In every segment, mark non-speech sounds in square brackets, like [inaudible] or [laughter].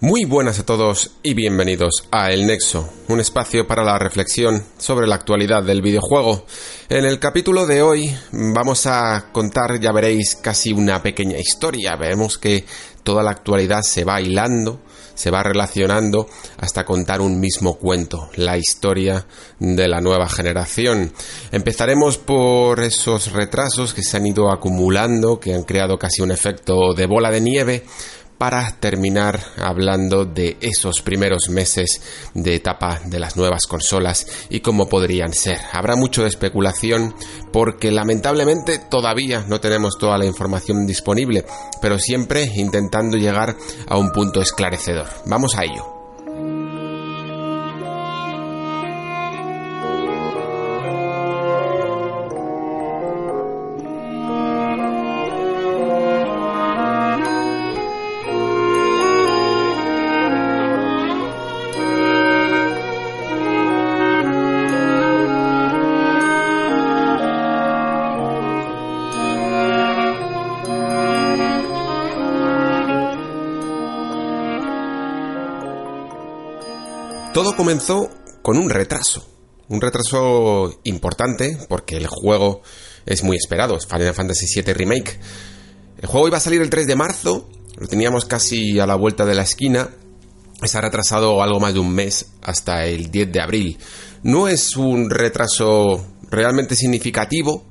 Muy buenas a todos y bienvenidos a El Nexo, un espacio para la reflexión sobre la actualidad del videojuego. En el capítulo de hoy vamos a contar, ya veréis, casi una pequeña historia. Vemos que toda la actualidad se va hilando, se va relacionando hasta contar un mismo cuento, la historia de la nueva generación. Empezaremos por esos retrasos que se han ido acumulando, que han creado casi un efecto de bola de nieve, para terminar hablando de esos primeros meses de etapa de las nuevas consolas y cómo podrían ser. Habrá mucho de especulación porque lamentablemente todavía no tenemos toda la información disponible, pero siempre intentando llegar a un punto esclarecedor. Vamos a ello. Comenzó con un retraso. Un retraso importante porque el juego es muy esperado, Final Fantasy VII Remake. El juego iba a salir el 3 de marzo, lo teníamos casi a la vuelta de la esquina. Ha retrasado algo más de un mes hasta el 10 de abril. No es un retraso realmente significativo.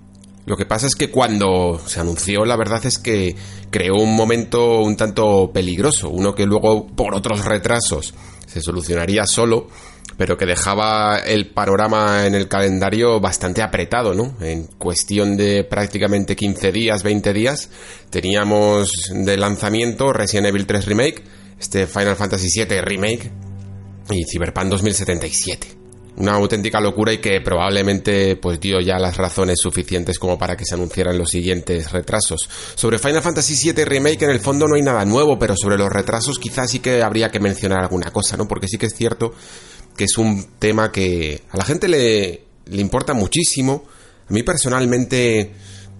Lo que pasa es que cuando se anunció, la verdad es que creó un momento un tanto peligroso, uno que luego por otros retrasos se solucionaría solo, pero que dejaba el panorama en el calendario bastante apretado, ¿no? En cuestión de prácticamente 15 días, 20 días, teníamos de lanzamiento Resident Evil 3 Remake, este Final Fantasy VII Remake y Cyberpunk 2077 una auténtica locura y que probablemente pues dio ya las razones suficientes como para que se anunciaran los siguientes retrasos. Sobre Final Fantasy VII Remake en el fondo no hay nada nuevo, pero sobre los retrasos quizás sí que habría que mencionar alguna cosa, ¿no? Porque sí que es cierto que es un tema que a la gente le, le importa muchísimo. A mí personalmente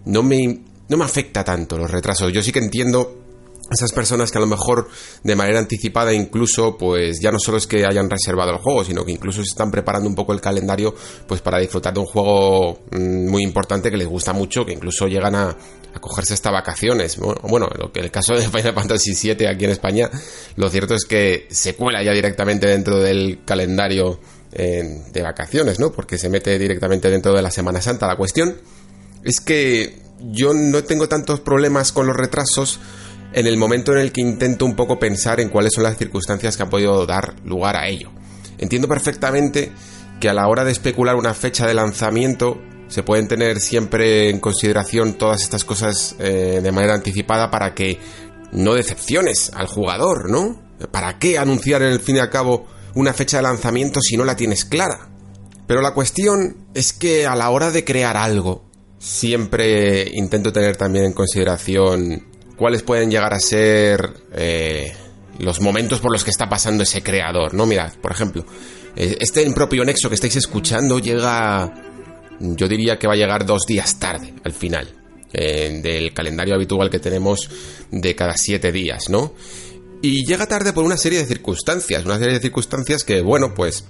no me, no me afecta tanto los retrasos. Yo sí que entiendo esas personas que a lo mejor de manera anticipada incluso pues ya no solo es que hayan reservado el juego sino que incluso se están preparando un poco el calendario pues para disfrutar de un juego mm, muy importante que les gusta mucho que incluso llegan a, cogerse hasta vacaciones bueno, que el caso de [laughs] Final Fantasy VII aquí en España lo cierto es que se cuela ya directamente dentro del calendario eh, de vacaciones no porque se mete directamente dentro de la Semana Santa. La cuestión es que yo no tengo tantos problemas con los retrasos en el momento en el que intento un poco pensar en cuáles son las circunstancias que han podido dar lugar a ello. Entiendo perfectamente que a la hora de especular una fecha de lanzamiento se pueden tener siempre en consideración todas estas cosas eh, de manera anticipada para que no decepciones al jugador, ¿no? ¿Para qué anunciar en el fin y al cabo una fecha de lanzamiento si no la tienes clara? Pero la cuestión es que a la hora de crear algo, siempre intento tener también en consideración cuáles pueden llegar a ser eh, los momentos por los que está pasando ese creador, ¿no? Mirad, por ejemplo, eh, este propio Nexo que estáis escuchando llega, yo diría que va a llegar dos días tarde al final eh, del calendario habitual que tenemos de cada siete días, ¿no? Y llega tarde por una serie de circunstancias, una serie de circunstancias que, bueno, pues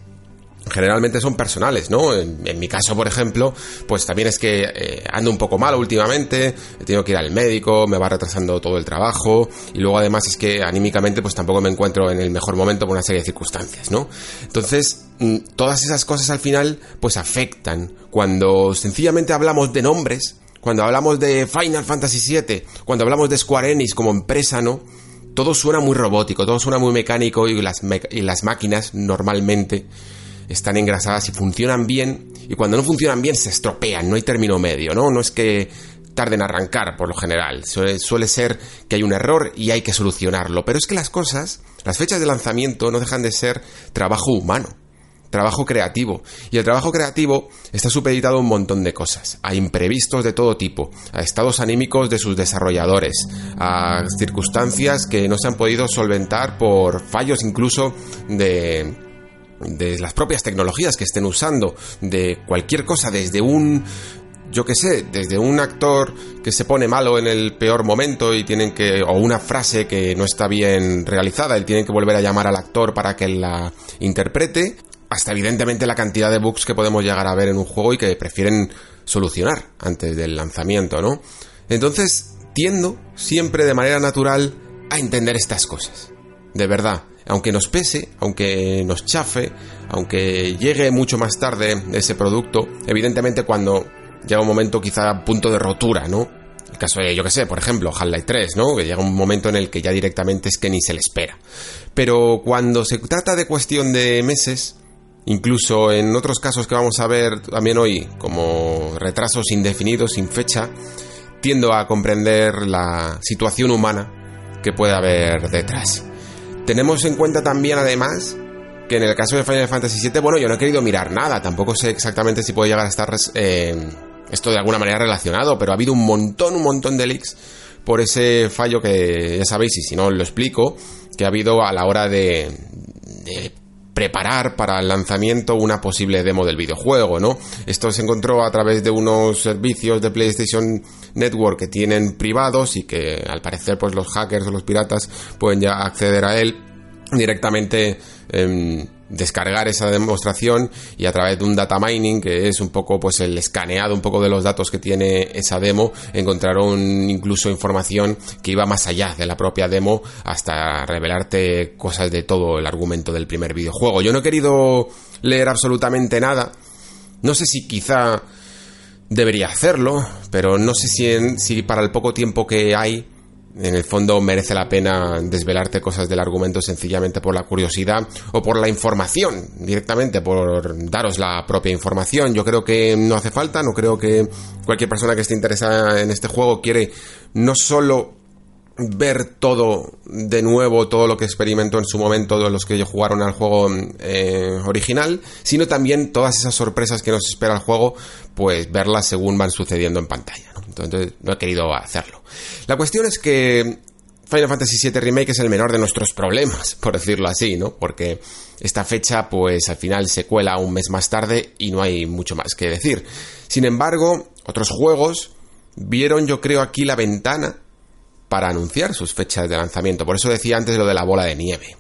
generalmente son personales, ¿no? En, mi caso, por ejemplo, pues también es que eh, ando un poco mal últimamente, he tenido que ir al médico, me va retrasando todo el trabajo y luego además es que anímicamente pues tampoco me encuentro en el mejor momento por una serie de circunstancias, ¿no? Entonces, mm, todas esas cosas al final pues afectan cuando sencillamente hablamos de nombres, cuando hablamos de Final Fantasy VII, cuando hablamos de Square Enix como empresa, ¿no? Todo suena muy robótico, todo suena muy mecánico y las, y las máquinas normalmente están engrasadas y funcionan bien, y cuando no funcionan bien se estropean, no hay término medio, ¿no? No es que tarden a arrancar por lo general, suele, suele ser que hay un error y hay que solucionarlo, pero es que las cosas, las fechas de lanzamiento no dejan de ser trabajo humano trabajo creativo. Y el trabajo creativo está supeditado a un montón de cosas, a imprevistos de todo tipo, a estados anímicos de sus desarrolladores, a circunstancias que no se han podido solventar por fallos incluso de de las propias tecnologías que estén usando, de cualquier cosa, desde un yo qué sé, desde un actor que se pone malo en el peor momento y tienen que, o una frase que no está bien realizada y tienen que volver a llamar al actor para que la interprete, hasta evidentemente la cantidad de bugs que podemos llegar a ver en un juego y que prefieren solucionar antes del lanzamiento, ¿no? Entonces, tiendo siempre de manera natural a entender estas cosas. De verdad, aunque nos pese, aunque nos chafe, aunque llegue mucho más tarde ese producto, evidentemente cuando llega un momento quizá punto de rotura, ¿no? El caso de, yo que sé, por ejemplo, Half-Life 3, ¿no? Que llega un momento en el que ya directamente es que ni se le espera. Pero cuando se trata de cuestión de meses, Incluso en otros casos que vamos a ver también hoy, como retrasos indefinidos sin fecha, tiendo a comprender la situación humana que puede haber detrás. Tenemos en cuenta también además que en el caso de Final Fantasy VII, bueno, yo no he querido mirar nada, tampoco sé exactamente si puede llegar a estar eh, esto de alguna manera relacionado, pero ha habido un montón, un montón de leaks por ese fallo que ya sabéis, y si no lo explico, que ha habido a la hora de, de preparar para el lanzamiento una posible demo del videojuego, ¿no? Esto se encontró a través de unos servicios de PlayStation Network que tienen privados y que al parecer pues los hackers o los piratas pueden ya acceder a él directamente em, descargar esa demostración y a través de un data mining que es un poco pues el escaneado un poco de los datos que tiene esa demo encontraron incluso información que iba más allá de la propia demo hasta revelarte cosas de todo el argumento del primer videojuego. Yo no he querido leer absolutamente nada. No sé si quizá debería hacerlo pero no sé si, si para el poco tiempo que hay en el fondo merece la pena desvelarte cosas del argumento sencillamente por la curiosidad o por la información, directamente por daros la propia información. Yo creo que no hace falta, no creo que cualquier persona que esté interesada en este juego quiere no solo ver todo de nuevo, todo lo que experimentó en su momento de los que ellos jugaron al juego eh, original, sino también todas esas sorpresas que nos espera el juego, pues verlas según van sucediendo en pantalla. Entonces no he querido hacerlo. La cuestión es que Final Fantasy VII Remake es el menor de nuestros problemas, [laughs] por decirlo así, ¿no? Porque esta fecha, pues al final se cuela un mes más tarde y no hay mucho más que decir. Sin embargo, otros juegos vieron, yo creo, aquí la ventana para anunciar sus fechas de lanzamiento. Por eso decía antes lo de la bola de nieve.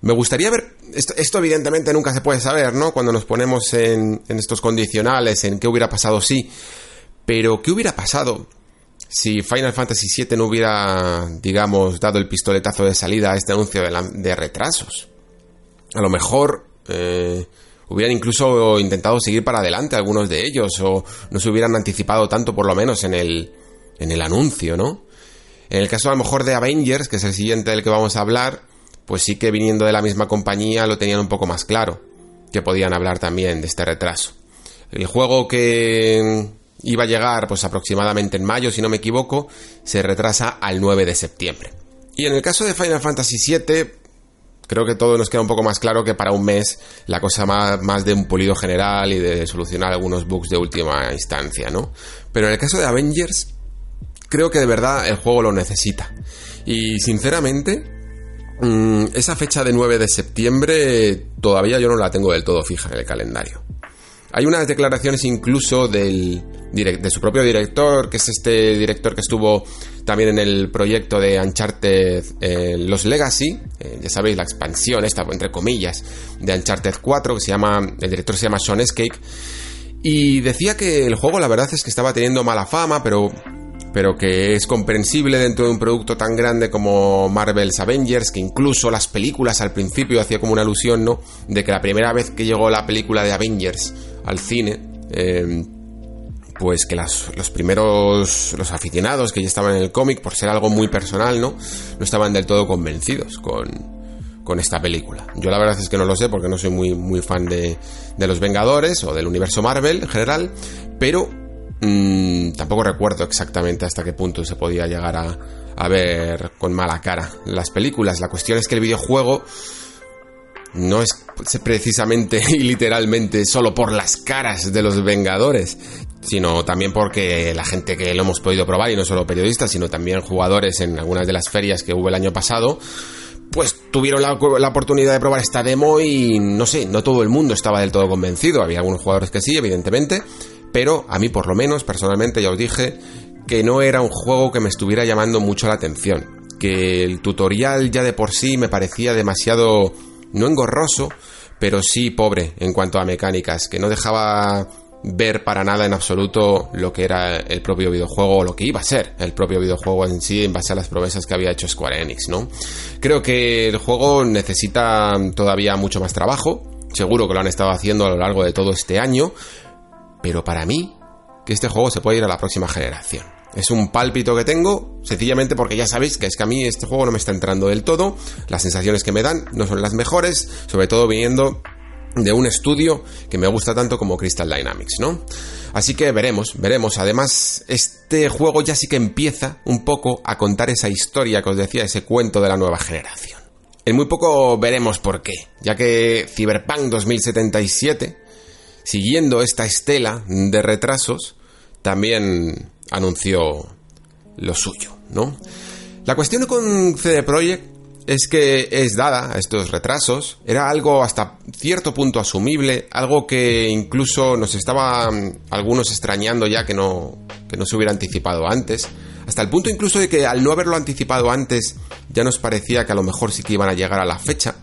Me gustaría ver, esto, evidentemente nunca se puede saber, ¿no? Cuando nos ponemos en, en estos condicionales, en qué hubiera pasado si, pero, ¿qué hubiera pasado si Final Fantasy VII no hubiera, digamos, dado el pistoletazo de salida a este anuncio de, retrasos? A lo mejor eh, hubieran incluso intentado seguir para adelante algunos de ellos, o no se hubieran anticipado tanto, por lo menos, en el, en el anuncio, ¿no? En el caso a lo mejor de Avengers, que es el siguiente del que vamos a hablar, pues sí que viniendo de la misma compañía lo tenían un poco más claro, que podían hablar también de este retraso. El juego que iba a llegar pues aproximadamente en mayo, si no me equivoco, se retrasa al 9 de septiembre. Y en el caso de Final Fantasy VII, creo que todo nos queda un poco más claro que para un mes la cosa más, más de un pulido general y de solucionar algunos bugs de última instancia, ¿no? Pero en el caso de Avengers, creo que de verdad el juego lo necesita. Y sinceramente, mm, esa fecha de 9 de septiembre todavía yo no la tengo del todo fija en el calendario. Hay unas declaraciones incluso del, de su propio director, que es este director que estuvo también en el proyecto de Uncharted eh, Los Legacy, eh, ya sabéis, la expansión esta, entre comillas, de Uncharted 4, que se llama, el director se llama Sean Escape, y decía que el juego la verdad es que estaba teniendo mala fama, pero pero que es comprensible dentro de un producto tan grande como Marvel's Avengers, que incluso las películas al principio hacía como una alusión, ¿no? De que la primera vez que llegó la película de Avengers al cine, eh, pues que los primeros, los aficionados que ya estaban en el cómic, por ser algo muy personal, ¿no? No estaban del todo convencidos con, con esta película. Yo la verdad es que no lo sé porque no soy muy, muy fan de, de los Vengadores o del universo Marvel en general, pero mmm, tampoco recuerdo exactamente hasta qué punto se podía llegar a, a ver con mala cara las películas. La cuestión es que el videojuego no es precisamente [laughs] y literalmente solo por las caras de los Vengadores, sino también porque la gente que lo hemos podido probar, y no solo periodistas, sino también jugadores en algunas de las ferias que hubo el año pasado, pues tuvieron la, la, oportunidad de probar esta demo y no sé, no todo el mundo estaba del todo convencido, había algunos jugadores que sí, evidentemente, pero a mí por lo menos, personalmente, ya os dije que no era un juego que me estuviera llamando mucho la atención, que el tutorial ya de por sí me parecía demasiado, no engorroso, pero sí pobre en cuanto a mecánicas, que no dejaba ver para nada en absoluto lo que era el propio videojuego o lo que iba a ser el propio videojuego en sí en base a las promesas que había hecho Square Enix, ¿no? Creo que el juego necesita todavía mucho más trabajo, seguro que lo han estado haciendo a lo largo de todo este año, pero para mí que este juego se puede ir a la próxima generación. Es un pálpito que tengo, sencillamente porque ya sabéis que es que a mí este juego no me está entrando del todo, las sensaciones que me dan no son las mejores, sobre todo viniendo de un estudio que me gusta tanto como Crystal Dynamics, ¿no? Así que veremos, veremos. Además, este juego ya sí que empieza un poco a contar esa historia que os decía, ese cuento de la nueva generación. En muy poco veremos por qué, ya que Cyberpunk 2077, siguiendo esta estela de retrasos, también anunció lo suyo, ¿no? La cuestión con CD Projekt es que es dada a estos retrasos, era algo hasta cierto punto asumible, algo que incluso nos estaba algunos extrañando ya que no, que no se hubiera anticipado antes, hasta el punto incluso de que al no haberlo anticipado antes ya nos parecía que a lo mejor sí que iban a llegar a la fecha,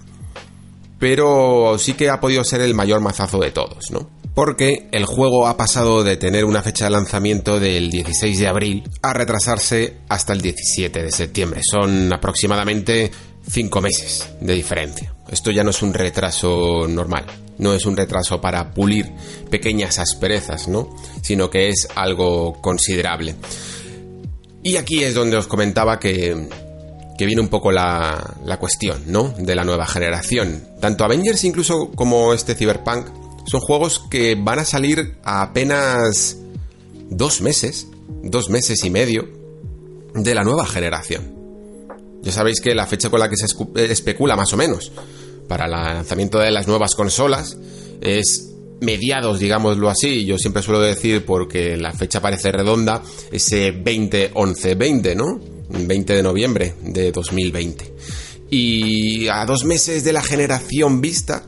pero sí que ha podido ser el mayor mazazo de todos, ¿no? Porque el juego ha pasado de tener una fecha de lanzamiento del 16 de abril a retrasarse hasta el 17 de septiembre. Son aproximadamente 5 meses de diferencia. Esto ya no es un retraso normal, no es un retraso para pulir pequeñas asperezas, ¿no? Sino que es algo considerable. Y aquí es donde os comentaba que, que viene un poco la, la cuestión, ¿no? De la nueva generación. Tanto Avengers incluso como este Cyberpunk son juegos que van a salir a apenas dos meses, dos meses y medio de la nueva generación. Ya sabéis que la fecha con la que se especula más o menos para el lanzamiento de las nuevas consolas es mediados, digámoslo así, yo siempre suelo decir porque la fecha parece redonda, ese 20-11-20, ¿no? 20 de noviembre de 2020. Y a dos meses de la generación vista,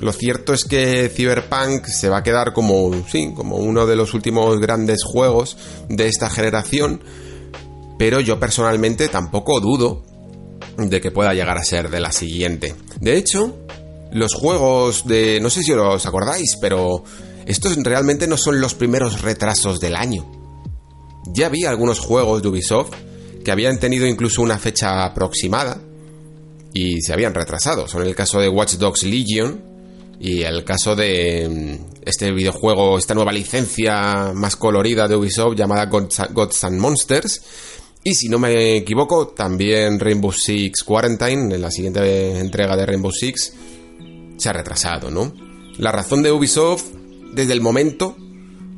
lo cierto es que Cyberpunk se va a quedar como, sí, como uno de los últimos grandes juegos de esta generación, pero yo personalmente tampoco dudo de que pueda llegar a ser de la siguiente. De hecho, los juegos de... no sé si os acordáis, pero estos realmente no son los primeros retrasos del año. Ya había algunos juegos de Ubisoft que habían tenido incluso una fecha aproximada y se habían retrasado. Son el caso de Watch Dogs Legion y el caso de mm, este videojuego, esta nueva licencia más colorida de Ubisoft llamada Gods and Monsters y si no me equivoco, también Rainbow Six Quarantine, en la siguiente entrega de Rainbow Six, se ha retrasado, ¿no? La razón de Ubisoft, desde el momento,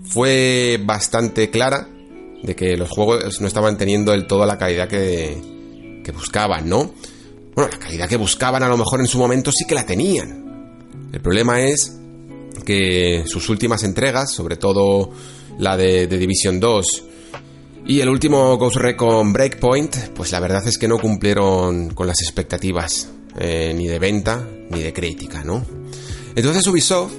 fue bastante clara de que los juegos no estaban teniendo del todo la calidad que, que buscaban, ¿no? Bueno, la calidad que buscaban a lo mejor en su momento sí que la tenían. El problema es que sus últimas entregas, sobre todo la de, Division 2 y el último Ghost Recon Breakpoint, pues la verdad es que no cumplieron con las expectativas, eh, ni de venta ni de crítica, ¿no? Entonces Ubisoft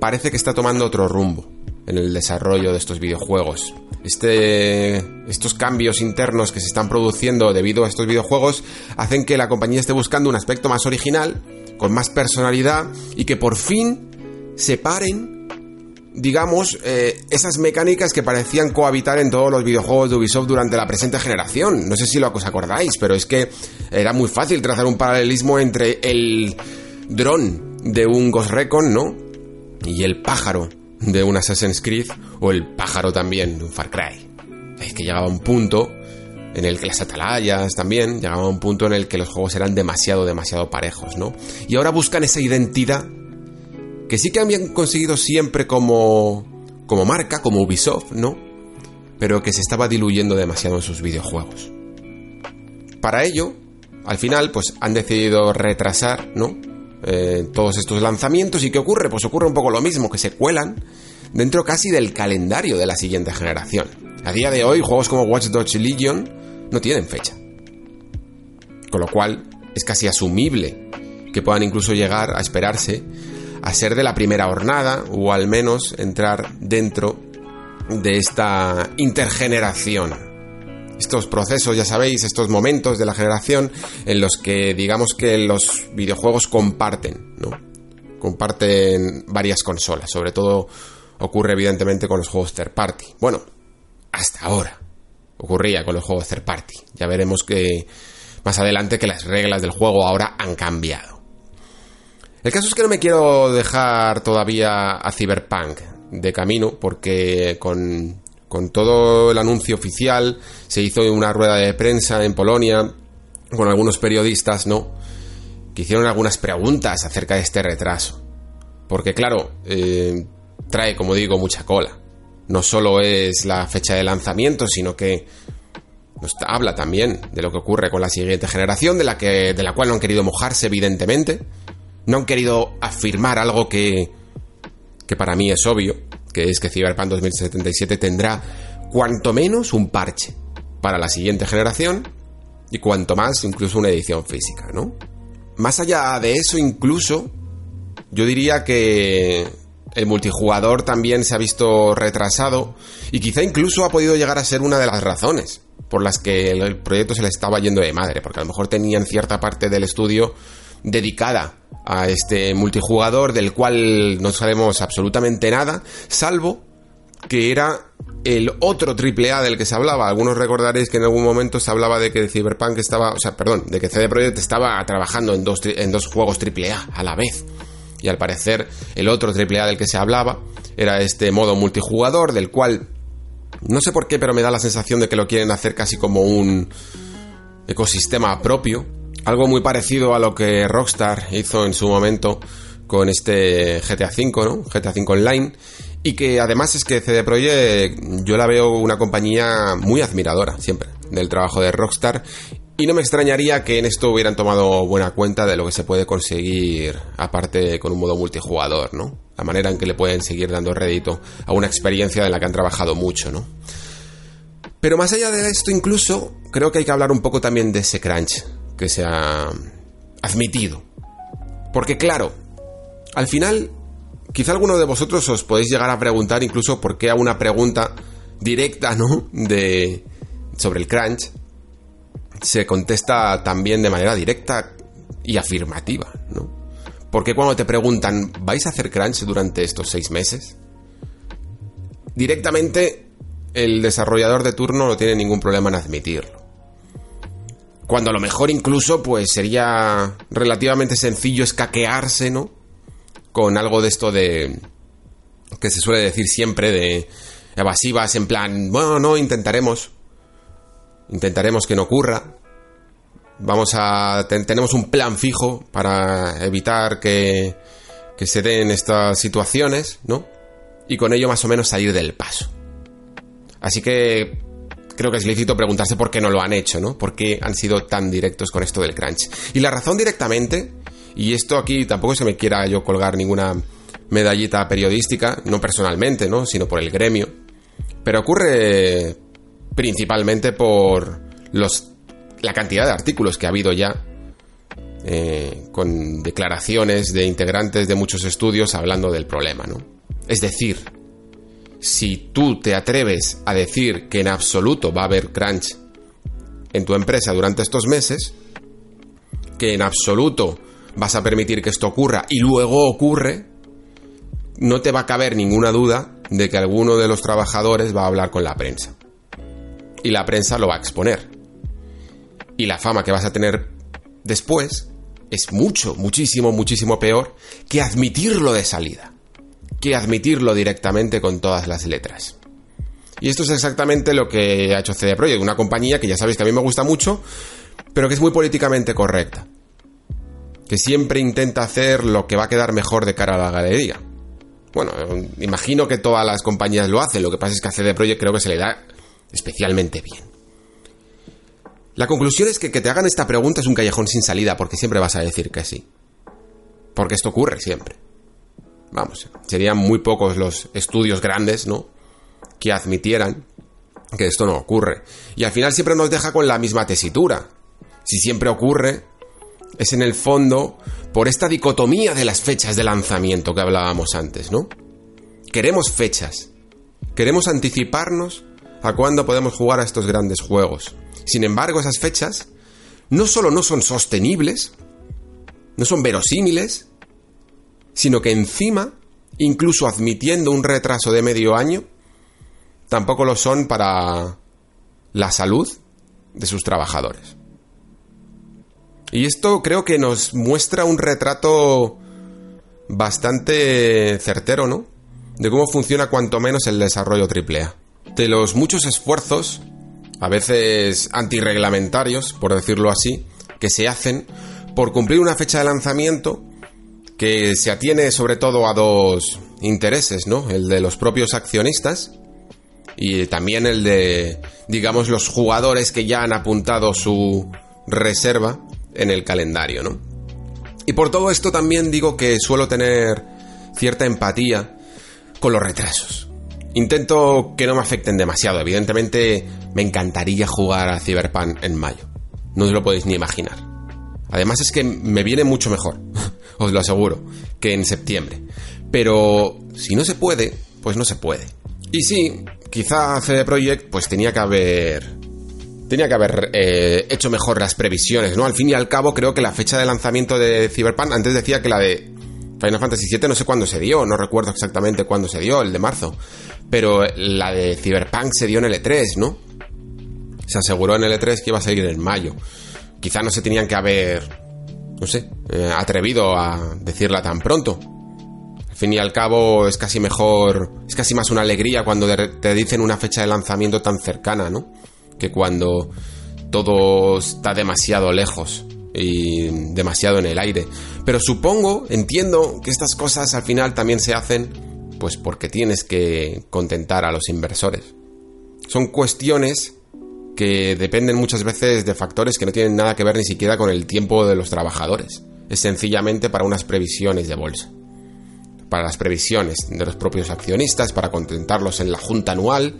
parece que está tomando otro rumbo en el desarrollo de estos videojuegos. Este, estos cambios internos que se están produciendo debido a estos videojuegos hacen que la compañía esté buscando un aspecto más original, con más personalidad y que por fin separen digamos, eh, esas mecánicas que parecían cohabitar en todos los videojuegos de Ubisoft durante la presente generación. No sé si lo os acordáis, pero es que era muy fácil trazar un paralelismo entre el dron de un Ghost Recon, ¿no? Y el pájaro de un Assassin's Creed, o el pájaro también de un Far Cry. Es que llegaba un punto en el que las atalayas también llegaba un punto en el que los juegos eran demasiado, demasiado parejos, ¿no? Y ahora buscan esa identidad que sí que habían conseguido siempre como, como marca, como Ubisoft, ¿no? Pero que se estaba diluyendo demasiado en sus videojuegos. Para ello, al final, pues han decidido retrasar, ¿no? Eh, todos estos lanzamientos y ¿qué ocurre? Pues ocurre un poco lo mismo, que se cuelan dentro casi del calendario de la siguiente generación. A día de hoy, juegos como Watch Dogs Legion no tienen fecha. Con lo cual, es casi asumible que puedan incluso llegar a esperarse a ser de la primera jornada o al menos entrar dentro de esta intergeneración. Estos procesos, ya sabéis, estos momentos de la generación en los que digamos que los videojuegos comparten, ¿no? Comparten varias consolas, sobre todo ocurre evidentemente con los juegos third party. Bueno, hasta ahora ocurría con los juegos third party. Ya veremos que más adelante que las reglas del juego ahora han cambiado. El caso es que no me quiero dejar todavía a Cyberpunk de camino porque con, con todo el anuncio oficial se hizo una rueda de prensa en Polonia con algunos periodistas, ¿no? Que hicieron algunas preguntas acerca de este retraso. Porque claro, eh, trae, como digo, mucha cola no solo es la fecha de lanzamiento, sino que nos habla también de lo que ocurre con la siguiente generación, de la, que, de la cual no han querido mojarse, evidentemente. No han querido afirmar algo que, que para mí es obvio, que es que Cyberpunk 2077 tendrá cuanto menos un parche para la siguiente generación y cuanto más incluso una edición física, ¿no? Más allá de eso, incluso, yo diría que el multijugador también se ha visto retrasado y quizá incluso ha podido llegar a ser una de las razones por las que el proyecto se le estaba yendo de madre, porque a lo mejor tenían cierta parte del estudio dedicada a este multijugador del cual no sabemos absolutamente nada, salvo que era el otro AAA del que se hablaba. Algunos recordaréis que en algún momento se hablaba de que Cyberpunk estaba, o sea, perdón, de que CD Projekt estaba trabajando en dos, en dos juegos AAA a la vez y al parecer el otro AAA del que se hablaba era este modo multijugador del cual no sé por qué, pero me da la sensación de que lo quieren hacer casi como un ecosistema propio, algo muy parecido a lo que Rockstar hizo en su momento con este GTA V, ¿no? GTA V Online y que además es que CD Projekt yo la veo una compañía muy admiradora siempre del trabajo de Rockstar y no me extrañaría que en esto hubieran tomado buena cuenta de lo que se puede conseguir, aparte con un modo multijugador, ¿no? La manera en que le pueden seguir dando rédito a una experiencia en la que han trabajado mucho, ¿no? Pero más allá de esto, incluso, creo que hay que hablar un poco también de ese crunch que se ha admitido. Porque claro, al final, quizá alguno de vosotros os podéis llegar a preguntar incluso por qué a una pregunta directa, ¿no? De sobre el crunch se contesta también de manera directa y afirmativa, ¿no? Porque cuando te preguntan, ¿vais a hacer crunch durante estos seis meses? Directamente el desarrollador de turno no tiene ningún problema en admitirlo. Cuando a lo mejor incluso pues sería relativamente sencillo escaquearse, ¿no? Con algo de esto de... que se suele decir siempre de evasivas en plan, bueno, no, intentaremos. Intentaremos que no ocurra. Vamos a. tenemos un plan fijo para evitar que, que se den estas situaciones, ¿no? Y con ello más o menos salir del paso. Así que creo que es lícito preguntarse por qué no lo han hecho, ¿no? ¿Por qué han sido tan directos con esto del crunch? Y la razón directamente, y esto aquí tampoco que me quiera yo colgar ninguna medallita periodística, no personalmente, ¿no? Sino por el gremio. Pero ocurre principalmente por los, la cantidad de artículos que ha habido ya eh, con declaraciones de integrantes de muchos estudios hablando del problema, ¿no? Es decir, si tú te atreves a decir que en absoluto va a haber crunch en tu empresa durante estos meses, que en absoluto vas a permitir que esto ocurra y luego ocurre, no te va a caber ninguna duda de que alguno de los trabajadores va a hablar con la prensa y la prensa lo va a exponer. Y la fama que vas a tener después es mucho, muchísimo, muchísimo peor que admitirlo de salida, que admitirlo directamente con todas las letras. Y esto es exactamente lo que ha hecho CD Projekt, una compañía que ya sabéis que a mí me gusta mucho, pero que es muy políticamente correcta. Que siempre intenta hacer lo que va a quedar mejor de cara a la galería. Bueno, imagino que todas las compañías lo hacen, lo que pasa es que a CD Projekt creo que se le da especialmente bien. La conclusión es que que te hagan esta pregunta es un callejón sin salida, porque siempre vas a decir que sí. Porque esto ocurre siempre. Vamos, serían muy pocos los estudios grandes, ¿no? Que admitieran que esto no ocurre. Y al final siempre nos deja con la misma tesitura. Si siempre ocurre, es en el fondo por esta dicotomía de las fechas de lanzamiento que hablábamos antes, ¿no? Queremos fechas. Queremos anticiparnos a cuándo podemos jugar a estos grandes juegos. Sin embargo, esas fechas no solo no son sostenibles, no son verosímiles, sino que encima, incluso admitiendo un retraso de medio año, tampoco lo son para la salud de sus trabajadores. Y esto creo que nos muestra un retrato bastante certero, ¿no? De cómo funciona cuanto menos el desarrollo AAA. De los muchos esfuerzos, a veces antirreglamentarios, por decirlo así, que se hacen por cumplir una fecha de lanzamiento que se atiene sobre todo a dos intereses, ¿no? El de los propios accionistas y también el de, digamos, los jugadores que ya han apuntado su reserva en el calendario, ¿no? Y por todo esto también digo que suelo tener cierta empatía con los retrasos. Intento que no me afecten demasiado. Evidentemente me encantaría jugar a Cyberpunk en mayo. No os lo podéis ni imaginar. Además es que me viene mucho mejor, [laughs] os lo aseguro, que en septiembre. Pero si no se puede, pues no se puede. Y sí, quizá CD Projekt pues tenía que haber tenía que haber eh, hecho mejor las previsiones, ¿no? Al fin y al cabo, creo que la fecha de lanzamiento de Cyberpunk, antes decía que la de Final Fantasy VII no sé cuándo se dio, no recuerdo exactamente cuándo se dio, el de marzo. Pero la de Cyberpunk se dio en el E3, ¿no? Se aseguró en el E3 que iba a salir en mayo. Quizá no se tenían que haber, no sé, eh, atrevido a decirla tan pronto. Al fin y al cabo es casi mejor, es casi más una alegría cuando te dicen una fecha de lanzamiento tan cercana, ¿no? que cuando todo está demasiado lejos y demasiado en el aire. Pero supongo, entiendo que estas cosas al final también se hacen pues porque tienes que contentar a los inversores. Son cuestiones que dependen muchas veces de factores que no tienen nada que ver ni siquiera con el tiempo de los trabajadores. Es sencillamente para unas previsiones de bolsa. Para las previsiones de los propios accionistas, para contentarlos en la junta anual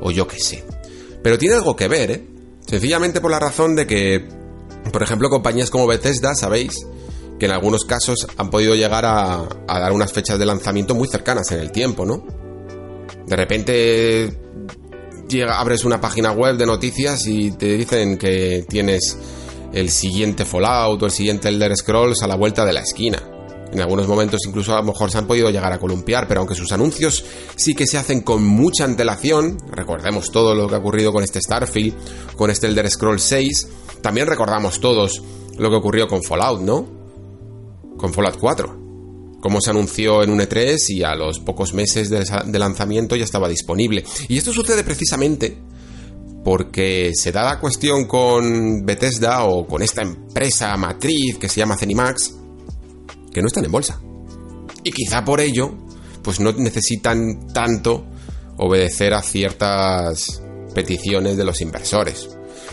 o yo qué sé. Pero tiene algo que ver, ¿eh? Sencillamente por la razón de que, por ejemplo, compañías como Bethesda, sabéis, que en algunos casos han podido llegar a, dar unas fechas de lanzamiento muy cercanas en el tiempo, ¿no? De repente abres una página web de noticias y te dicen que tienes el siguiente Fallout o el siguiente Elder Scrolls a la vuelta de la esquina. En algunos momentos incluso a lo mejor se han podido llegar a columpiar, pero aunque sus anuncios sí que se hacen con mucha antelación, recordemos todo lo que ha ocurrido con este Starfield, con este Elder Scrolls 6, también recordamos todos lo que ocurrió con Fallout, ¿no? Con Fallout 4. Cómo se anunció en un E3 y a los pocos meses de lanzamiento ya estaba disponible. Y esto sucede precisamente porque se da la cuestión con Bethesda o con esta empresa matriz que se llama Zenimax, que no están en bolsa. Y quizá por ello, pues no necesitan tanto obedecer a ciertas peticiones de los inversores.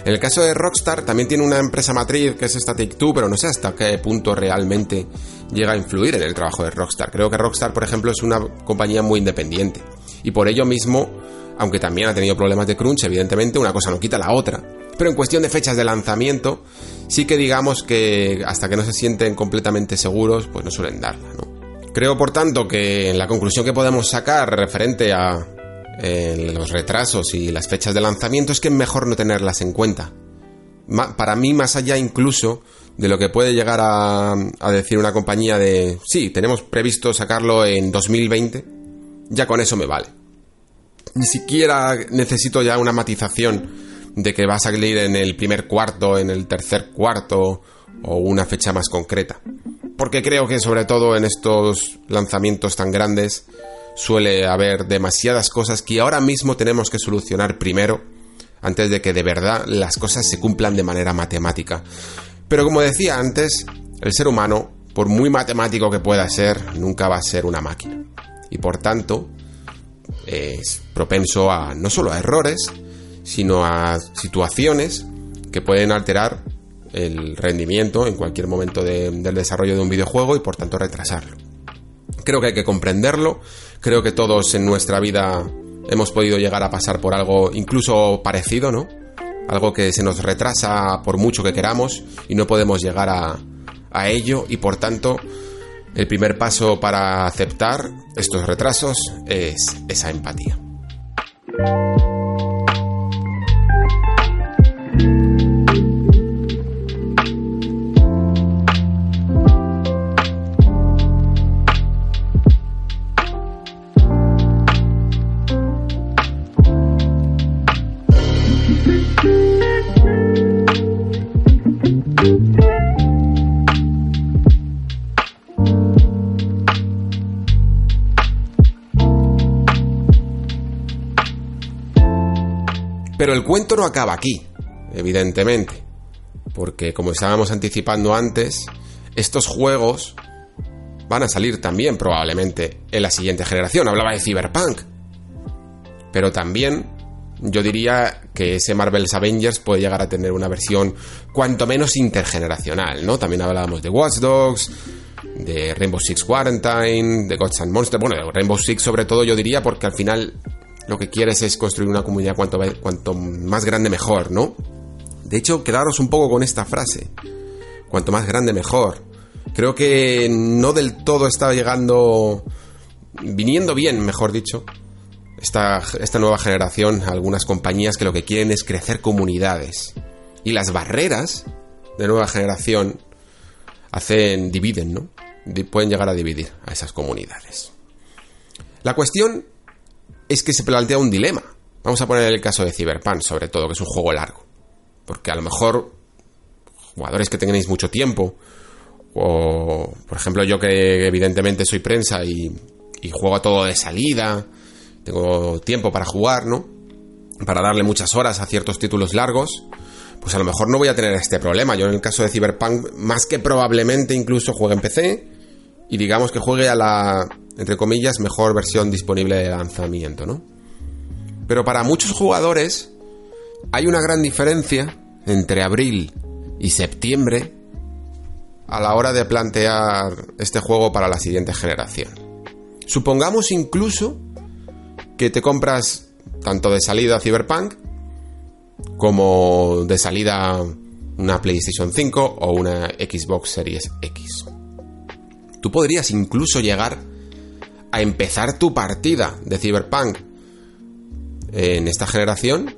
En el caso de Rockstar también tiene una empresa matriz que es esta Take-Two, pero no sé hasta qué punto realmente llega a influir en el trabajo de Rockstar. Creo que Rockstar, por ejemplo, es una compañía muy independiente. Y por ello mismo, aunque también ha tenido problemas de crunch, evidentemente, una cosa no quita la otra. Pero en cuestión de fechas de lanzamiento, sí que digamos que hasta que no se sienten completamente seguros, pues no suelen darla, ¿no? Creo, por tanto, que la conclusión que podemos sacar referente a eh, los retrasos y las fechas de lanzamiento es que es mejor no tenerlas en cuenta. para mí, más allá incluso de lo que puede llegar a, a decir una compañía de, sí, tenemos previsto sacarlo en 2020, ya con eso me vale. Ni siquiera necesito ya una matización de que va a salir en el primer cuarto, en el tercer cuarto o una fecha más concreta. Porque creo que sobre todo en estos lanzamientos tan grandes suele haber demasiadas cosas que ahora mismo tenemos que solucionar primero antes de que de verdad las cosas se cumplan de manera matemática. Pero como decía antes, el ser humano, por muy matemático que pueda ser, nunca va a ser una máquina. Y por tanto, es propenso a no solo a errores, sino a situaciones que pueden alterar el rendimiento en cualquier momento del desarrollo de un videojuego y por tanto retrasarlo. Creo que hay que comprenderlo, creo que todos en nuestra vida hemos podido llegar a pasar por algo incluso parecido, ¿no? Algo que se nos retrasa por mucho que queramos y no podemos llegar a, a ello y por tanto el primer paso para aceptar estos retrasos es esa empatía. Pero el cuento no acaba aquí, evidentemente. Porque como estábamos anticipando antes, estos juegos van a salir también probablemente en la siguiente generación. Hablaba de Cyberpunk. Pero también yo diría que ese Marvel's Avengers puede llegar a tener una versión cuanto menos intergeneracional, ¿no? También hablábamos de Watch Dogs, de Rainbow Six Quarantine, de Gods and Monsters, bueno, Rainbow Six sobre todo yo diría porque al final lo que quieres es construir una comunidad cuanto, cuanto más grande mejor, ¿no? De hecho, quedaros un poco con esta frase. Cuanto más grande mejor. Creo que no del todo está llegando, viniendo bien, mejor dicho, esta, esta nueva generación, algunas compañías que lo que quieren es crecer comunidades. Y las barreras de nueva generación hacen, dividen, ¿no? Pueden llegar a dividir a esas comunidades. La cuestión es que se plantea un dilema. Vamos a poner el caso de Cyberpunk, sobre todo, que es un juego largo. Porque a lo mejor jugadores que tengáis mucho tiempo, o por ejemplo yo que evidentemente soy prensa y, y juego todo de salida, tengo tiempo para jugar, ¿no? Para darle muchas horas a ciertos títulos largos, pues a lo mejor no voy a tener este problema. Yo en el caso de Cyberpunk, más que probablemente incluso juegue en PC y digamos que juegue a la entre comillas, mejor versión disponible de lanzamiento, ¿no? Pero para muchos jugadores hay una gran diferencia entre abril y septiembre a la hora de plantear este juego para la siguiente generación. Supongamos incluso que te compras tanto de salida Cyberpunk como de salida una PlayStation 5 o una Xbox Series X. Tú podrías incluso llegar a empezar tu partida de Cyberpunk en esta generación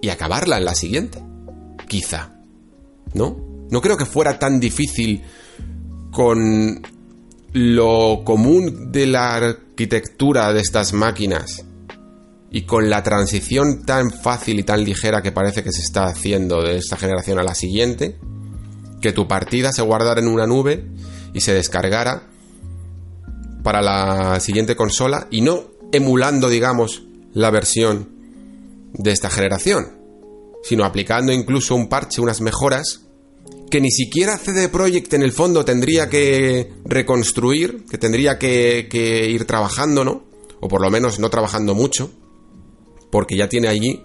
y acabarla en la siguiente. Quizá. ¿No? No creo que fuera tan difícil con lo común de la arquitectura de estas máquinas y con la transición tan fácil y tan ligera que parece que se está haciendo de esta generación a la siguiente, que tu partida se guardara en una nube y se descargara para la siguiente consola y no emulando, digamos, la versión de esta generación, sino aplicando incluso un parche, unas mejoras que ni siquiera CD Projekt en el fondo tendría que reconstruir, que tendría que, que ir trabajando, ¿no? O por lo menos no trabajando mucho, porque ya tiene allí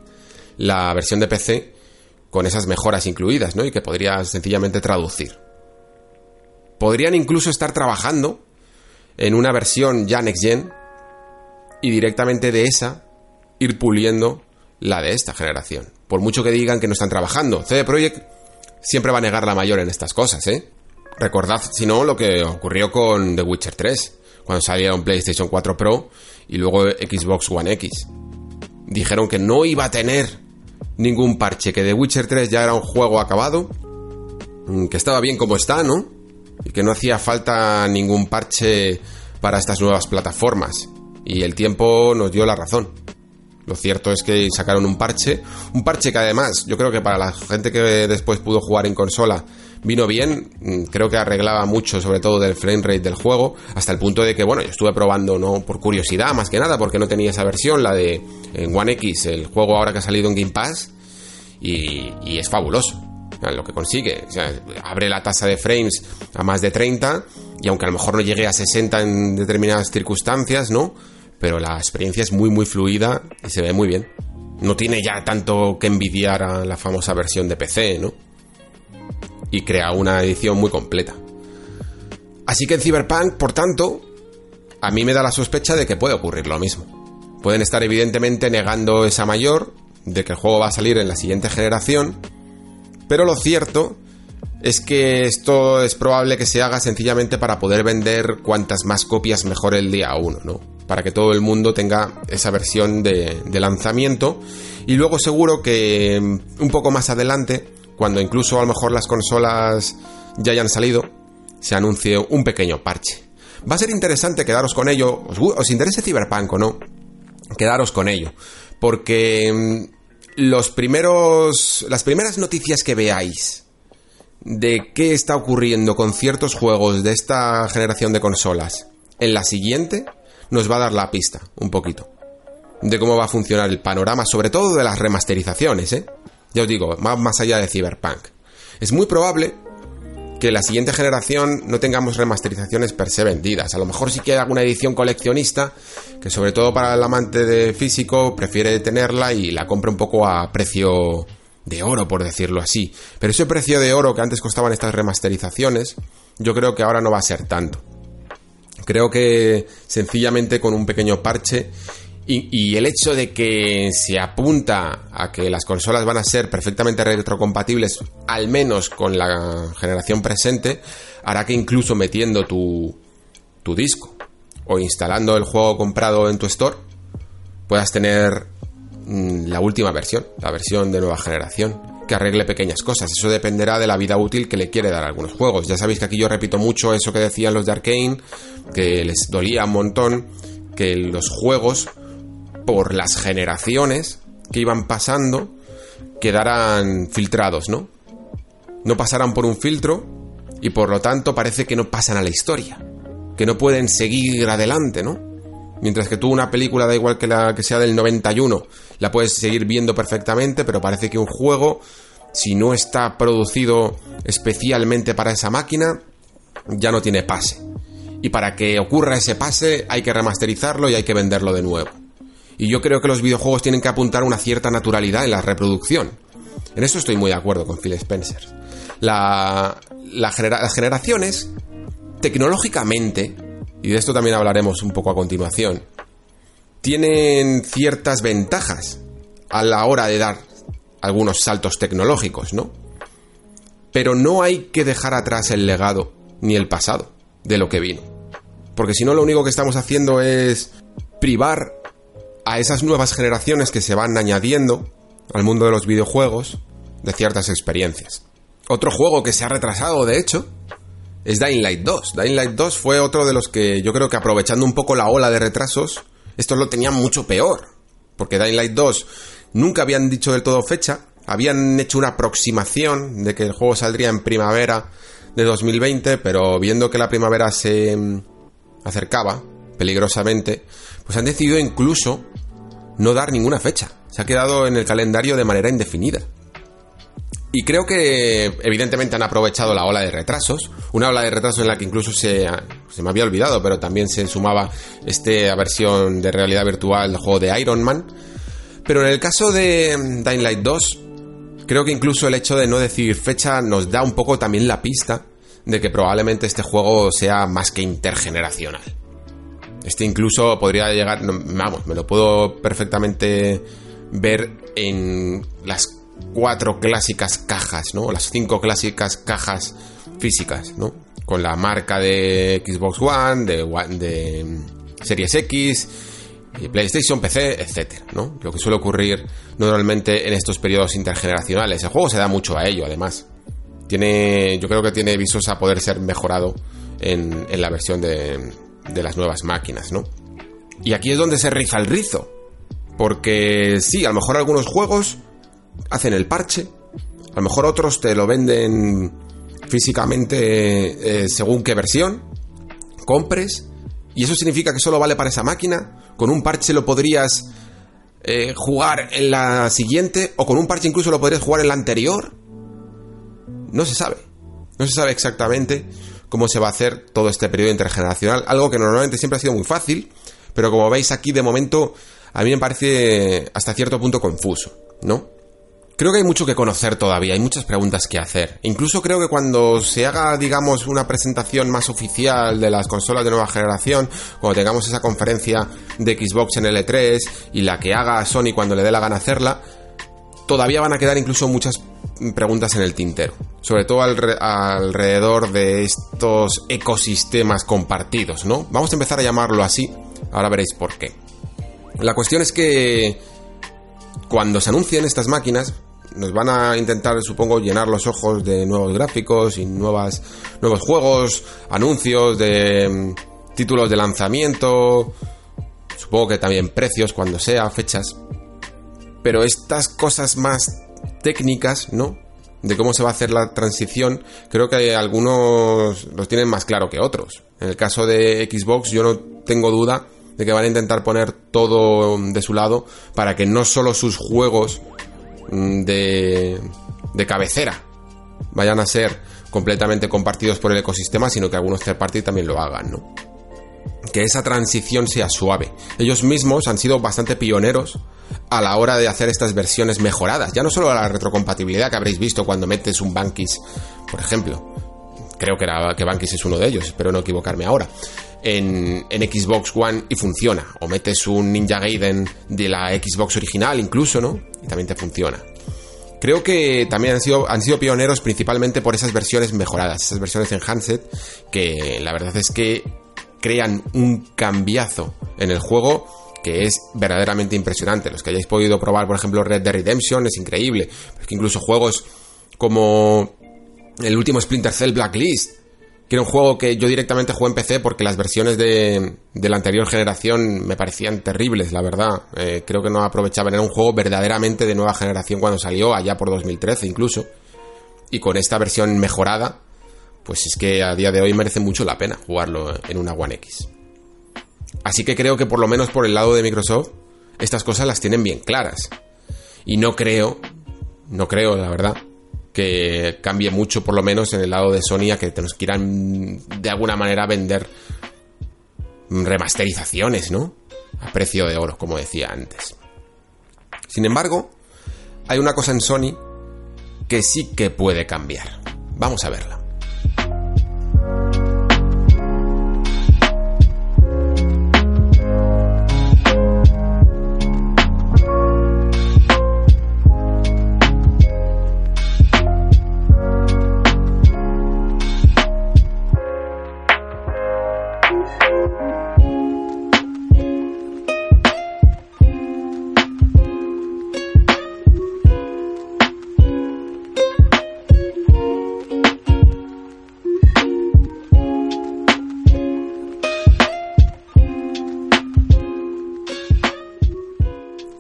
la versión de PC con esas mejoras incluidas, ¿no? Y que podría sencillamente traducir. Podrían incluso estar trabajando en una versión ya next gen y directamente de esa ir puliendo la de esta generación. Por mucho que digan que no están trabajando, CD Projekt siempre va a negar la mayor en estas cosas, ¿eh? Recordad, si no, lo que ocurrió con The Witcher 3, cuando salía un PlayStation 4 Pro y luego Xbox One X. Dijeron que no iba a tener ningún parche, que The Witcher 3 ya era un juego acabado, mm, que estaba bien como está, ¿no? Y que no hacía falta ningún parche para estas nuevas plataformas. Y el tiempo nos dio la razón. Lo cierto es que sacaron un parche, un parche que además yo creo que para la gente que después pudo jugar en consola vino bien, mm, creo que arreglaba mucho sobre todo del frame rate del juego, hasta el punto de que, bueno, yo estuve probando, no por curiosidad más que nada, porque no tenía esa versión, la de en One X, el juego ahora que ha salido en Game Pass, y, y es fabuloso. Lo que consigue, o sea, abre la tasa de frames a más de 30 y aunque a lo mejor no llegue a 60 en determinadas circunstancias, ¿no? Pero la experiencia es muy muy fluida y se ve muy bien. No tiene ya tanto que envidiar a la famosa versión de PC, ¿no? y crea una edición muy completa. Así que en Cyberpunk, por tanto, a mí me da la sospecha de que puede ocurrir lo mismo. Pueden estar evidentemente negando esa mayor de que el juego va a salir en la siguiente generación, pero lo cierto es que esto es probable que se haga sencillamente para poder vender cuantas más copias mejor el día 1, ¿no? Para que todo el mundo tenga esa versión de, lanzamiento y luego seguro que un poco más adelante cuando incluso a lo mejor las consolas ya hayan salido, se anuncie un pequeño parche. Va a ser interesante quedaros con ello, os, os interese Cyberpunk o no, quedaros con ello, porque mm, los primeros, las primeras noticias que veáis de qué está ocurriendo con ciertos juegos de esta generación de consolas en la siguiente, nos va a dar la pista un poquito de cómo va a funcionar el panorama, sobre todo de las remasterizaciones, ¿eh? Ya os digo, más, más allá de Cyberpunk. Es muy probable que la siguiente generación no tengamos remasterizaciones per se vendidas. A lo mejor sí que hay alguna edición coleccionista que sobre todo para el amante de físico prefiere tenerla y la compra un poco a precio de oro, por decirlo así. Pero ese precio de oro que antes costaban estas remasterizaciones, yo creo que ahora no va a ser tanto. Creo que sencillamente con un pequeño parche y, el hecho de que se apunta a que las consolas van a ser perfectamente retrocompatibles, al menos con la generación presente, hará que incluso metiendo tu, tu disco o instalando el juego comprado en tu store, puedas tener mm, la última versión, la versión de nueva generación, que arregle pequeñas cosas. Eso dependerá de la vida útil que le quiere dar algunos juegos. Ya sabéis que aquí yo repito mucho eso que decían los de Arkane, que les dolía un montón que los juegos por las generaciones que iban pasando quedaran filtrados, ¿no? No pasarán por un filtro y por lo tanto parece que no pasan a la historia, que no pueden seguir adelante, ¿no? Mientras que tú una película, da igual que la que sea del 91, la puedes seguir viendo perfectamente, pero parece que un juego, si no está producido especialmente para esa máquina, ya no tiene pase. Y para que ocurra ese pase hay que remasterizarlo y hay que venderlo de nuevo. Y yo creo que los videojuegos tienen que apuntar a una cierta naturalidad en la reproducción. En eso estoy muy de acuerdo con Phil Spencer. las generaciones, tecnológicamente, y de esto también hablaremos un poco a continuación, tienen ciertas ventajas a la hora de dar algunos saltos tecnológicos, ¿no? Pero no hay que dejar atrás el legado ni el pasado de lo que vino. Porque si no, lo único que estamos haciendo es privar a esas nuevas generaciones que se van añadiendo al mundo de los videojuegos de ciertas experiencias. Otro juego que se ha retrasado, de hecho, es Dying Light 2. Dying Light 2 fue otro de los que yo creo que aprovechando un poco la ola de retrasos, estos lo tenían mucho peor. Porque Dying Light 2 nunca habían dicho del todo fecha, habían hecho una aproximación de que el juego saldría en primavera de 2020, pero viendo que la primavera se mm, acercaba peligrosamente, pues han decidido incluso no dar ninguna fecha. Se ha quedado en el calendario de manera indefinida. Y creo que evidentemente han aprovechado la ola de retrasos, una ola de retrasos en la que incluso se, se me había olvidado, pero también se sumaba esta versión de realidad virtual del juego de Iron Man. Pero en el caso de Dying Light 2, creo que incluso el hecho de no decir fecha nos da un poco también la pista de que probablemente este juego sea más que intergeneracional. Este incluso podría llegar, vamos, me lo puedo perfectamente ver en las cuatro clásicas cajas, ¿no? Las cinco clásicas cajas físicas, ¿no? Con la marca de Xbox One, de, de mm, Series X, PlayStation, PC, etcétera, ¿no? Lo que suele ocurrir normalmente en estos periodos intergeneracionales. El juego se da mucho a ello, además. Tiene, yo creo que tiene visos a poder ser mejorado en, en la versión de, de las nuevas máquinas, ¿no? Y aquí es donde se riza el rizo. Porque sí, a lo mejor algunos juegos hacen el parche, a lo mejor otros te lo venden físicamente eh, según qué versión compres. Y eso significa que solo vale para esa máquina. Con un parche lo podrías eh, jugar en la siguiente. O con un parche incluso lo podrías jugar en la anterior. No se sabe. No se sabe exactamente cómo se va a hacer todo este periodo intergeneracional. Algo que normalmente siempre ha sido muy fácil. Pero como veis aquí de momento a mí me parece hasta cierto punto confuso, ¿no? Creo que hay mucho que conocer todavía, hay muchas preguntas que hacer. Incluso creo que cuando se haga, digamos, una presentación más oficial de las consolas de nueva generación, cuando tengamos esa conferencia de Xbox en el E3 y la que haga Sony cuando le dé la gana hacerla, todavía van a quedar incluso muchas preguntas en el tintero. Sobre todo alrededor de estos ecosistemas compartidos, ¿no? Vamos a empezar a llamarlo así, ahora veréis por qué. La cuestión es que cuando se anuncien estas máquinas, nos van a intentar, supongo, llenar los ojos de nuevos gráficos y nuevas, nuevos juegos, anuncios de mm, títulos de lanzamiento, supongo que también precios cuando sea, fechas. Pero estas cosas más técnicas, ¿no? De cómo se va a hacer la transición, creo que algunos los tienen más claro que otros. En el caso de Xbox, yo no tengo duda de que van a intentar poner todo de su lado para que no solo sus juegos mm, de, de cabecera vayan a ser completamente compartidos por el ecosistema, sino que algunos third party también lo hagan, ¿no? Que esa transición sea suave. Ellos mismos han sido bastante pioneros a la hora de hacer estas versiones mejoradas. Ya no solo la retrocompatibilidad que habréis visto cuando metes un Bankis, por ejemplo. Creo que, era, que Bankis es uno de ellos, espero no equivocarme ahora en, Xbox One y funciona. O metes un Ninja Gaiden de la Xbox original incluso, ¿no? Y también te funciona. Creo que también han sido, han sido pioneros principalmente por esas versiones mejoradas, esas versiones en handset, que la verdad es que crean un cambiazo en el juego que es verdaderamente impresionante. Los que hayáis podido probar, por ejemplo, Red Dead Redemption es increíble. Es que incluso juegos como el último Splinter Cell Blacklist, que era un juego que yo directamente jugué en PC porque las versiones de, la anterior generación me parecían terribles, la verdad. Eh, creo que no aprovechaban. Era un juego verdaderamente de nueva generación cuando salió, allá por 2013 incluso. Y con esta versión mejorada, pues es que a día de hoy merece mucho la pena jugarlo en una One X. Así que creo que por lo menos por el lado de Microsoft, estas cosas las tienen bien claras. Y no creo, no creo, la verdad, que cambie mucho, por lo menos en el lado de Sony, a que nos quieran de alguna manera vender remasterizaciones, ¿no? A precio de oro, como decía antes. Sin embargo, hay una cosa en Sony que sí que puede cambiar. Vamos a verla.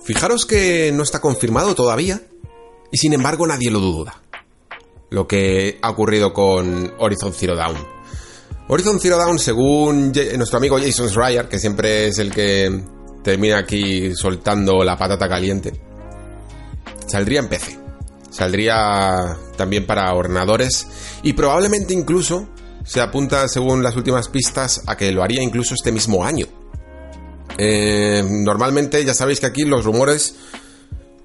Fijaros que no está confirmado todavía y sin embargo nadie lo duda. Lo que ha ocurrido con Horizon Zero Dawn. Horizon Zero Dawn, según nuestro amigo Jason Schreier, que siempre es el que termina aquí soltando la patata caliente, saldría en PC. Saldría también para ordenadores y probablemente incluso se apunta, según las últimas pistas, a que lo haría incluso este mismo año. Eh, normalmente ya sabéis que aquí los rumores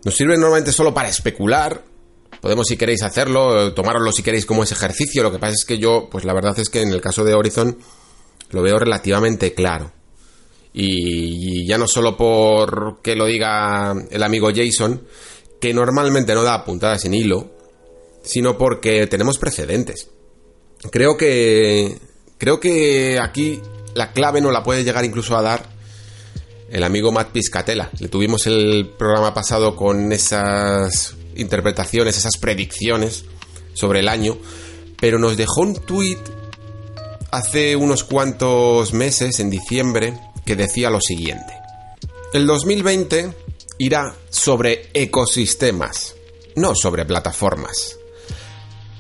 nos sirven normalmente solo para especular. Podemos si queréis hacerlo, tomároslo si queréis como ese ejercicio. Lo que pasa es que yo, pues la verdad es que en el caso de Horizon lo veo relativamente claro. Y, ya no solo por que lo diga el amigo Jason, que normalmente no da puntadas en hilo, sino porque tenemos precedentes. Creo que creo que aquí la clave no la puede llegar incluso a dar el amigo Matt Piscatella. Le tuvimos el programa pasado con esas interpretaciones, esas predicciones sobre el año, pero nos dejó un tweet hace unos cuantos meses, en diciembre, que decía lo siguiente. El 2020 irá sobre ecosistemas, no sobre plataformas.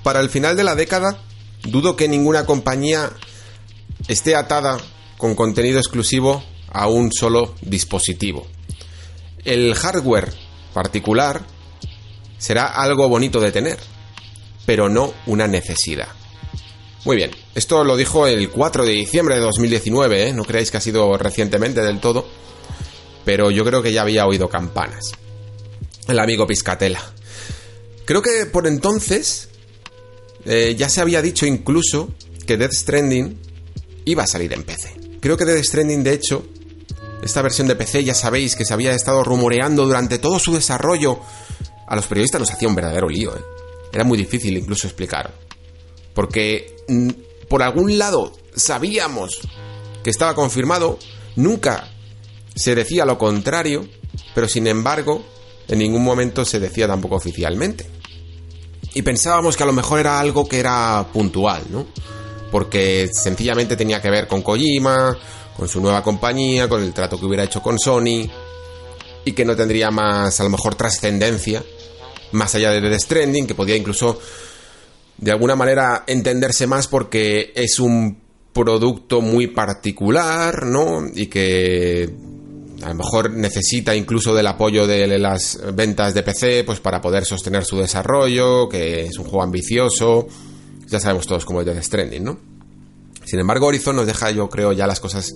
Para el final de la década dudo que ninguna compañía esté atada con contenido exclusivo a un solo dispositivo. El hardware particular será algo bonito de tener, pero no una necesidad. Muy bien, esto lo dijo el 4 de diciembre de 2019, ¿eh? no creáis que ha sido recientemente del todo, pero yo creo que ya había oído campanas. El amigo Piscatela. Creo que por entonces eh, ya se había dicho incluso que Death Stranding iba a salir en PC. Creo que Death Stranding, de hecho, esta versión de PC ya sabéis que se había estado rumoreando durante todo su desarrollo. A los periodistas nos hacía un verdadero lío, ¿eh? Era muy difícil incluso explicar. Porque mm, por algún lado sabíamos que estaba confirmado, nunca se decía lo contrario, pero sin embargo, en ningún momento se decía tampoco oficialmente. Y pensábamos que a lo mejor era algo que era puntual, ¿no? Porque sencillamente tenía que ver con Kojima, con su nueva compañía, con el trato que hubiera hecho con Sony, y que no tendría más, a lo mejor, trascendencia, más allá de The Stranding, que podía incluso, de alguna manera, entenderse más porque es un producto muy particular, ¿no? Y que a lo mejor necesita incluso del apoyo de las ventas de PC pues para poder sostener su desarrollo, que es un juego ambicioso. Ya sabemos todos cómo es Death Stranding, ¿no? Sin embargo, Horizon nos deja, yo creo, ya las cosas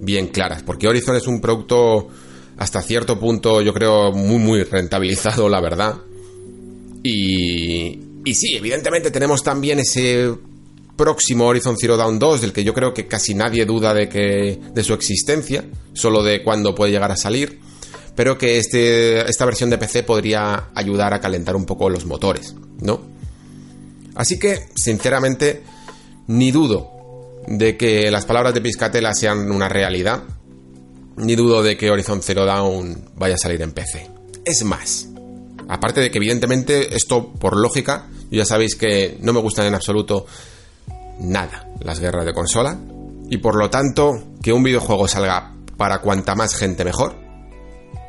bien claras, porque Horizon es un producto hasta cierto punto, yo creo, muy, muy rentabilizado, la verdad. Y, y sí, evidentemente tenemos también ese próximo Horizon Zero Dawn 2, del que yo creo que casi nadie duda de, que, de su existencia, solo de cuándo puede llegar a salir, pero que este, esta versión de PC podría ayudar a calentar un poco los motores, ¿no? Así que, sinceramente, ni dudo de que las palabras de Piscatela sean una realidad, ni dudo de que Horizon Zero Dawn vaya a salir en PC. Es más, aparte de que evidentemente esto por lógica, ya sabéis que no me gustan en absoluto nada las guerras de consola y por lo tanto que un videojuego salga para cuanta más gente mejor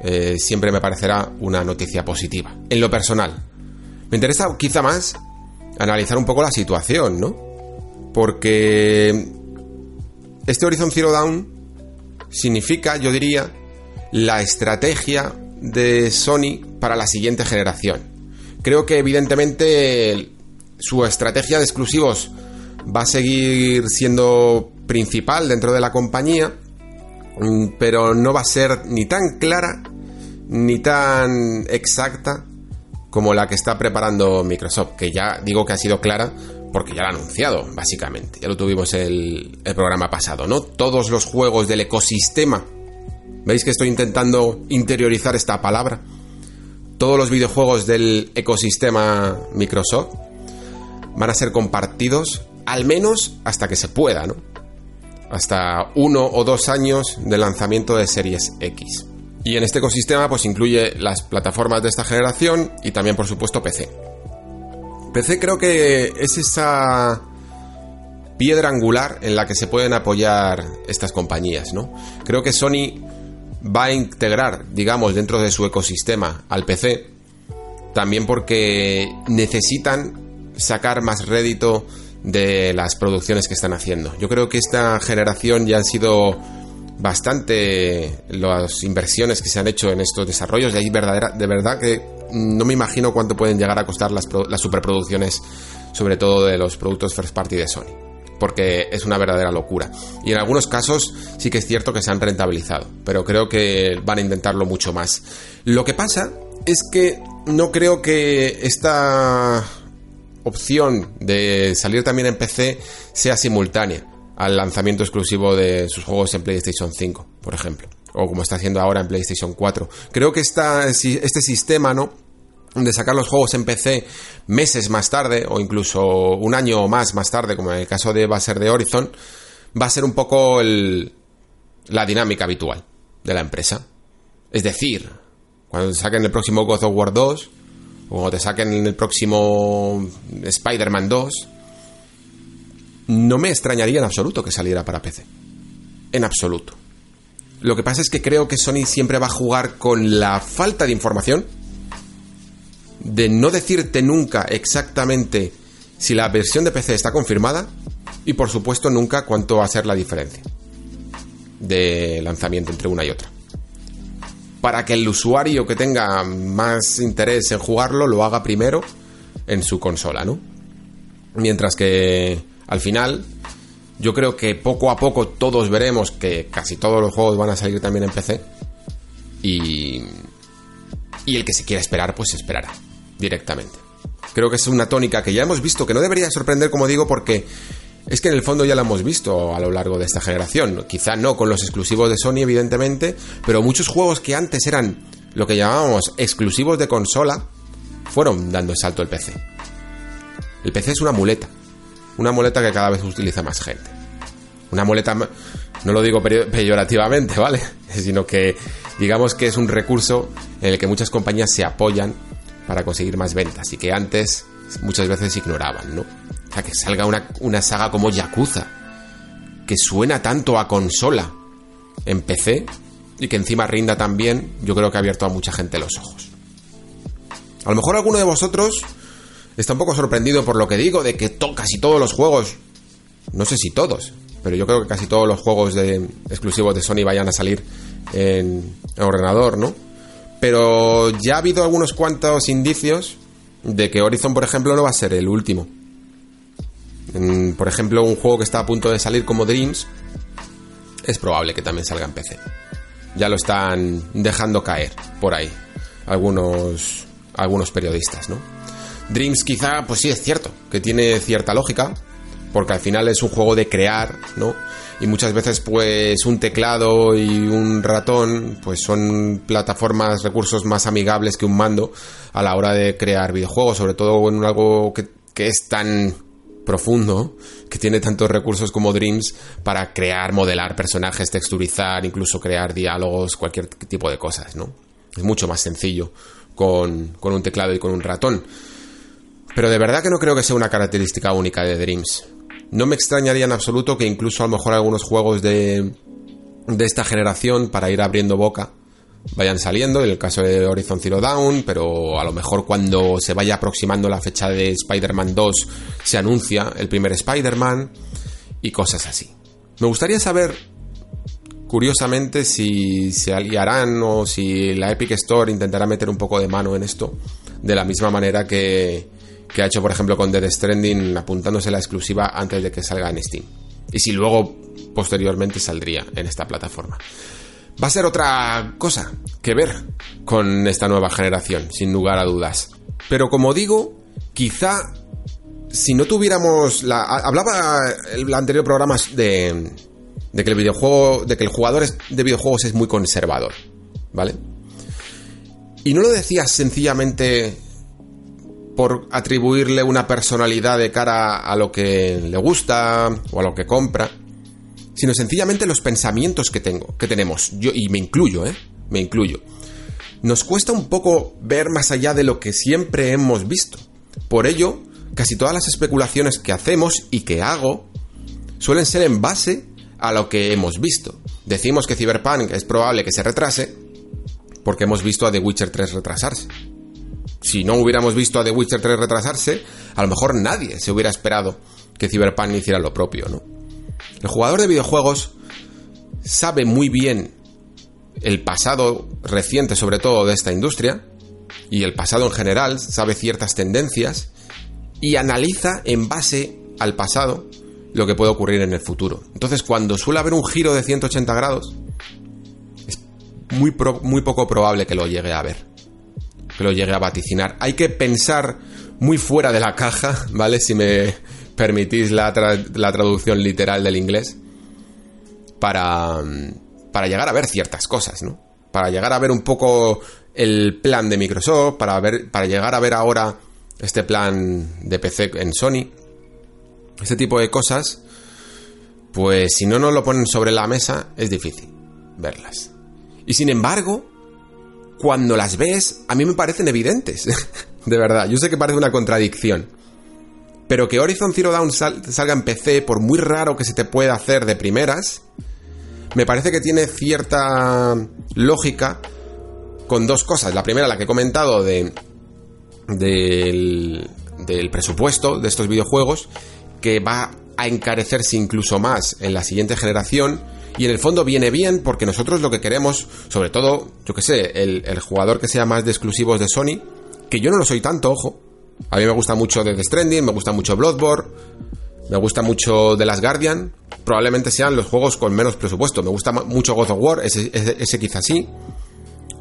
eh, siempre me parecerá una noticia positiva. En lo personal, me interesa quizá más analizar un poco la situación, ¿no? Porque este Horizon Zero Dawn significa, yo diría, la estrategia de Sony para la siguiente generación. Creo que evidentemente su estrategia de exclusivos va a seguir siendo principal dentro de la compañía, mm, pero no va a ser ni tan clara ni tan exacta como la que está preparando Microsoft, que ya digo que ha sido clara porque ya lo ha anunciado, básicamente. Ya lo tuvimos el, programa pasado, ¿no? Todos los juegos del ecosistema. ¿Veis que estoy intentando interiorizar esta palabra? Todos los videojuegos del ecosistema Microsoft van a ser compartidos al menos hasta que se pueda, ¿no? Hasta uno o dos años de lanzamiento de series X. Y en este ecosistema pues incluye las plataformas de esta generación y también por supuesto PC. PC creo que es esa piedra angular en la que se pueden apoyar estas compañías, ¿no? Creo que Sony va a integrar, digamos, dentro de su ecosistema al PC, también porque necesitan sacar más rédito de las producciones que están haciendo. Yo creo que esta generación ya han sido bastante las inversiones que se han hecho en estos desarrollos y ahí verdadera, de verdad que no me imagino cuánto pueden llegar a costar las, superproducciones, sobre todo de los productos first party de Sony. Porque es una verdadera locura. Y en algunos casos sí que es cierto que se han rentabilizado. Pero creo que van a intentarlo mucho más. Lo que pasa es que no creo que esta opción de salir también en PC sea simultánea al lanzamiento exclusivo de sus juegos en PlayStation 5, por ejemplo, o como está haciendo ahora en PlayStation 4. Creo que esta, este sistema, ¿no? De sacar los juegos en PC meses más tarde, o incluso un año o más más tarde, como en el caso de va a ser de Horizon, va a ser un poco la dinámica habitual de la empresa. Es decir, cuando saquen el próximo God of War 2, o te saquen en el próximo Spider-Man 2, no me extrañaría en absoluto que saliera para PC. En absoluto. Lo que pasa es que creo que Sony siempre va a jugar con la falta de información, de no decirte nunca exactamente si la versión de PC está confirmada y por supuesto nunca cuánto va a ser la diferencia de lanzamiento entre una y otra. Para que el usuario que tenga más interés en jugarlo lo haga primero en su consola, ¿no? Mientras que al final yo creo que poco a poco todos veremos que casi todos los juegos van a salir también en PC. Y, y el que se quiera esperar, pues esperará directamente. Creo que es una tónica que ya hemos visto, que no debería sorprender, como digo, porque es que en el fondo ya la hemos visto a lo largo de esta generación. Quizá no con los exclusivos de Sony, evidentemente, pero muchos juegos que antes eran lo que llamábamos exclusivos de consola, fueron dando el salto al PC. El PC es una muleta. Una muleta que cada vez utiliza más gente. Una muleta, no lo digo peyorativamente, [laughs] ¿vale? Sino que digamos que es un recurso en el que muchas compañías se apoyan para conseguir más ventas y que antes muchas veces ignoraban, ¿no? O sea, que salga una, una saga como Yakuza, que suena tanto a consola en PC y que encima rinda también, yo creo que ha abierto a mucha gente los ojos. A lo mejor alguno de vosotros está un poco sorprendido por lo que digo, de que casi todos los juegos, no sé si todos, pero yo creo que casi todos los juegos de, exclusivos de Sony vayan a salir en, en ordenador, ¿no? Pero ya ha habido algunos cuantos indicios de que Horizon, por ejemplo, no va a ser el último. por ejemplo, un juego que está a punto de salir como Dreams, es probable que también salga en PC. Ya lo están dejando caer por ahí algunos, algunos periodistas, ¿no? Dreams quizá, pues sí, es cierto, que tiene cierta lógica, porque al final es un juego de crear, ¿no? Y muchas veces pues un teclado y un ratón pues son plataformas, recursos más amigables que un mando a la hora de crear videojuegos, sobre todo en algo que, que es tan profundo, que tiene tantos recursos como Dreams para crear, modelar personajes, texturizar, incluso crear diálogos, cualquier tipo de cosas, ¿no? Es mucho más sencillo con, con un teclado y con un ratón. Pero de verdad que no creo que sea una característica única de Dreams. No me extrañaría en absoluto que incluso a lo mejor algunos juegos de, de esta generación, para ir abriendo boca, vayan saliendo, en el caso de Horizon Zero Dawn, pero a lo mejor cuando se vaya aproximando la fecha de Spider-Man 2 se anuncia el primer Spider-Man y cosas así. Me gustaría saber, curiosamente, si se aliarán o si la Epic Store intentará meter un poco de mano en esto, de la misma manera que, que ha hecho, por ejemplo, con Dead Stranding, apuntándose la exclusiva antes de que salga en Steam. Y si luego, posteriormente, saldría en esta plataforma. Va a ser otra cosa que ver con esta nueva generación, sin lugar a dudas. Pero como digo, quizá si no tuviéramos la hablaba el anterior programa de de que el videojuego de que el jugador de videojuegos es muy conservador, ¿vale? Y no lo decía sencillamente por atribuirle una personalidad de cara a lo que le gusta o a lo que compra, sino sencillamente los pensamientos que tengo, que tenemos, yo y me incluyo, ¿eh? Me incluyo. Nos cuesta un poco ver más allá de lo que siempre hemos visto. Por ello, casi todas las especulaciones que hacemos y que hago suelen ser en base a lo que hemos visto. Decimos que Cyberpunk es probable que se retrase porque hemos visto a The Witcher 3 retrasarse si no hubiéramos visto a The Witcher 3 retrasarse, a lo mejor nadie se hubiera esperado que Cyberpunk hiciera lo propio, ¿no? El jugador de videojuegos sabe muy bien el pasado reciente, sobre todo, de esta industria, y el pasado en general, sabe ciertas tendencias, y analiza en base al pasado lo que puede ocurrir en el futuro. Entonces, cuando suele haber un giro de 180 grados, es muy, muy poco probable que lo llegue a ver que lo llegue a vaticinar. Hay que pensar muy fuera de la caja, ¿vale? Si me permitís la, la traducción literal del inglés, para, para llegar a ver ciertas cosas, ¿no? Para llegar a ver un poco el plan de Microsoft, para, ver, para llegar a ver ahora este plan de PC en Sony. Este tipo de cosas, pues si no nos lo ponen sobre la mesa, es difícil verlas. Y sin embargo, cuando las ves, a mí me parecen evidentes. [laughs] de verdad, yo sé que parece una contradicción. Pero que Horizon Zero Dawn salga en PC, por muy raro que se te pueda hacer de primeras, me parece que tiene cierta lógica con dos cosas. La primera, la que he comentado de, del, del presupuesto de estos videojuegos que va a encarecerse incluso más en la siguiente generación y en el fondo viene bien porque nosotros lo que queremos, sobre todo, yo que sé, el, el, jugador que sea más de exclusivos de Sony, que yo no lo soy tanto, ojo. A mí me gusta mucho The Stranding, me gusta mucho Bloodborne, me gusta mucho The Last Guardian. Probablemente sean los juegos con menos presupuesto. Me gusta mucho God of War, ese, ese, ese quizás sí.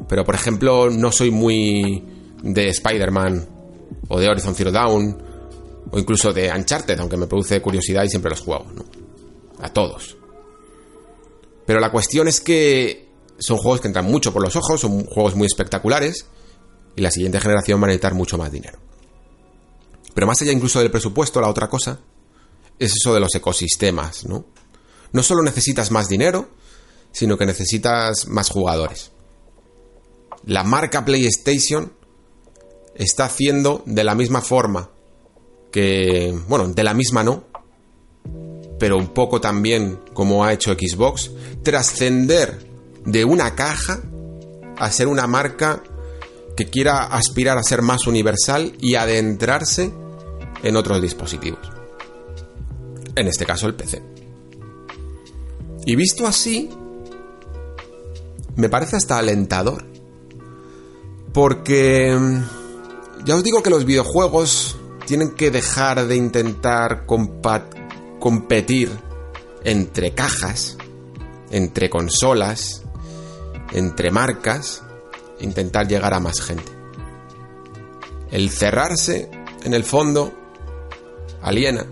Pero por ejemplo, no soy muy de Spider-Man o de Horizon Zero Dawn o incluso de Uncharted, aunque me produce curiosidad y siempre los juego, ¿no? A todos. Pero la cuestión es que son juegos que entran mucho por los ojos, son juegos muy espectaculares y la siguiente generación va a necesitar mucho más dinero. Pero más allá incluso del presupuesto, la otra cosa es eso de los ecosistemas, ¿no? No solo necesitas más dinero, sino que necesitas más jugadores. La marca PlayStation está haciendo de la misma forma que, bueno, de la misma no, pero un poco también como ha hecho Xbox, trascender de una caja a ser una marca que quiera aspirar a ser más universal y adentrarse en otros dispositivos. En este caso el PC. Y visto así, me parece hasta alentador. Porque ya os digo que los videojuegos tienen que dejar de intentar competir entre cajas, entre consolas, entre marcas, intentar llegar a más gente. El cerrarse, en el fondo, aliena.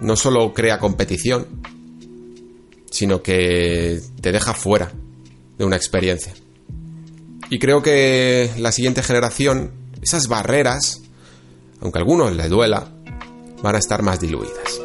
No solo crea competición, sino que te deja fuera de una experiencia. Y creo que la siguiente generación, esas barreras, aunque a algunos les duela, van a estar más diluidas.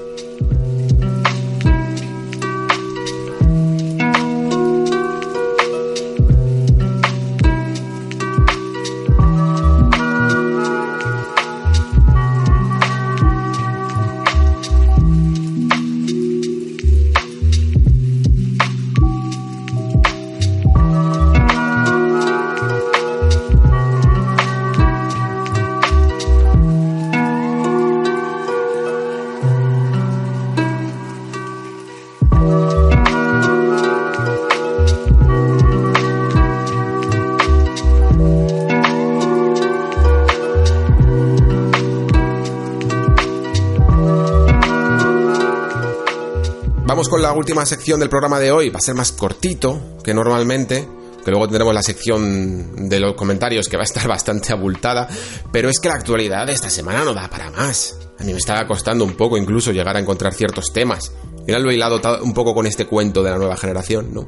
Última sección del programa de hoy. Va a ser más cortito que normalmente. Que luego tendremos la sección de los comentarios que va a estar [laughs] bastante abultada. Pero es que la actualidad de esta semana no da para más. A mí me estaba costando un poco incluso llegar a encontrar ciertos temas. Al lo he hilado un poco con este cuento de la nueva generación, ¿no?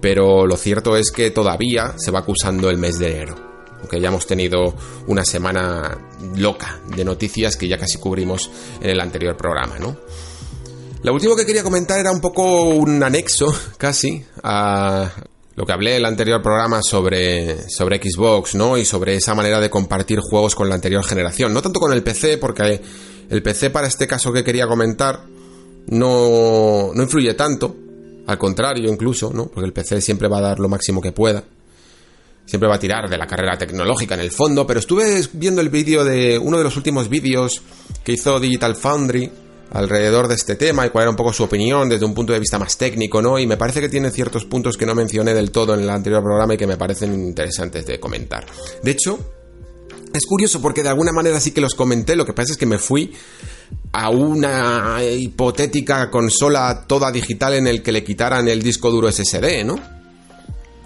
Pero lo cierto es que todavía se va acusando el mes de enero. Aunque ya hemos tenido una semana loca de noticias que ya casi cubrimos en el anterior programa, ¿no? Lo último que quería comentar era un poco un anexo, [laughs] casi, a lo que hablé en el anterior programa sobre, sobre Xbox, ¿no? Y sobre esa manera de compartir juegos con la anterior generación. No tanto con el PC, porque el PC para este caso que quería comentar no, no influye tanto. Al contrario, incluso, ¿no? Porque el PC siempre va a dar lo máximo que pueda. Siempre va a tirar de la carrera tecnológica en el fondo. Pero estuve viendo el vídeo de uno de los últimos vídeos que hizo Digital Foundry alrededor de este tema y cuál era un poco su opinión desde un punto de vista más técnico, ¿no? Y me parece que tiene ciertos puntos que no mencioné del todo en el anterior programa y que me parecen interesantes de comentar. De hecho, es curioso porque de alguna manera sí que los comenté, lo que pasa es que me fui a una hipotética consola toda digital en el que le quitaran el disco duro SSD, ¿no?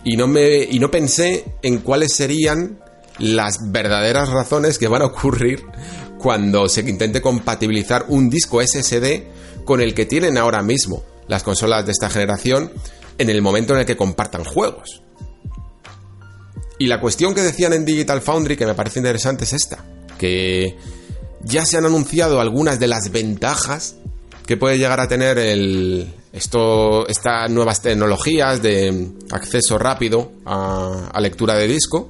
Y no me y no pensé en cuáles serían las verdaderas razones que van a ocurrir cuando se intente compatibilizar un disco SSD con el que tienen ahora mismo las consolas de esta generación en el momento en el que compartan juegos. Y la cuestión que decían en Digital Foundry que me parece interesante es esta, que ya se han anunciado algunas de las ventajas que puede llegar a tener estas nuevas tecnologías de acceso rápido a lectura de disco,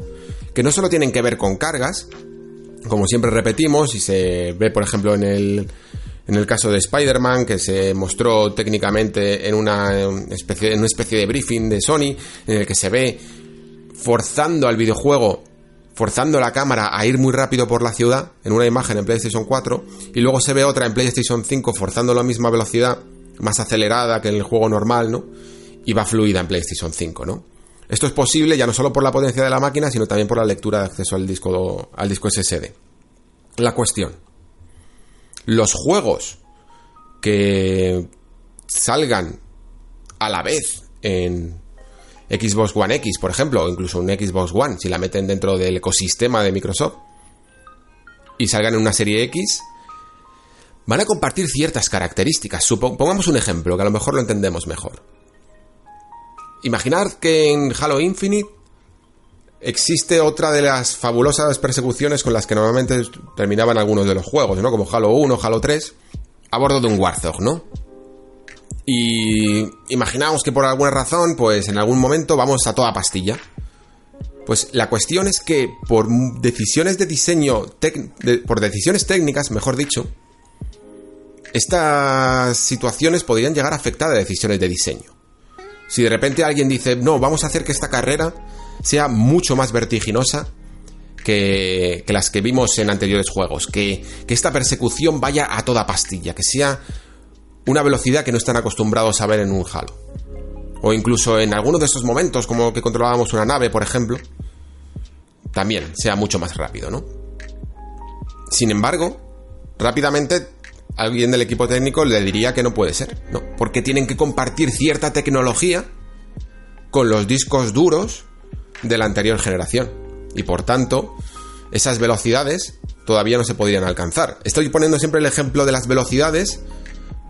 que no solo tienen que ver con cargas, como siempre repetimos, y se ve, por ejemplo, en el, en el caso de Spider-Man, que se mostró técnicamente en una especie, en una especie de briefing de Sony, en el que se ve forzando al videojuego forzando la cámara a ir muy rápido por la ciudad en una imagen en PlayStation 4 y luego se ve otra en PlayStation 5 forzando la misma velocidad, más acelerada que en el juego normal, ¿no? Y va fluida en PlayStation 5, ¿no? Esto es posible ya no solo por la potencia de la máquina, sino también por la lectura de acceso al disco, al disco SSD. La cuestión. Los juegos que salgan a la vez en Xbox One X, por ejemplo, o incluso un Xbox One, si la meten dentro del ecosistema de Microsoft, y salgan en una serie X, van a compartir ciertas características. pongamos un ejemplo, que a lo mejor lo entendemos mejor. Imaginad que en Halo Infinite existe otra de las fabulosas persecuciones con las que normalmente terminaban algunos de los juegos, ¿no? Como Halo 1, Halo 3, a bordo de un Warthog, ¿no? Y imaginamos que por alguna razón, pues en algún momento vamos a toda pastilla. Pues la cuestión es que por decisiones de diseño, por decisiones técnicas, mejor dicho, estas situaciones podrían llegar a afectar a decisiones de diseño. Si de repente alguien dice, no, vamos a hacer que esta carrera sea mucho más vertiginosa que, las que vimos en anteriores juegos, que, que esta persecución vaya a toda pastilla, que sea una velocidad que no están acostumbrados a ver en un Halo. O incluso en algunos de esos momentos, como que controlábamos una nave, por ejemplo, también sea mucho más rápido, ¿no? Sin embargo, rápidamente alguien del equipo técnico le diría que no puede ser, ¿no? Porque tienen que compartir cierta tecnología con los discos duros de la anterior generación. Y por tanto, esas velocidades todavía no se podrían alcanzar. Estoy poniendo siempre el ejemplo de las velocidades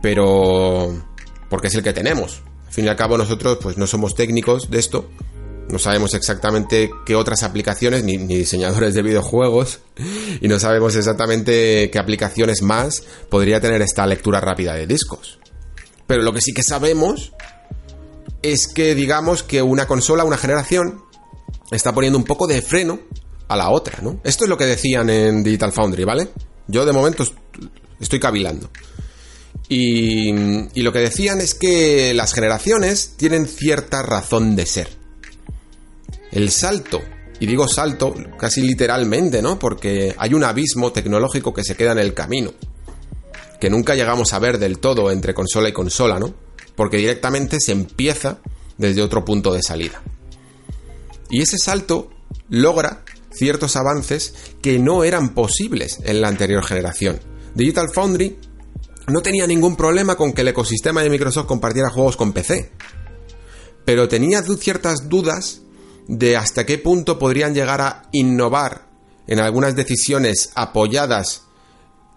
pero porque es el que tenemos. Al fin y al cabo nosotros pues no somos técnicos de esto, no sabemos exactamente qué otras aplicaciones, ni, diseñadores de videojuegos, y no sabemos exactamente qué aplicaciones más podría tener esta lectura rápida de discos. Pero lo que sí que sabemos es que digamos que una consola, una generación, está poniendo un poco de freno a la otra, ¿no? Esto es lo que decían en Digital Foundry, ¿vale? Yo de momento estoy cavilando. Y, lo que decían es que las generaciones tienen cierta razón de ser. El salto, y digo salto casi literalmente, ¿no? Porque hay un abismo tecnológico que se queda en el camino, que nunca llegamos a ver del todo entre consola y consola, ¿no? Porque directamente se empieza desde otro punto de salida. Y ese salto logra ciertos avances que no eran posibles en la anterior generación. Digital Foundry no tenía ningún problema con que el ecosistema de Microsoft compartiera juegos con PC. Pero tenía ciertas dudas de hasta qué punto podrían llegar a innovar en algunas decisiones apoyadas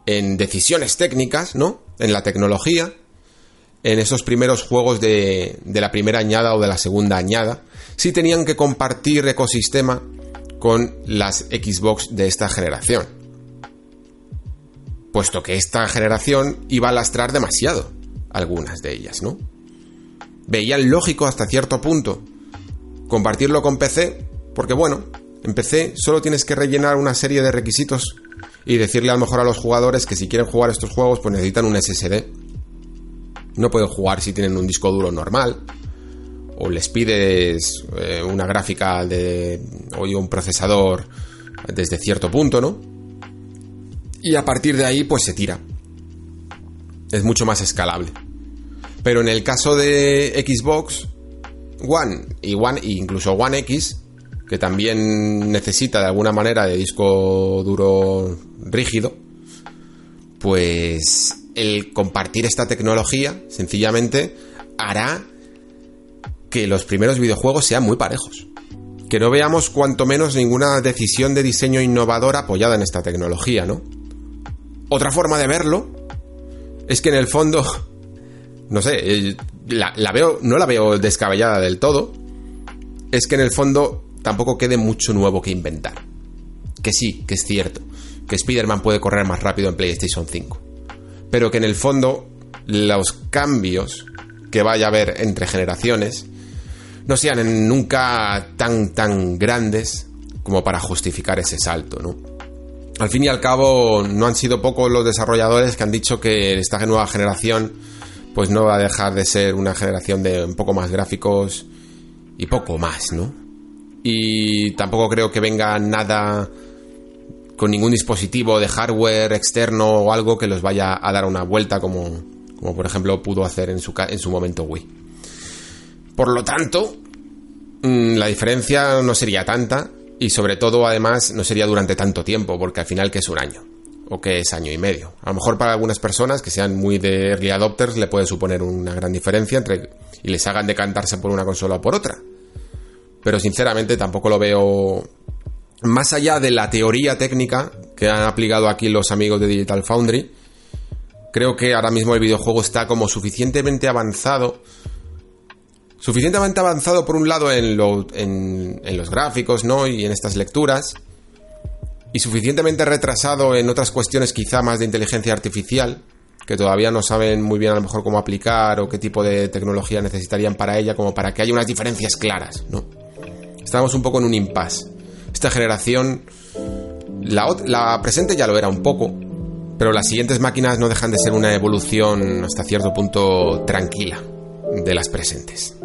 en decisiones técnicas, ¿no? En la tecnología, en esos primeros juegos de, de la primera añada o de la segunda añada, si tenían que compartir ecosistema con las Xbox de esta generación puesto que esta generación iba a lastrar demasiado algunas de ellas, ¿no? Veían lógico hasta cierto punto compartirlo con PC, porque bueno, en PC solo tienes que rellenar una serie de requisitos y decirle a lo mejor a los jugadores que si quieren jugar estos juegos pues necesitan un SSD. No pueden jugar si tienen un disco duro normal. O les pides eh, una gráfica de, o un procesador desde cierto punto, ¿no? y a partir de ahí pues se tira. Es mucho más escalable. Pero en el caso de Xbox One y One e incluso One X, que también necesita de alguna manera de disco duro rígido, pues el compartir esta tecnología sencillamente hará que los primeros videojuegos sean muy parejos. Que no veamos cuanto menos ninguna decisión de diseño innovador apoyada en esta tecnología, ¿no? Otra forma de verlo es que en el fondo, [laughs] no sé, eh, la, veo, no la veo descabellada del todo, es que en el fondo tampoco quede mucho nuevo que inventar. Que sí, que es cierto, que Spider-Man puede correr más rápido en PlayStation 5. Pero que en el fondo los cambios que vaya a haber entre generaciones no sean nunca tan tan grandes como para justificar ese salto, ¿no? al fin y al cabo no han sido pocos los desarrolladores que han dicho que esta nueva generación pues no va a dejar de ser una generación de un poco más gráficos y poco más, ¿no? y tampoco creo que venga nada con ningún dispositivo de hardware externo o algo que los vaya a dar una vuelta como, como por ejemplo pudo hacer en su, en su momento Wii. Por lo tanto, mm, la diferencia no sería tanta y sobre todo además no sería durante tanto tiempo porque al final que es un año o que es año y medio. A lo mejor para algunas personas que sean muy de early adopters le puede suponer una gran diferencia entre y les hagan decantarse por una consola o por otra pero sinceramente tampoco lo veo más allá de la teoría técnica que han aplicado aquí los amigos de Digital Foundry. Creo que ahora mismo el videojuego está como suficientemente avanzado. Suficientemente avanzado por un lado en, en, los gráficos, ¿no? Y en estas lecturas. Y suficientemente retrasado en otras cuestiones quizá más de inteligencia artificial, que todavía no saben muy bien a lo mejor cómo aplicar o qué tipo de tecnología necesitarían para ella, como para que haya unas diferencias claras, ¿no? Estamos un poco en un impasse. Esta generación, la, la presente ya lo era un poco, pero las siguientes máquinas no dejan de ser una evolución hasta cierto punto tranquila de las presentes.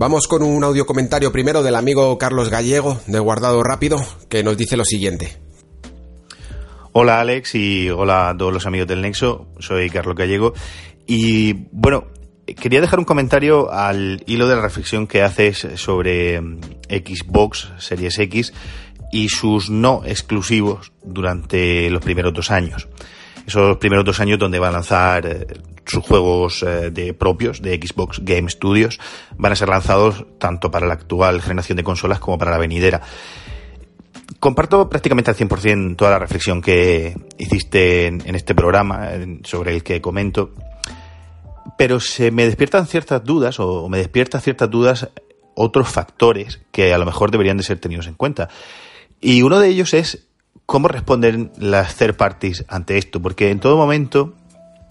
Vamos con un audio comentario primero del amigo Carlos Gallego de Guardado Rápido que nos dice lo siguiente. Hola Alex y hola a todos los amigos del Nexo, soy Carlos Gallego y bueno, quería dejar un comentario al hilo de la reflexión que haces sobre mm, Xbox Series X y sus no exclusivos durante los primeros dos años. Esos primeros dos años donde va a lanzar eh, sus juegos eh, de propios de Xbox Game Studios van a ser lanzados tanto para la actual generación de consolas como para la venidera. Comparto prácticamente al 100% toda la reflexión que hiciste en, este programa sobre el que comento, pero se me despiertan ciertas dudas o me despiertan ciertas dudas otros factores que a lo mejor deberían de ser tenidos en cuenta. Y uno de ellos es cómo responden las third parties ante esto, porque en todo momento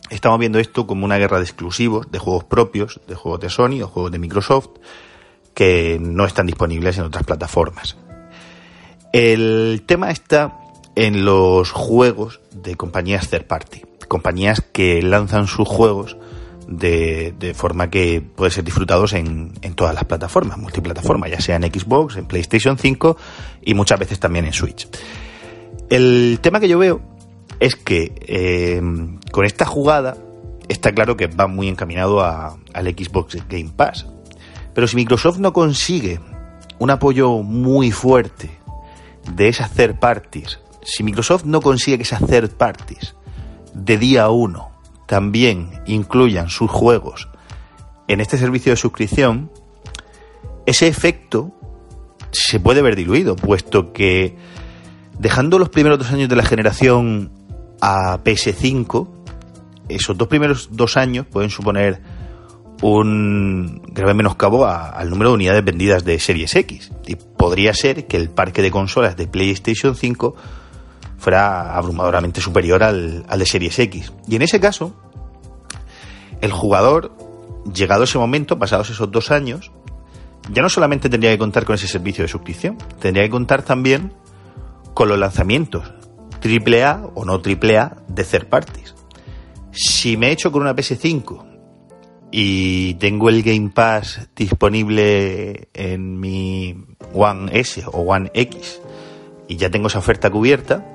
estamos viendo esto como una guerra de exclusivos, de juegos propios, de juegos de Sony o juegos de Microsoft, que no están disponibles en otras plataformas. El tema está en los juegos de compañías third party, compañías que lanzan sus juegos de, forma que pueden ser disfrutados en, en, todas las plataformas, multiplataforma, ya sea en Xbox, en PlayStation 5 y muchas veces también en Switch. El tema que yo veo es que eh, con esta jugada está claro que va muy encaminado a, al Xbox Game Pass. Pero si Microsoft no consigue un apoyo muy fuerte de esas third parties, si Microsoft no consigue que esas third parties de día uno también incluyan sus juegos en este servicio de suscripción, ese efecto se puede ver diluido, puesto que dejando los primeros dos años de la generación a PS5, esos dos primeros dos años pueden suponer un grave menoscabo al número de unidades vendidas de Series X. Y podría ser que el parque de consolas de PlayStation 5 fuera abrumadoramente superior al, al de Series X. Y en ese caso, el jugador, llegado ese momento, pasados esos dos años, ya no solamente tendría que contar con ese servicio de suscripción, tendría que contar también con los lanzamientos AAA o no AAA de third parties. Si me he hecho con una PS5 y tengo el Game Pass disponible en mi One S o One X y ya tengo esa oferta cubierta,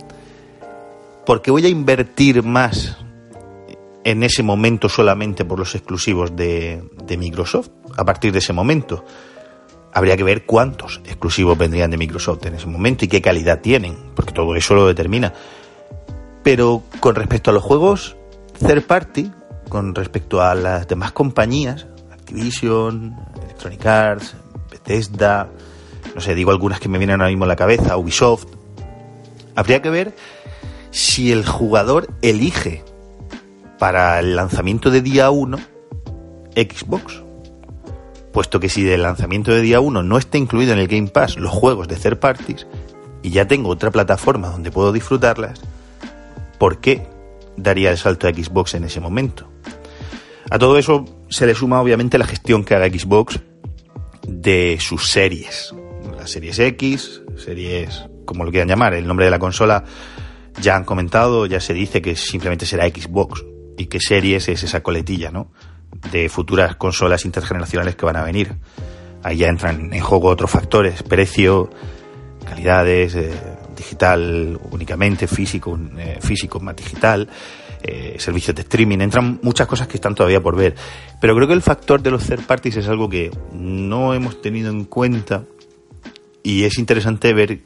¿por qué voy a invertir más en ese momento solamente por los exclusivos de, de Microsoft a partir de ese momento? Habría que ver cuántos exclusivos vendrían de Microsoft en ese momento y qué calidad tienen, porque todo eso lo determina. Pero con respecto a los juegos third party, con respecto a las demás compañías, Activision, Electronic Arts, Bethesda, no sé, digo algunas que me vienen ahora mismo a la cabeza, Ubisoft, habría que ver si el jugador elige para el lanzamiento de día 1 Xbox puesto que si del lanzamiento de día 1 no está incluido en el Game Pass los juegos de third parties y ya tengo otra plataforma donde puedo disfrutarlas, ¿por qué daría el salto a Xbox en ese momento. A todo eso se le suma obviamente la gestión que haga Xbox de sus series. Las series X, series como lo quieran llamar, el nombre de la consola ya han comentado, ya se dice que simplemente será Xbox y que series es esa coletilla, ¿no? De futuras consolas intergeneracionales que van a venir. Ahí ya entran en juego otros factores, precio, calidades, eh, digital únicamente, físico, eh, físico más digital, eh, servicios de streaming, entran muchas cosas que están todavía por ver. Pero creo que el factor de los third parties es algo que no hemos tenido en cuenta y es interesante ver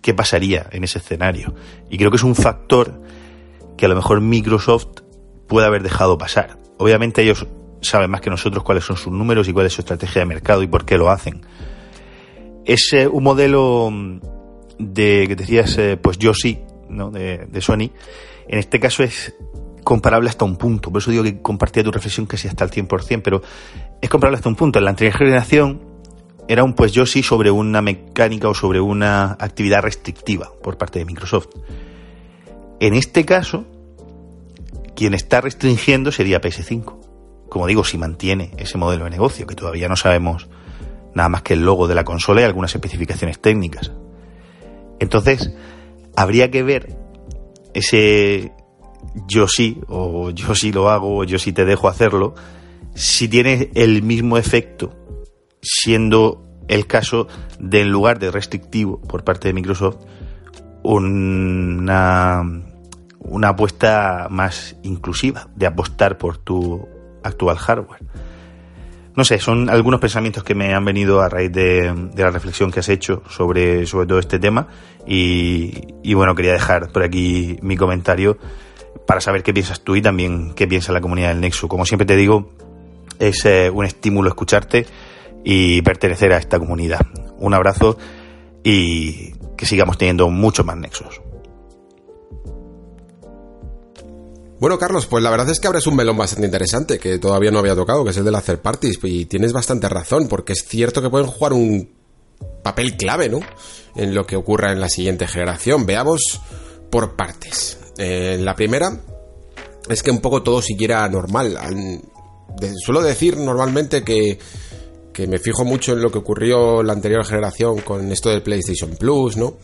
qué pasaría en ese escenario. Y creo que es un factor que a lo mejor Microsoft puede haber dejado pasar. Obviamente ellos saben más que nosotros cuáles son sus números y cuál es su estrategia de mercado y por qué lo hacen. Es un modelo mm, de que decías, eh, pues yo sí, ¿no? De, de, Sony. En este caso es comparable hasta un punto. Por eso digo que compartía tu reflexión casi hasta el 100%, pero es comparable hasta un punto. En la anterior generación era un pues yo sí sobre una mecánica o sobre una actividad restrictiva por parte de Microsoft. En este caso, quien está restringiendo sería PS5. Como digo, si mantiene ese modelo de negocio, que todavía no sabemos nada más que el logo de la consola y algunas especificaciones técnicas. Entonces, habría que ver ese yo sí, o yo sí lo hago, o yo sí te dejo hacerlo, si tiene el mismo efecto, siendo el caso de en lugar de restrictivo por parte de Microsoft, una, una apuesta más inclusiva, de apostar por tu actual hardware. No sé, son algunos pensamientos que me han venido a raíz de, la reflexión que has hecho sobre, sobre todo este tema y, bueno, quería dejar por aquí mi comentario para saber qué piensas tú y también qué piensa la comunidad del Nexo. Como siempre te digo, es eh, un estímulo escucharte y pertenecer a esta comunidad. Un abrazo y que sigamos teniendo muchos más Nexos. Bueno, Carlos, pues la verdad es que abres un melón bastante interesante que todavía no había tocado, que es el de las third parties, y tienes bastante razón, porque es cierto que pueden jugar un papel clave, ¿no? En lo que ocurra en la siguiente generación. Veamos por partes. Eh, la primera es que un poco todo siguiera normal. suelo decir normalmente que, que me fijo mucho en lo que ocurrió la anterior generación con esto del PlayStation Plus, ¿no?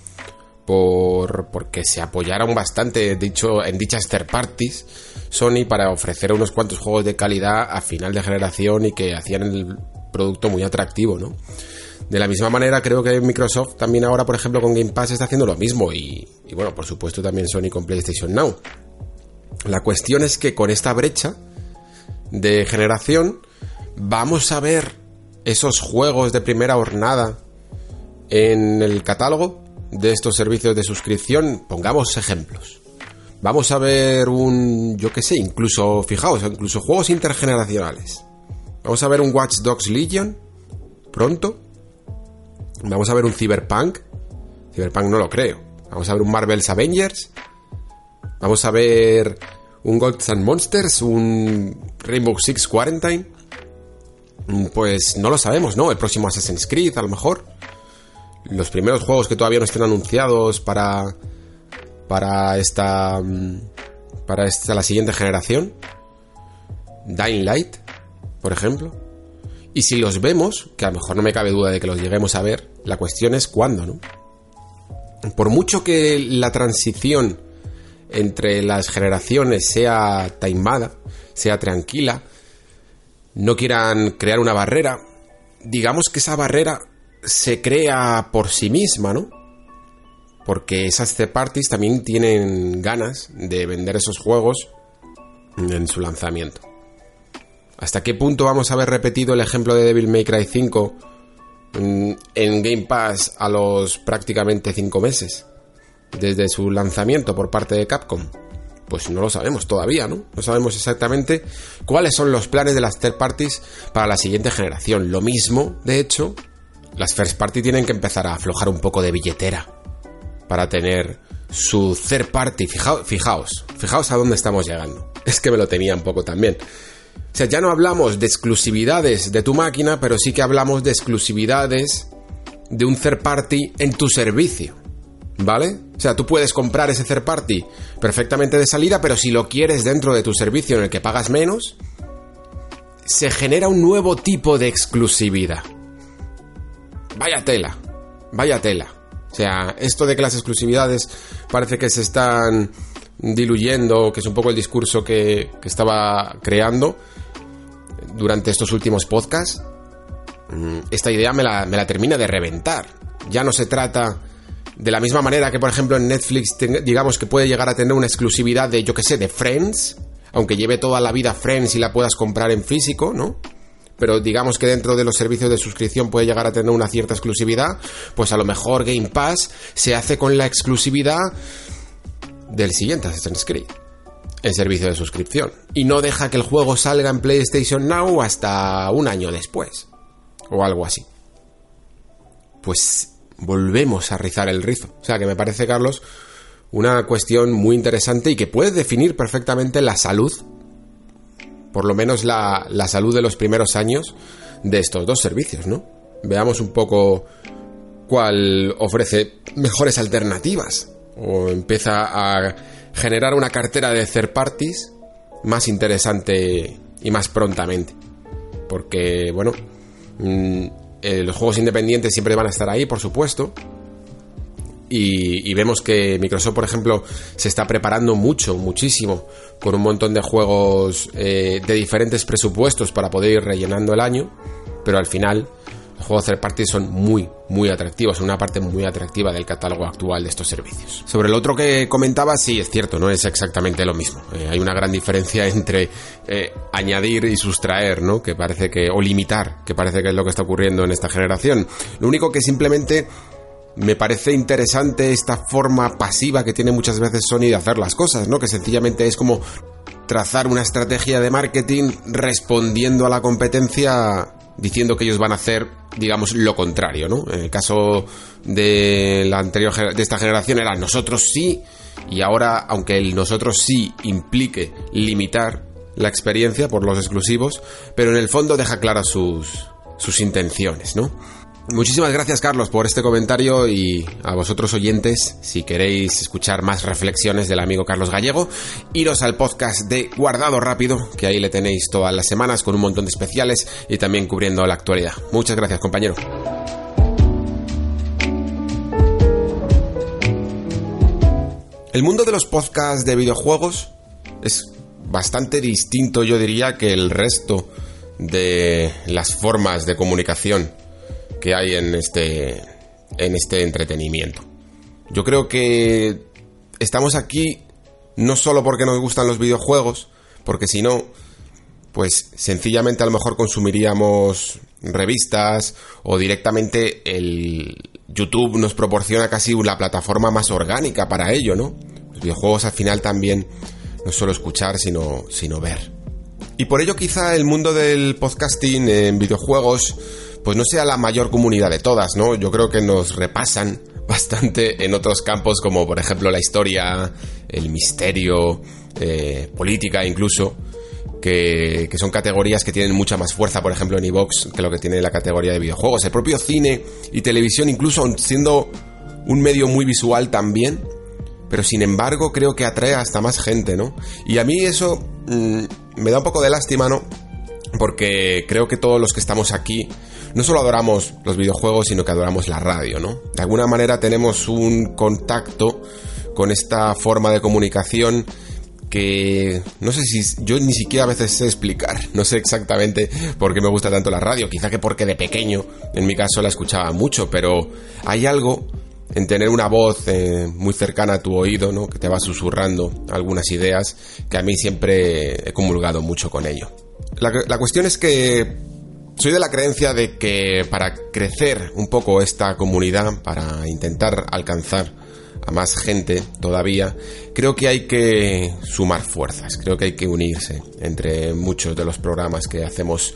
Por porque se apoyaron bastante dicho en dichas third parties Sony para ofrecer unos cuantos juegos de calidad a final de generación y que hacían el producto muy atractivo, ¿no? De la misma manera creo que Microsoft también ahora, por ejemplo, con Game Pass está haciendo lo mismo y, y bueno, por supuesto también Sony con PlayStation Now. La cuestión es que con esta brecha de generación vamos a ver esos juegos de primera hornada en el catálogo de estos servicios de suscripción, pongamos ejemplos. Vamos a ver un, yo qué sé, incluso, fijaos, incluso juegos intergeneracionales. Vamos a ver un Watch Dogs Legion pronto. Vamos a ver un Cyberpunk. Cyberpunk no lo creo. Vamos a ver un Marvel's Avengers. Vamos a ver un Gods and Monsters, un Rainbow Six Quarantine. Pues no lo sabemos, ¿no? El próximo Assassin's Creed, a lo mejor los primeros juegos que todavía no estén anunciados para para esta mm, para esta la siguiente generación. Dying Light por ejemplo. Y si los vemos que a lo mejor no me cabe duda de que los lleguemos a ver la cuestión es cuándo no por mucho que la transición entre las generaciones sea taimada sea tranquila no quieran crear una barrera digamos que esa barrera se crea por sí misma, ¿no? Porque esas third parties también tienen ganas de vender esos juegos en su lanzamiento. ¿Hasta qué punto vamos a haber repetido el ejemplo de Devil May Cry 5 en Game Pass a los prácticamente 5 meses? Desde su lanzamiento por parte de Capcom. Pues no lo sabemos todavía, ¿no? No sabemos exactamente cuáles son los planes de las third parties para la siguiente generación. Lo mismo, de hecho, las first party tienen que empezar a aflojar un poco de billetera para tener su third party. Fijaos, fijaos, fijaos a dónde estamos llegando. [laughs] Es que me lo tenía un poco también. O sea, ya no hablamos de exclusividades de tu máquina, pero sí que hablamos de exclusividades de un third party en tu servicio. ¿Vale? O sea, tú puedes comprar ese third party perfectamente de salida, pero si lo quieres dentro de tu servicio en el que pagas menos, se genera un nuevo tipo de exclusividad. Vaya tela, vaya tela. O sea, esto de que las exclusividades parece que se están diluyendo, que es un poco el discurso que, estaba creando durante estos últimos podcasts, mm, esta idea me la, me la termina de reventar. Ya no se trata de la misma manera que, por ejemplo, en Netflix, digamos que puede llegar a tener una exclusividad de, yo que sé, de Friends, aunque lleve toda la vida Friends y la puedas comprar en físico, ¿no? Pero digamos que dentro de los servicios de suscripción puede llegar a tener una cierta exclusividad, pues a lo mejor Game Pass se hace con la exclusividad del siguiente Assassin's Creed en servicio de suscripción y no deja que el juego salga en PlayStation Now hasta un año después o algo así. Pues volvemos a rizar el rizo. O sea que me parece, Carlos, una cuestión muy interesante y que puede definir perfectamente la salud, por lo menos la, salud de los primeros años de estos dos servicios, ¿no? Veamos un poco cuál ofrece mejores alternativas o empieza a generar una cartera de third parties más interesante y más prontamente. Porque, bueno, mm, los juegos independientes siempre van a estar ahí, por supuesto, y, vemos que Microsoft, por ejemplo, se está preparando mucho, muchísimo, con un montón de juegos eh, de diferentes presupuestos para poder ir rellenando el año, pero al final los juegos third party son muy, muy atractivos, son una parte muy atractiva del catálogo actual de estos servicios. Sobre el otro que comentaba, sí, es cierto, no es exactamente lo mismo. Eh, hay una gran diferencia [laughs] entre eh, añadir y sustraer, ¿no? Que parece que, o limitar, que parece que es lo que está ocurriendo en esta generación. Lo único que simplemente me parece interesante esta forma pasiva que tiene muchas veces Sony de hacer las cosas, ¿no? Que sencillamente es como trazar una estrategia de marketing respondiendo a la competencia diciendo que ellos van a hacer, digamos, lo contrario, ¿no? En el caso de la anterior de esta generación era nosotros sí y ahora aunque el nosotros sí implique limitar la experiencia por los exclusivos, pero en el fondo deja claras sus sus intenciones, ¿no? Muchísimas gracias Carlos por este comentario y a vosotros oyentes, si queréis escuchar más reflexiones del amigo Carlos Gallego, iros al podcast de Guardado Rápido, que ahí le tenéis todas las semanas con un montón de especiales y también cubriendo la actualidad. Muchas gracias compañero. El mundo de los podcasts de videojuegos es bastante distinto, yo diría, que el resto de las formas de comunicación que hay en este, en este entretenimiento. Yo creo que estamos aquí no solo porque nos gustan los videojuegos, porque si no, pues sencillamente a lo mejor consumiríamos revistas o directamente el YouTube nos proporciona casi la plataforma más orgánica para ello, ¿no? Los videojuegos al final también no solo escuchar, sino, sino ver. Y por ello quizá el mundo del podcasting en videojuegos pues no sea la mayor comunidad de todas, ¿no? Yo creo que nos repasan [laughs] bastante en otros campos como por ejemplo la historia, el misterio, eh, política incluso, que, que, son categorías que tienen mucha más fuerza, por ejemplo en Evox, que lo que tiene la categoría de videojuegos. El propio cine y televisión, incluso siendo un medio muy visual también, pero sin embargo creo que atrae hasta más gente, ¿no? Y a mí eso mm, me da un poco de lástima, ¿no? Porque creo que todos los que estamos aquí no solo adoramos los videojuegos, sino que adoramos la radio, ¿no? De alguna manera tenemos un contacto con esta forma de comunicación que no sé si yo ni siquiera a veces sé explicar, no sé exactamente por qué me gusta tanto la radio, quizá que porque de pequeño en mi caso la escuchaba mucho, pero hay algo en tener una voz eh, muy cercana a tu oído, ¿no? que te va susurrando algunas ideas, que a mí siempre he comulgado mucho con ello. La, la cuestión es que soy de la creencia de que para crecer un poco esta comunidad, para intentar alcanzar a más gente todavía, creo que hay que sumar fuerzas, creo que hay que unirse entre muchos de los programas que hacemos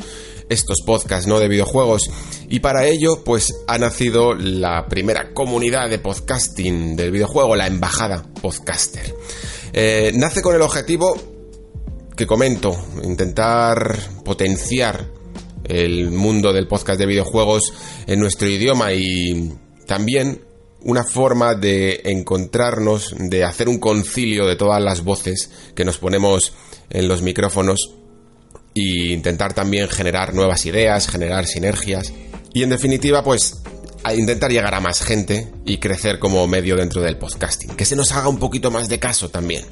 estos podcasts no de videojuegos y para ello pues ha nacido la primera comunidad de podcasting del videojuego, la embajada podcaster. Eh, nace con el objetivo que comento, intentar potenciar el mundo del podcast de videojuegos en nuestro idioma y también una forma de encontrarnos, de hacer un concilio de todas las voces que nos ponemos en los micrófonos e intentar también generar nuevas ideas, generar sinergias y en definitiva pues intentar llegar a más gente y crecer como medio dentro del podcasting, que se nos haga un poquito más de caso también.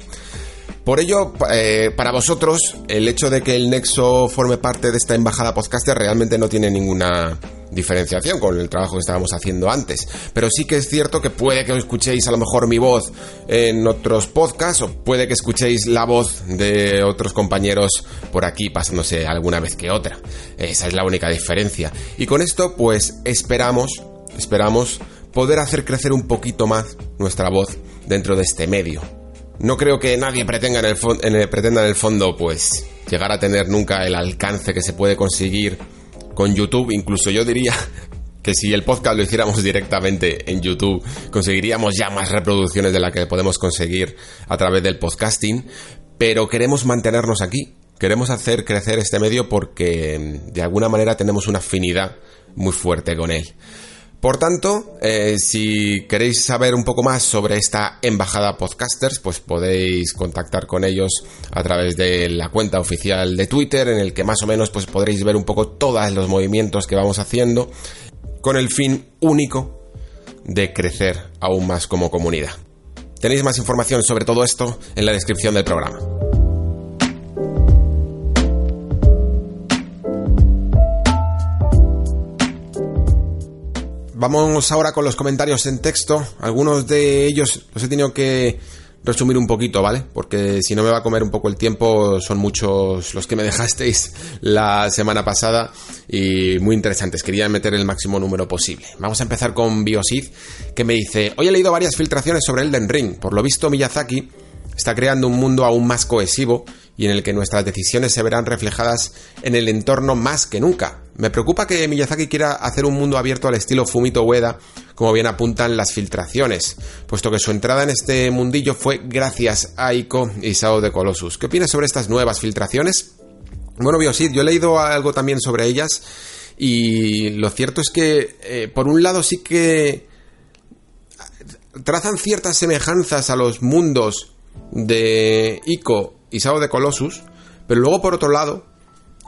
Por ello, eh, para vosotros, el hecho de que el Nexo forme parte de esta embajada podcaster realmente no tiene ninguna diferenciación con el trabajo que estábamos haciendo antes. Pero sí que es cierto que puede que escuchéis a lo mejor mi voz en otros podcasts o puede que escuchéis la voz de otros compañeros por aquí pasándose alguna vez que otra. Esa es la única diferencia. Y con esto pues esperamos, esperamos poder hacer crecer un poquito más nuestra voz dentro de este medio. No creo que nadie pretenda en el, el fondo pues llegar a tener nunca el alcance que se puede conseguir con YouTube, incluso yo diría [laughs] que si el podcast lo hiciéramos directamente en YouTube, conseguiríamos ya más reproducciones de las que podemos conseguir a través del podcasting, pero queremos mantenernos aquí, queremos hacer crecer este medio porque de alguna manera tenemos una afinidad muy fuerte con él. Por tanto, eh, si queréis saber un poco más sobre esta embajada podcasters, pues podéis contactar con ellos a través de la cuenta oficial de Twitter, en el que más o menos pues podréis ver un poco todos los movimientos que vamos haciendo, con el fin único de crecer aún más como comunidad. Tenéis más información sobre todo esto en la descripción del programa. Vamos ahora con los comentarios en texto. Algunos de ellos los he tenido que resumir un poquito, ¿vale? Porque si no me va a comer un poco el tiempo, son muchos los que me dejasteis la semana pasada y muy interesantes. Quería meter el máximo número posible. Vamos a empezar con Biosid, que me dice: Hoy he leído varias filtraciones sobre Elden Ring. Por lo visto, Miyazaki está creando un mundo aún más cohesivo y en el que nuestras decisiones se verán reflejadas en el entorno más que nunca. Me preocupa que Miyazaki quiera hacer un mundo abierto al estilo Fumito Ueda, como bien apuntan las filtraciones, puesto que su entrada en este mundillo fue gracias a Ico y Sao de Colossus. ¿Qué opinas sobre estas nuevas filtraciones? Bueno, Biosid, yo he leído algo también sobre ellas y lo cierto es que, eh, por un lado, sí que trazan ciertas semejanzas a los mundos de Ico y Sao de Colossus, pero luego por otro lado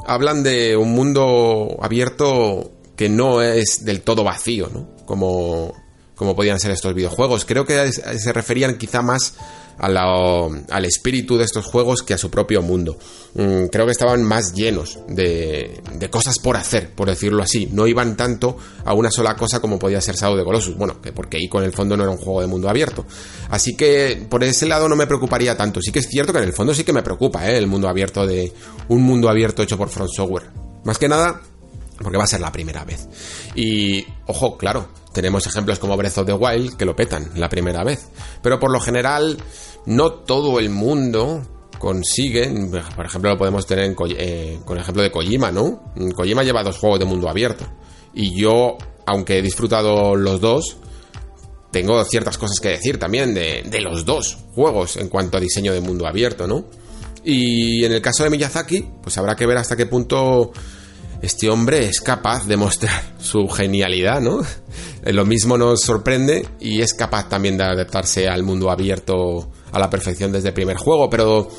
hablan de un mundo abierto que no es del todo vacío, ¿no? Como, como podían ser estos videojuegos. Creo que se referían quizá más al espíritu de estos juegos que a su propio mundo. Mm, creo que estaban más llenos de, cosas por hacer, por decirlo así. No iban tanto a una sola cosa como podía ser Shadow de Colossus. Bueno, que porque ahí con el fondo no era un juego de mundo abierto. Así que por ese lado no me preocuparía tanto. Sí que es cierto que en el fondo sí que me preocupa ¿eh? el mundo abierto de un mundo abierto hecho por Front Software. Más que nada porque va a ser la primera vez. Y, ojo, claro, tenemos ejemplos como Breath of the Wild que lo petan la primera vez. Pero por lo general, no todo el mundo consigue, por ejemplo, lo podemos tener eh, con el ejemplo de Kojima, ¿no? Kojima lleva dos juegos de mundo abierto. Y yo, aunque he disfrutado los dos, tengo ciertas cosas que decir también de, de los dos juegos en cuanto a diseño de mundo abierto, ¿no? Y en el caso de Miyazaki, pues habrá que ver hasta qué punto este hombre es capaz de mostrar [laughs] su genialidad, ¿no? [laughs] Lo mismo nos sorprende y es capaz también de adaptarse al mundo abierto a la perfección desde el primer juego, pero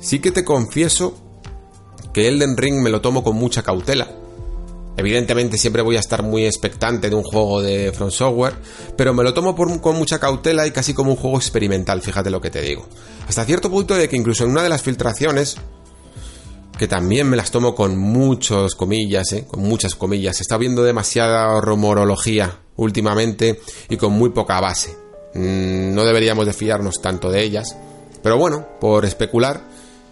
sí que te confieso que Elden Ring me lo tomo con mucha cautela. Evidentemente siempre voy a estar muy expectante de un juego de From Software, pero me lo tomo con mucha cautela y casi como un juego experimental, fíjate lo que te digo. Hasta cierto punto de que incluso en una de las filtraciones que también me las tomo con muchos comillas, ¿eh? con muchas comillas. Está viendo demasiada rumorología últimamente y con muy poca base. Mm, no deberíamos de fiarnos tanto de ellas. Pero bueno, por especular,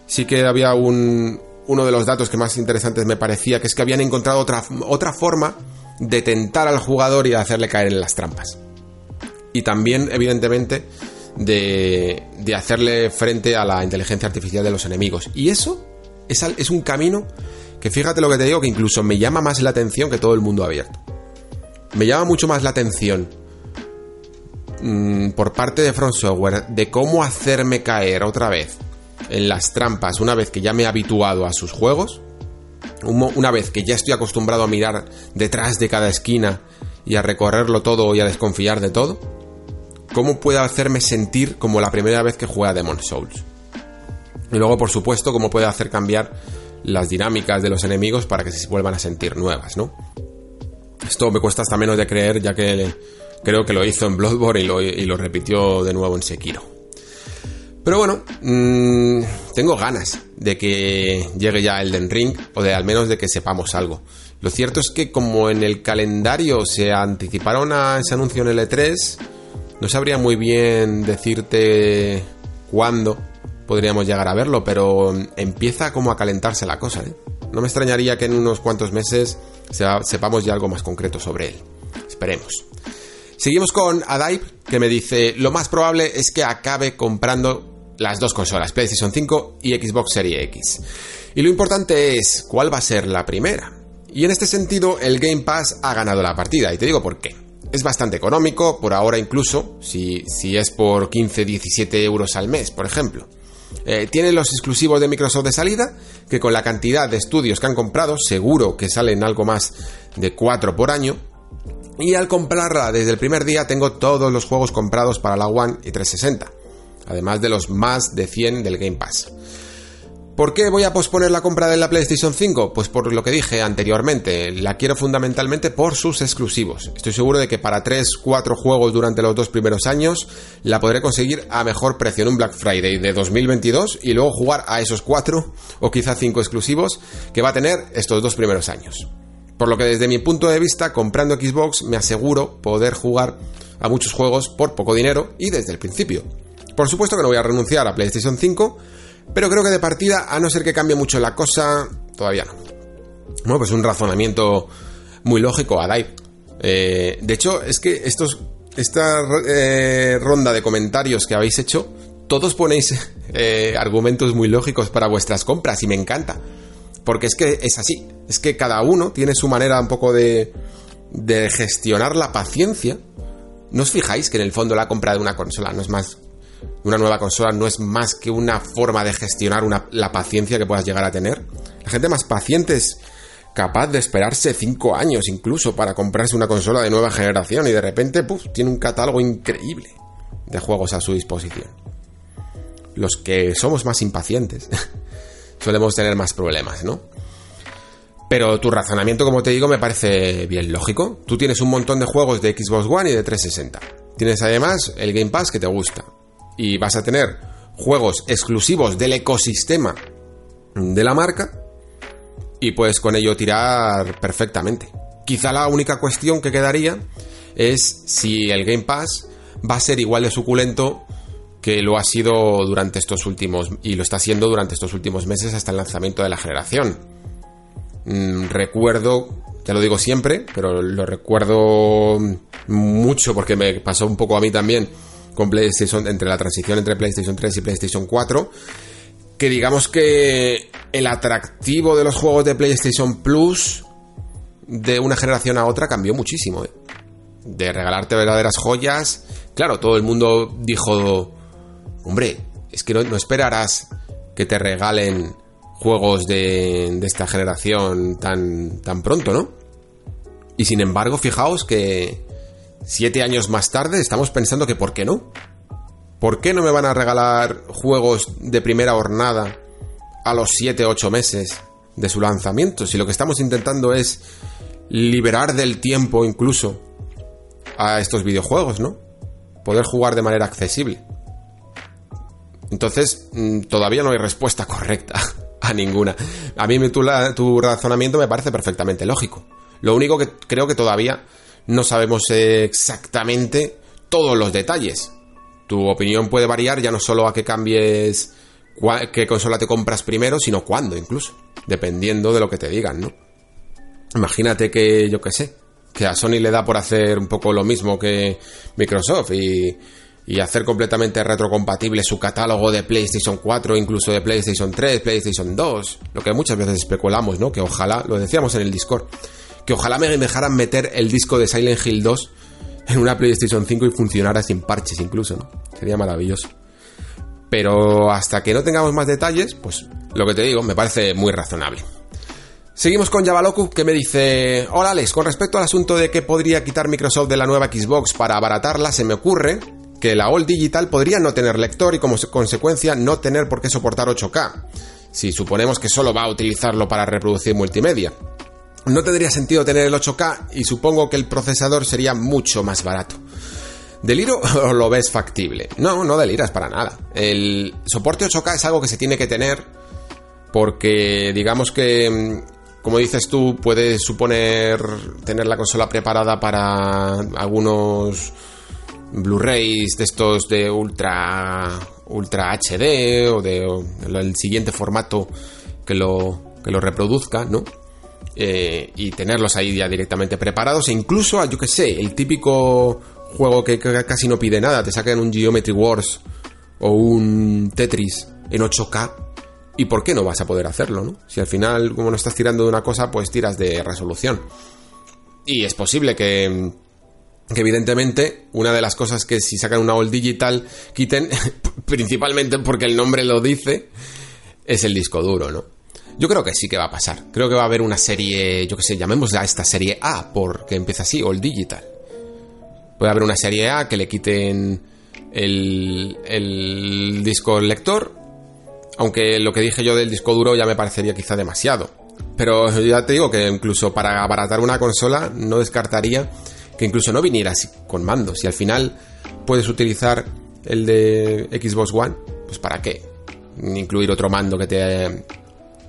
sí que había un, uno de los datos que más interesantes me parecía, que es que habían encontrado otra, otra forma de tentar al jugador y de hacerle caer en las trampas. Y también, evidentemente, de, de hacerle frente a la inteligencia artificial de los enemigos. Y eso es, un camino que fíjate lo que te digo, que incluso me llama más la atención que todo el mundo abierto. Me llama mucho más la atención mm, por parte de Front Software de cómo hacerme caer otra vez en las trampas una vez que ya me he habituado a sus juegos, una vez que ya estoy acostumbrado a mirar detrás de cada esquina y a recorrerlo todo y a desconfiar de todo, cómo puede hacerme sentir como la primera vez que jugué a Demon Souls. Y luego, por supuesto, cómo puede hacer cambiar las dinámicas de los enemigos para que se vuelvan a sentir nuevas, ¿no? Esto me cuesta hasta menos de creer, ya que creo que lo hizo en Bloodborne y lo, repitió de nuevo en Sekiro. Pero bueno, mm, tengo ganas de que llegue ya Elden Ring, o de al menos de que sepamos algo. Lo cierto es que como en el calendario se anticiparon a ese anuncio en el E3, no sabría muy bien decirte cuándo podríamos llegar a verlo, pero empieza como a calentarse la cosa. ¿eh? No me extrañaría que en unos cuantos meses sepamos ya algo más concreto sobre él. Esperemos. Seguimos con Adaib, que me dice, lo más probable es que acabe comprando las dos consolas, PlayStation 5 y Xbox Series X. Y lo importante es, ¿cuál va a ser la primera? Y en este sentido, el Game Pass ha ganado la partida, y te digo por qué. Es bastante económico, por ahora incluso, si, si es por 15-17 euros al mes, por ejemplo. Eh, tiene los exclusivos de Microsoft de salida, que con la cantidad de estudios que han comprado, seguro que salen algo más de 4 por año. Y al comprarla desde el primer día tengo todos los juegos comprados para la One y 360, además de los más de 100 del Game Pass. ¿Por qué voy a posponer la compra de la PlayStation 5? Pues por lo que dije anteriormente, la quiero fundamentalmente por sus exclusivos. Estoy seguro de que para 3-4 juegos durante los dos primeros años la podré conseguir a mejor precio en un Black Friday de 2022 y luego jugar a esos 4 o quizá 5 exclusivos que va a tener estos dos primeros años. Por lo que desde mi punto de vista, comprando Xbox me aseguro poder jugar a muchos juegos por poco dinero y desde el principio. Por supuesto que no voy a renunciar a PlayStation 5, pero creo que de partida, a no ser que cambie mucho la cosa, todavía no. Bueno, pues un razonamiento muy lógico, Adai. Eh, de hecho, es que estos, esta eh, ronda de comentarios que habéis hecho, todos ponéis [laughs] eh, argumentos muy lógicos para vuestras compras y me encanta. Porque es que es así. Es que cada uno tiene su manera un poco de, de gestionar la paciencia. ¿No os fijáis que en el fondo la compra de una consola no es más una nueva consola no es más que una forma de gestionar la paciencia que puedas llegar a tener. La gente más paciente es capaz de esperarse 5 años incluso para comprarse una consola de nueva generación y de repente tiene un catálogo increíble de juegos a su disposición. Los que somos más impacientes [laughs] solemos tener más problemas, ¿no? Pero tu razonamiento, como te digo, me parece bien lógico. Tú tienes un montón de juegos de Xbox One y de 360. Tienes además el Game Pass que te gusta y vas a tener juegos exclusivos del ecosistema de la marca y puedes con ello tirar perfectamente. Quizá la única cuestión que quedaría es si el Game Pass va a ser igual de suculento que lo ha sido durante estos últimos y lo está siendo durante estos últimos meses hasta el lanzamiento de la generación. Mm, recuerdo, ya lo digo siempre, pero lo recuerdo mucho porque me pasó un poco a mí también con PlayStation, entre la transición entre PlayStation 3 y PlayStation 4, que digamos que el atractivo de los juegos de PlayStation Plus de una generación a otra cambió muchísimo. ¿eh? De regalarte verdaderas joyas. Claro, todo el mundo dijo, hombre, es que no, esperarás que te regalen juegos de, de, esta generación tan, tan pronto, ¿no? Y sin embargo, fijaos que Siete años más tarde estamos pensando que ¿por qué no? ¿Por qué no me van a regalar juegos de primera hornada a los 7 ocho meses de su lanzamiento? Si lo que estamos intentando es liberar del tiempo incluso a estos videojuegos, ¿no? Poder jugar de manera accesible. Entonces, mm, todavía no hay respuesta correcta a ninguna. A mí tu, tu razonamiento me parece perfectamente lógico. Lo único que creo que todavía no sabemos exactamente todos los detalles. Tu opinión puede variar ya no solo a que cambies qué consola te compras primero, sino cuándo incluso, dependiendo de lo que te digan, ¿no? Imagínate que, yo qué sé, que a Sony le da por hacer un poco lo mismo que Microsoft y, y hacer completamente retrocompatible su catálogo de PlayStation 4, incluso de PlayStation 3, PlayStation 2, lo que muchas veces especulamos, ¿no? Que ojalá, lo decíamos en el Discord, que ojalá me dejaran meter el disco de Silent Hill 2 en una PlayStation 5 y funcionara sin parches incluso, ¿no? Sería maravilloso. Pero hasta que no tengamos más detalles, pues lo que te digo me parece muy razonable. Seguimos con Javaloku que me dice, hola Alex, con respecto al asunto de que podría quitar Microsoft de la nueva Xbox para abaratarla, se me ocurre que la All Digital podría no tener lector y como consecuencia no tener por qué soportar 8K, si suponemos que solo va a utilizarlo para reproducir multimedia. No tendría sentido tener el 8K y supongo que el procesador sería mucho más barato. ¿Deliro o lo ves factible? No, no deliras para nada. El soporte 8K es algo que se tiene que tener porque digamos que, mm, como dices tú, puede suponer tener la consola preparada para algunos Blu-rays de estos de ultra ultra HD o de el siguiente formato que lo que lo reproduzca, ¿no? Eh, y tenerlos ahí ya directamente preparados e incluso, yo que sé, el típico juego que, casi no pide nada, te sacan un Geometry Wars o un Tetris en 8K ¿Y por qué no vas a poder hacerlo, no? Si al final, como no estás tirando de una cosa, pues tiras de resolución. Y es posible que, que evidentemente, una de las cosas que si sacan una all digital quiten, [laughs] principalmente porque el nombre lo dice, es el disco duro, ¿no? Yo creo que sí que va a pasar. Creo que va a haber una serie, yo qué sé, llamémosla esta serie A, porque empieza así, all digital. Puede haber una serie A que le quiten el, el disco lector, aunque lo que dije yo del disco duro ya me parecería quizá demasiado. Pero ya te digo que incluso para abaratar una consola no descartaría que incluso no viniera así con mandos. Y al final puedes utilizar el de Xbox One, pues para qué? Incluir otro mando que te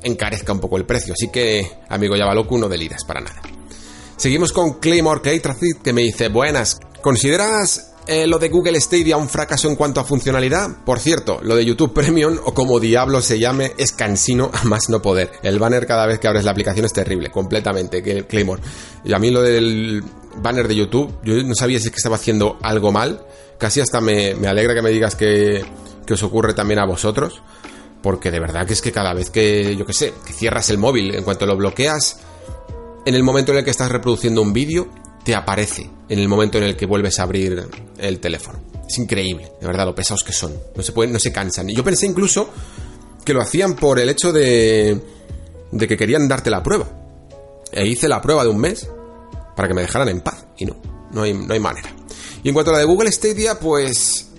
encarezca un poco el precio. Así que, amigo Yavaloku, no deliras para nada. Seguimos con Claymore Claytracid que me dice, buenas, ¿consideras eh, lo de Google Stadia un fracaso en cuanto a funcionalidad? Por cierto, lo de YouTube Premium o como diablo se llame es cansino a más no poder. El banner cada vez que abres la aplicación es terrible, completamente, Claymore. Y a mí lo del banner de YouTube, yo no sabía si es que estaba haciendo algo mal. Casi hasta me, alegra que me digas que, que os ocurre también a vosotros. Porque de verdad que es que cada vez que, yo que sé, que cierras el móvil, en cuanto lo bloqueas, en el momento en el que estás reproduciendo un vídeo, te aparece en el momento en el que vuelves a abrir el teléfono. Es increíble, de verdad, lo pesados que son. No se pueden, no se cansan. Y yo pensé incluso que lo hacían por el hecho de, de que querían darte la prueba. E hice la prueba de un mes para que me dejaran en paz. Y no, no hay, no hay manera. Y en cuanto a la de Google Stadia, pues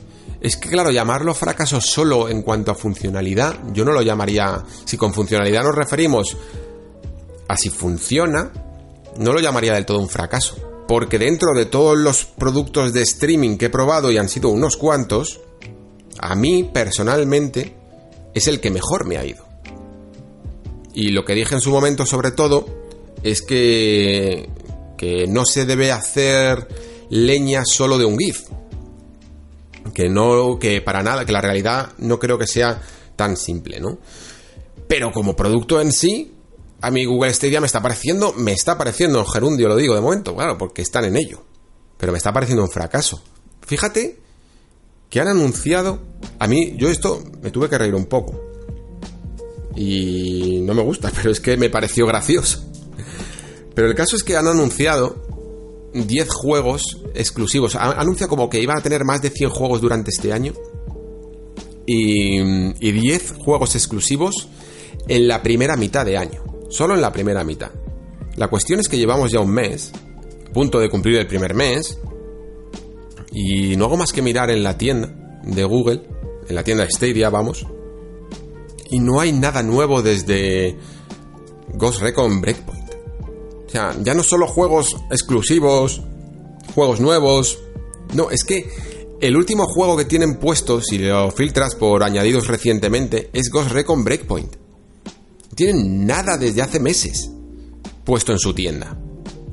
es que claro, llamarlo fracaso solo en cuanto a funcionalidad, yo no lo llamaría, si con funcionalidad nos referimos así funciona, no lo llamaría del todo un fracaso. Porque dentro de todos los productos de streaming que he probado, y han sido unos cuantos, a mí personalmente es el que mejor me ha ido. Y lo que dije en su momento sobre todo es que, que no se debe hacer leña solo de un GIF. Que no, que para nada, que la realidad no creo que sea tan simple, ¿no? Pero como producto en sí, a mí Google Stadia me está pareciendo, me está pareciendo, gerundio lo digo de momento, claro, porque están en ello. Pero me está pareciendo un fracaso. Fíjate que han anunciado, a mí, yo esto me tuve que reír un poco. Y no me gusta, [laughs] pero es que me pareció gracioso. Pero el caso es que han anunciado 10 juegos exclusivos. Anuncia como que iban a tener más de 100 juegos durante este año. Y, y 10 juegos exclusivos en la primera mitad de año solo en la primera mitad. La cuestión es que llevamos ya un mes, punto de cumplir el primer mes, y no hago más que mirar en la tienda de Google, en la tienda de Stadia, vamos, y no hay nada nuevo desde Ghost Recon Breakpoint. O sea, ya no solo juegos exclusivos, juegos nuevos, no, es que el último juego que tienen puesto, si lo filtras por añadidos recientemente, es Ghost Recon Breakpoint tienen nada desde hace meses puesto en su tienda.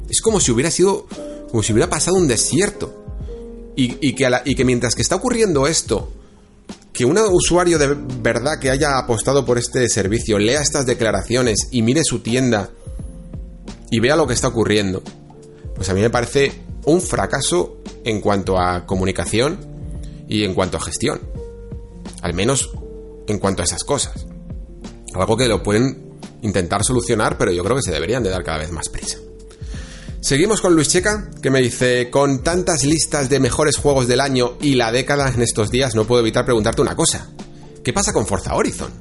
Es como si hubiera sido, como si hubiera pasado un desierto. Y, y que mientras que está ocurriendo esto, que un usuario de verdad que haya apostado por este servicio lea estas declaraciones y mire su tienda y vea lo que está ocurriendo, pues a mí me parece un fracaso en cuanto a comunicación y en cuanto a gestión. Al menos en cuanto a esas cosas. Algo que lo pueden intentar solucionar, pero yo creo que se deberían de dar cada vez más prisa. Seguimos con Luis Checa, que me dice, con tantas listas de mejores juegos del año y la década en estos días, no puedo evitar preguntarte una cosa. ¿Qué pasa con Forza Horizon?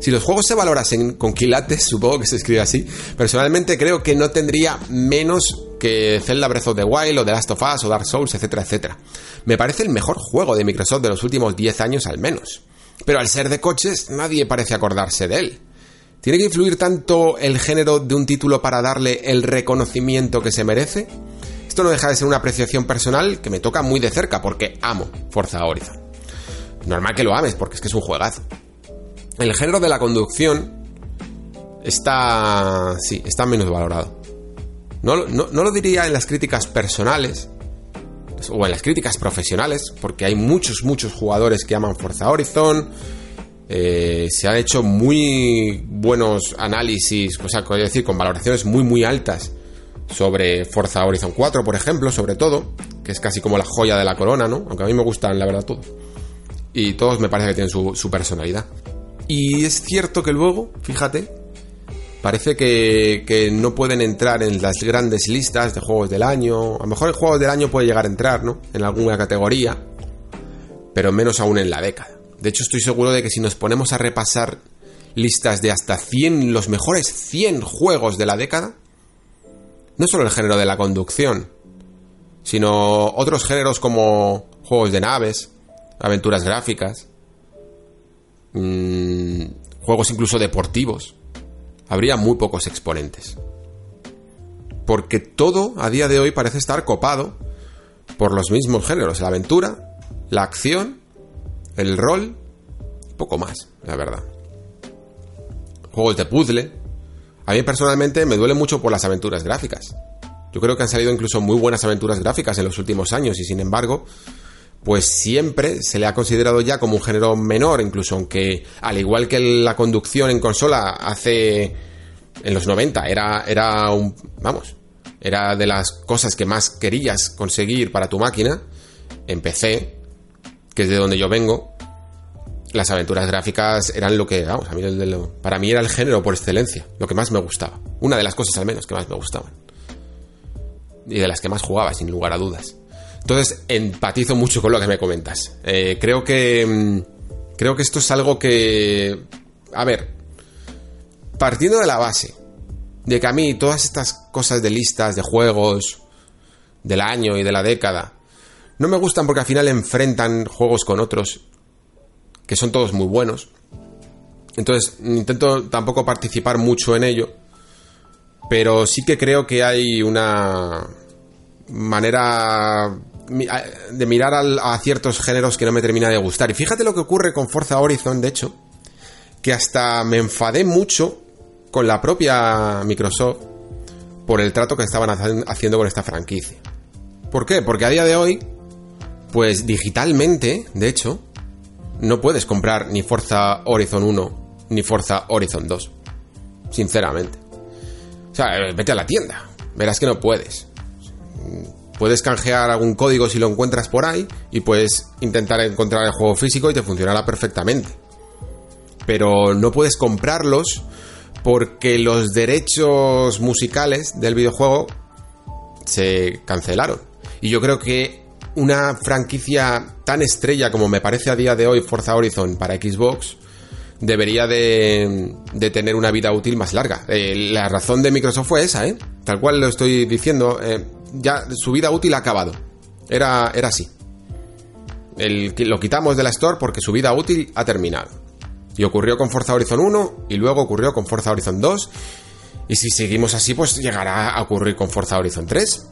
Si los juegos se valorasen con quilates, [laughs] supongo que se escribe así, personalmente creo que no tendría menos que Zelda Breath of the Wild o The Last of Us o Dark Souls, etcétera, etcétera. Me parece el mejor juego de Microsoft de los últimos 10 años al menos. Pero al ser de coches, nadie parece acordarse de él. ¿Tiene que influir tanto el género de un título para darle el reconocimiento que se merece? Esto no deja de ser una apreciación personal que me toca muy de cerca porque amo Forza Horizon. Normal que lo ames porque es que es un juegazo. El género de la conducción está... sí, está menos valorado. No, no, lo diría en las críticas personales o en las críticas profesionales, porque hay muchos, muchos jugadores que aman Forza Horizon. Eh, se han hecho muy buenos análisis, o sea, decir, con valoraciones muy, muy altas sobre Forza Horizon 4, por ejemplo, sobre todo, que es casi como la joya de la corona, ¿no? Aunque a mí me gustan, la verdad, todos. Y todos me parece que tienen su, su personalidad. Y es cierto que luego, fíjate, parece que, no pueden entrar en las grandes listas de juegos del año. A lo mejor el juego del año puede llegar a entrar, ¿no? En alguna categoría, pero menos aún en la década. De hecho, estoy seguro de que si nos ponemos a repasar listas de hasta 100, los mejores 100 juegos de la década, no solo el género de la conducción, sino otros géneros como juegos de naves, aventuras gráficas, mm, juegos incluso deportivos, habría muy pocos exponentes. Porque todo a día de hoy parece estar copado por los mismos géneros, la aventura, la acción, el rol, poco más, la verdad. Juegos de puzzle. A mí personalmente me duele mucho por las aventuras gráficas. Yo creo que han salido incluso muy buenas aventuras gráficas en los últimos años y sin embargo, pues siempre se le ha considerado ya como un género menor, incluso aunque al igual que la conducción en consola hace en los 90 era era un vamos, era de las cosas que más querías conseguir para tu máquina en PC, que es de donde yo vengo. Las aventuras gráficas eran lo que, vamos, a mí para mí era el género por excelencia, lo que más me gustaba. Una de las cosas al menos que más me gustaban. Y de las que más jugaba, sin lugar a dudas. Entonces, empatizo mucho con lo que me comentas. Eh, creo que. Mm, creo que esto es algo que. A ver. Partiendo de la base de que a mí todas estas cosas de listas, de juegos, del año y de la década, no me gustan porque al final enfrentan juegos con otros que son todos muy buenos. Entonces, intento tampoco participar mucho en ello. Pero sí que creo que hay una manera de mirar a ciertos géneros que no me termina de gustar. Y fíjate lo que ocurre con Forza Horizon, de hecho, que hasta me enfadé mucho con la propia Microsoft por el trato que estaban haciendo con esta franquicia. ¿Por qué? Porque a día de hoy, pues digitalmente, de hecho, no puedes comprar ni Forza Horizon 1 ni Forza Horizon 2. Sinceramente. O sea, vete a la tienda. Verás que no puedes. Puedes canjear algún código si lo encuentras por ahí y puedes intentar encontrar el juego físico y te funcionará perfectamente. Pero no puedes comprarlos porque los derechos musicales del videojuego se cancelaron. Y yo creo que una franquicia tan estrella como me parece a día de hoy Forza Horizon para Xbox debería de, tener una vida útil más larga. Eh, la razón de Microsoft fue esa, ¿eh? Tal cual lo estoy diciendo. Eh, ya su vida útil ha acabado. Era, era así. El, lo quitamos de la Store porque su vida útil ha terminado. Y ocurrió con Forza Horizon 1 y luego ocurrió con Forza Horizon 2. Y si seguimos así, pues llegará a ocurrir con Forza Horizon 3.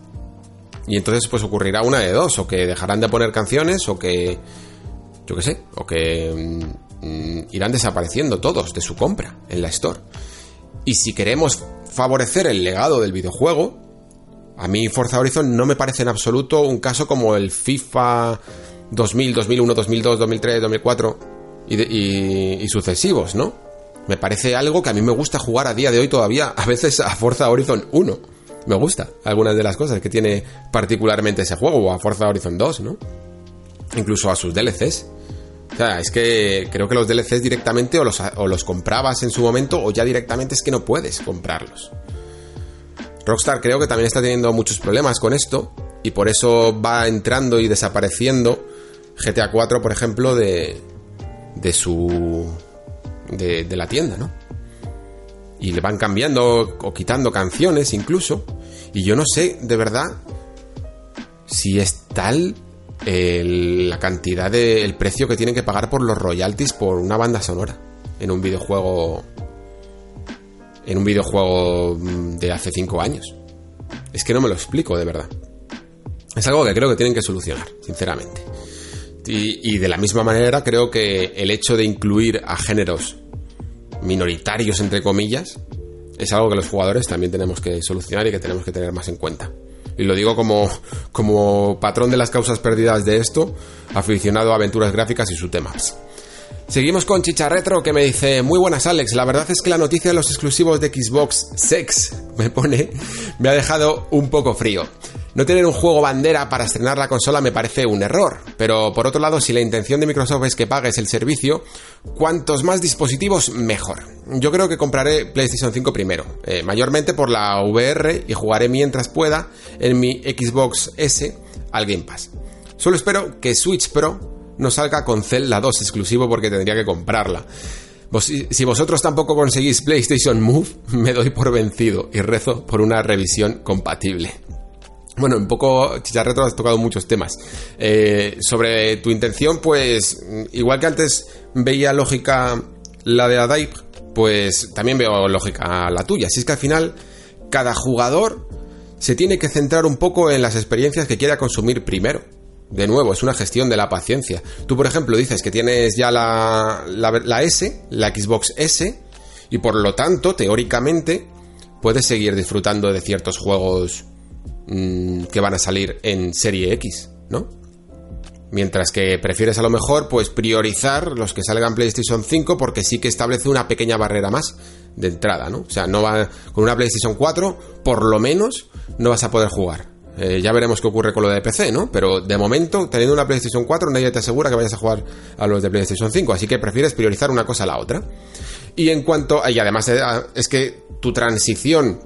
Y entonces pues ocurrirá una de dos, o que dejarán de poner canciones, o que... Yo qué sé, o que mm, irán desapareciendo todos de su compra en la Store. Y si queremos favorecer el legado del videojuego, a mí Forza Horizon no me parece en absoluto un caso como el FIFA 2000, 2001, 2002, 2003, 2004 y, sucesivos, ¿no? Me parece algo que a mí me gusta jugar a día de hoy todavía, a veces a Forza Horizon 1. Me gusta algunas de las cosas que tiene particularmente ese juego, o a Forza Horizon 2, ¿no? Incluso a sus DLCs. O sea, es que creo que los DLCs directamente o los, o los comprabas en su momento o ya directamente es que no puedes comprarlos. Rockstar creo que también está teniendo muchos problemas con esto y por eso va entrando y desapareciendo GTA 4, por ejemplo, de, de su... De, la tienda, ¿no? Y le van cambiando o quitando canciones incluso. Y yo no sé, de verdad, si es tal la cantidad de el precio que tienen que pagar por los royalties por una banda sonora en un videojuego en un videojuego mm, de hace 5 años. Es que no me lo explico de verdad. Es algo que creo que tienen que solucionar, sinceramente. Y, de la misma manera creo que el hecho de incluir a géneros minoritarios, entre comillas, es algo que los jugadores también tenemos que solucionar y que tenemos que tener más en cuenta. Y lo digo como, como patrón de las causas perdidas de esto, aficionado a aventuras gráficas y su temas. Seguimos con Chicha Retro que me dice, muy buenas Alex, la verdad es que la noticia de los exclusivos de Xbox Sex, [laughs] me pone, me ha dejado un poco frío. No tener un juego bandera para estrenar la consola me parece un error, pero por otro lado, si la intención de Microsoft es que pagues el servicio, cuantos más dispositivos, mejor. Yo creo que compraré PlayStation 5 primero, eh, mayormente por la VR y jugaré mientras pueda en mi Xbox S al Game Pass. Solo espero que Switch Pro no salga con Zelda 2 exclusivo porque tendría que comprarla. Si vosotros tampoco conseguís PlayStation Move, [laughs] me doy por vencido y rezo por una revisión compatible. Bueno, un poco, Chicharreto, has tocado muchos temas. Eh, sobre tu intención, pues, igual que antes veía lógica la de Adaip, pues también veo lógica la tuya. Si es que al final, cada jugador se tiene que centrar un poco en las experiencias que quiera consumir primero. De nuevo, es una gestión de la paciencia. Tú, por ejemplo, dices que tienes ya la, la, S, la Xbox S, y por lo tanto, teóricamente, puedes seguir disfrutando de ciertos juegos mm, que van a salir en serie X, ¿no? Mientras que prefieres a lo mejor, pues priorizar los que salgan PlayStation 5 porque sí que establece una pequeña barrera más de entrada, ¿no? O sea, no va con una PlayStation 4, por lo menos no vas a poder jugar. Eh, ya veremos qué ocurre con lo de PC, ¿no? Pero de momento, teniendo una PlayStation 4, nadie te asegura que vayas a jugar a los de PlayStation 5, así que prefieres priorizar una cosa a la otra. Y en cuanto, y además eh, es que tu transición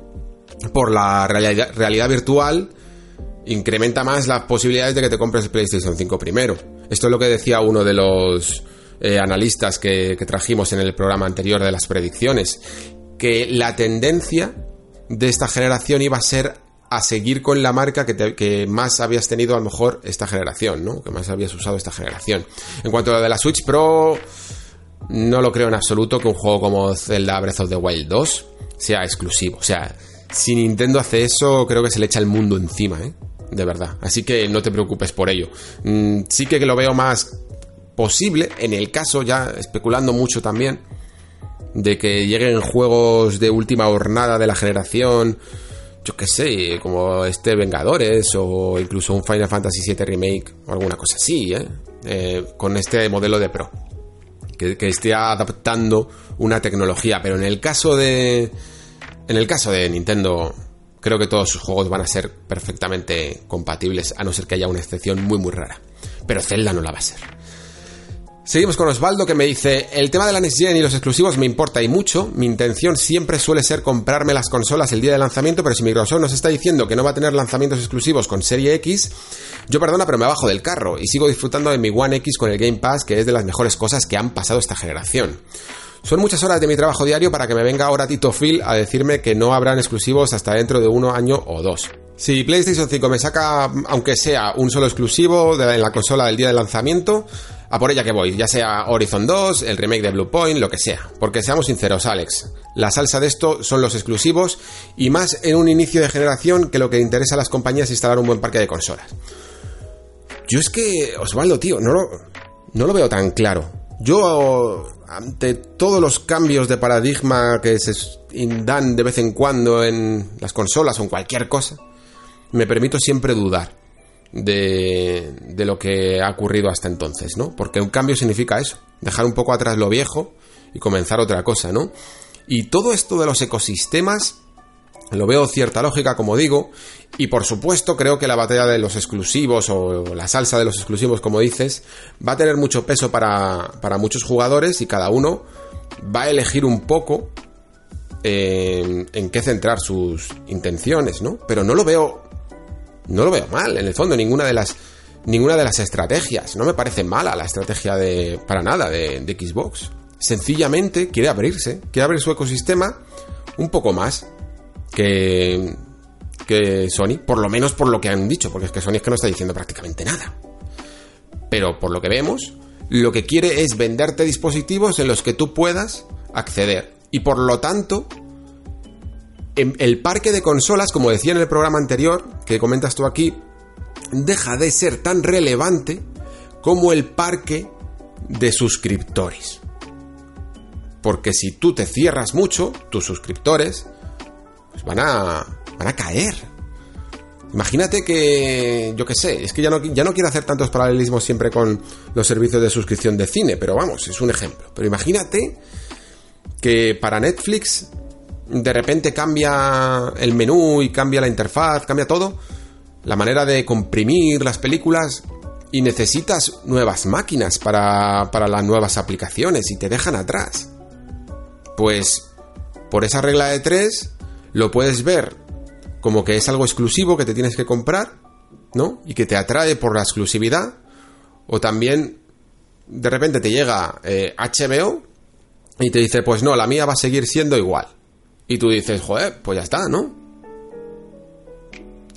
por la realidad, virtual incrementa más las posibilidades de que te compres PlayStation 5 primero. Esto es lo que decía uno de los eh, analistas que trajimos en el programa anterior de las predicciones, que la tendencia de esta generación iba a ser a seguir con la marca que, más habías tenido a lo mejor esta generación, ¿no? Que más habías usado esta generación. En cuanto a lo de la Switch Pro, no lo creo en absoluto que un juego como Zelda Breath of the Wild 2 sea exclusivo. O sea, si Nintendo hace eso, creo que se le echa el mundo encima, ¿eh? De verdad. Así que no te preocupes por ello. Mm, sí que lo veo más posible, en el caso, ya especulando mucho también, de que lleguen juegos de última jornada de la generación yo qué sé, como este Vengadores o incluso un Final Fantasy VII Remake o alguna cosa así, ¿eh? ¿eh? con este modelo de Pro. Que, que, esté adaptando una tecnología. Pero en el caso de. En el caso de Nintendo, creo que todos sus juegos van a ser perfectamente compatibles, a no ser que haya una excepción muy muy rara. Pero Zelda no la va a ser. Seguimos con Osvaldo que me dice, el tema de la Next Gen y los exclusivos me importa y mucho, mi intención siempre suele ser comprarme las consolas el día de lanzamiento, pero si Microsoft nos está diciendo que no va a tener lanzamientos exclusivos con Serie X, yo perdona, pero me bajo del carro y sigo disfrutando de mi One X con el Game Pass, que es de las mejores cosas que han pasado esta generación. Son muchas horas de mi trabajo diario para que me venga ahora Tito Phil a decirme que no habrán exclusivos hasta dentro de un año o dos. Si PlayStation 5 me saca, aunque sea un solo exclusivo en la consola del día de lanzamiento, a por ella que voy, ya sea Horizon 2, el remake de Blue Point, lo que sea. Porque seamos sinceros, Alex, la salsa de esto son los exclusivos y más en un inicio de generación que lo que interesa a las compañías es instalar un buen parque de consolas. Yo es que, Osvaldo, tío, no lo, no lo veo tan claro. Yo, ante todos los cambios de paradigma que se dan de vez en cuando en las consolas o en cualquier cosa, me permito siempre dudar de, de lo que ha ocurrido hasta entonces, ¿no? Porque un cambio significa eso, dejar un poco atrás lo viejo y comenzar otra cosa, ¿no? Y todo esto de los ecosistemas lo veo cierta lógica, como digo, y por supuesto creo que la batalla de los exclusivos o la salsa de los exclusivos, como dices, va a tener mucho peso para, para muchos jugadores y cada uno va a elegir un poco en, en qué centrar sus intenciones, ¿no? Pero no lo veo no lo veo mal, en el fondo, ninguna de las ninguna de las estrategias. No me parece mala la estrategia de para nada de, de, Xbox. Sencillamente quiere abrirse, quiere abrir su ecosistema un poco más que Sony, por lo menos por lo que han dicho, porque es que Sony es que no está diciendo prácticamente nada. Pero por lo que vemos, lo que quiere es venderte dispositivos en los que tú puedas acceder. Y por lo tanto, el parque de consolas, como decía en el programa anterior, que comentas tú aquí, deja de ser tan relevante como el parque de suscriptores. Porque si tú te cierras mucho, tus suscriptores pues van a van a caer. Imagínate que, yo qué sé, es que ya no, ya no quiero hacer tantos paralelismos siempre con los servicios de suscripción de cine, pero vamos, es un ejemplo. Pero imagínate que para Netflix de repente cambia el menú y cambia la interfaz, cambia todo, la manera de comprimir las películas y necesitas nuevas máquinas para, para las nuevas aplicaciones y te dejan atrás. Pues por esa regla de tres lo puedes ver como que es algo exclusivo que te tienes que comprar, ¿no? Y que te atrae por la exclusividad. O también de repente te llega HBO eh, y te dice, pues no, la mía va a seguir siendo igual. Y tú dices, joder, pues ya está, ¿no?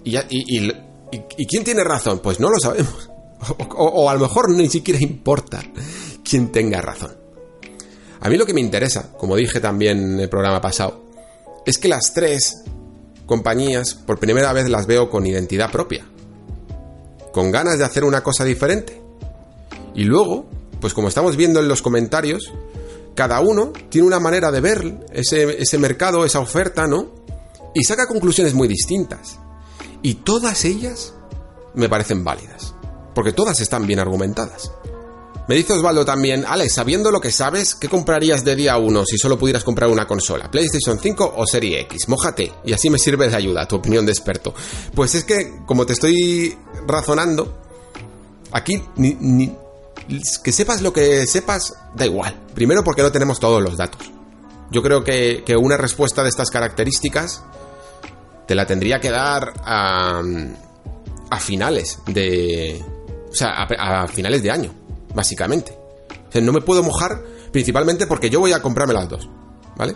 Y, y, y, quién tiene razón? Pues no lo sabemos. [laughs] o a lo mejor ni siquiera importa quién tenga razón. A mí lo que me interesa, como dije también en el programa pasado, es que las tres compañías por primera vez las veo con identidad propia, con ganas de hacer una cosa diferente. Y luego, pues como estamos viendo en los comentarios, cada uno tiene una manera de ver ese, mercado, esa oferta, ¿no? Y saca conclusiones muy distintas. Y todas ellas me parecen válidas, porque todas están bien argumentadas. Me dice Osvaldo también, Alex, sabiendo lo que sabes, ¿qué comprarías de día 1 si solo pudieras comprar una consola? ¿PlayStation 5 o Serie X? Mójate, y así me sirve de ayuda, tu opinión de experto. Pues es que, como te estoy razonando, aquí ni, que sepas lo que sepas, da igual. Primero porque no tenemos todos los datos. Yo creo que, una respuesta de estas características te la tendría que dar a finales de... O sea, a finales de año básicamente. O sea, no me puedo mojar principalmente porque yo voy a comprarme las dos, ¿vale?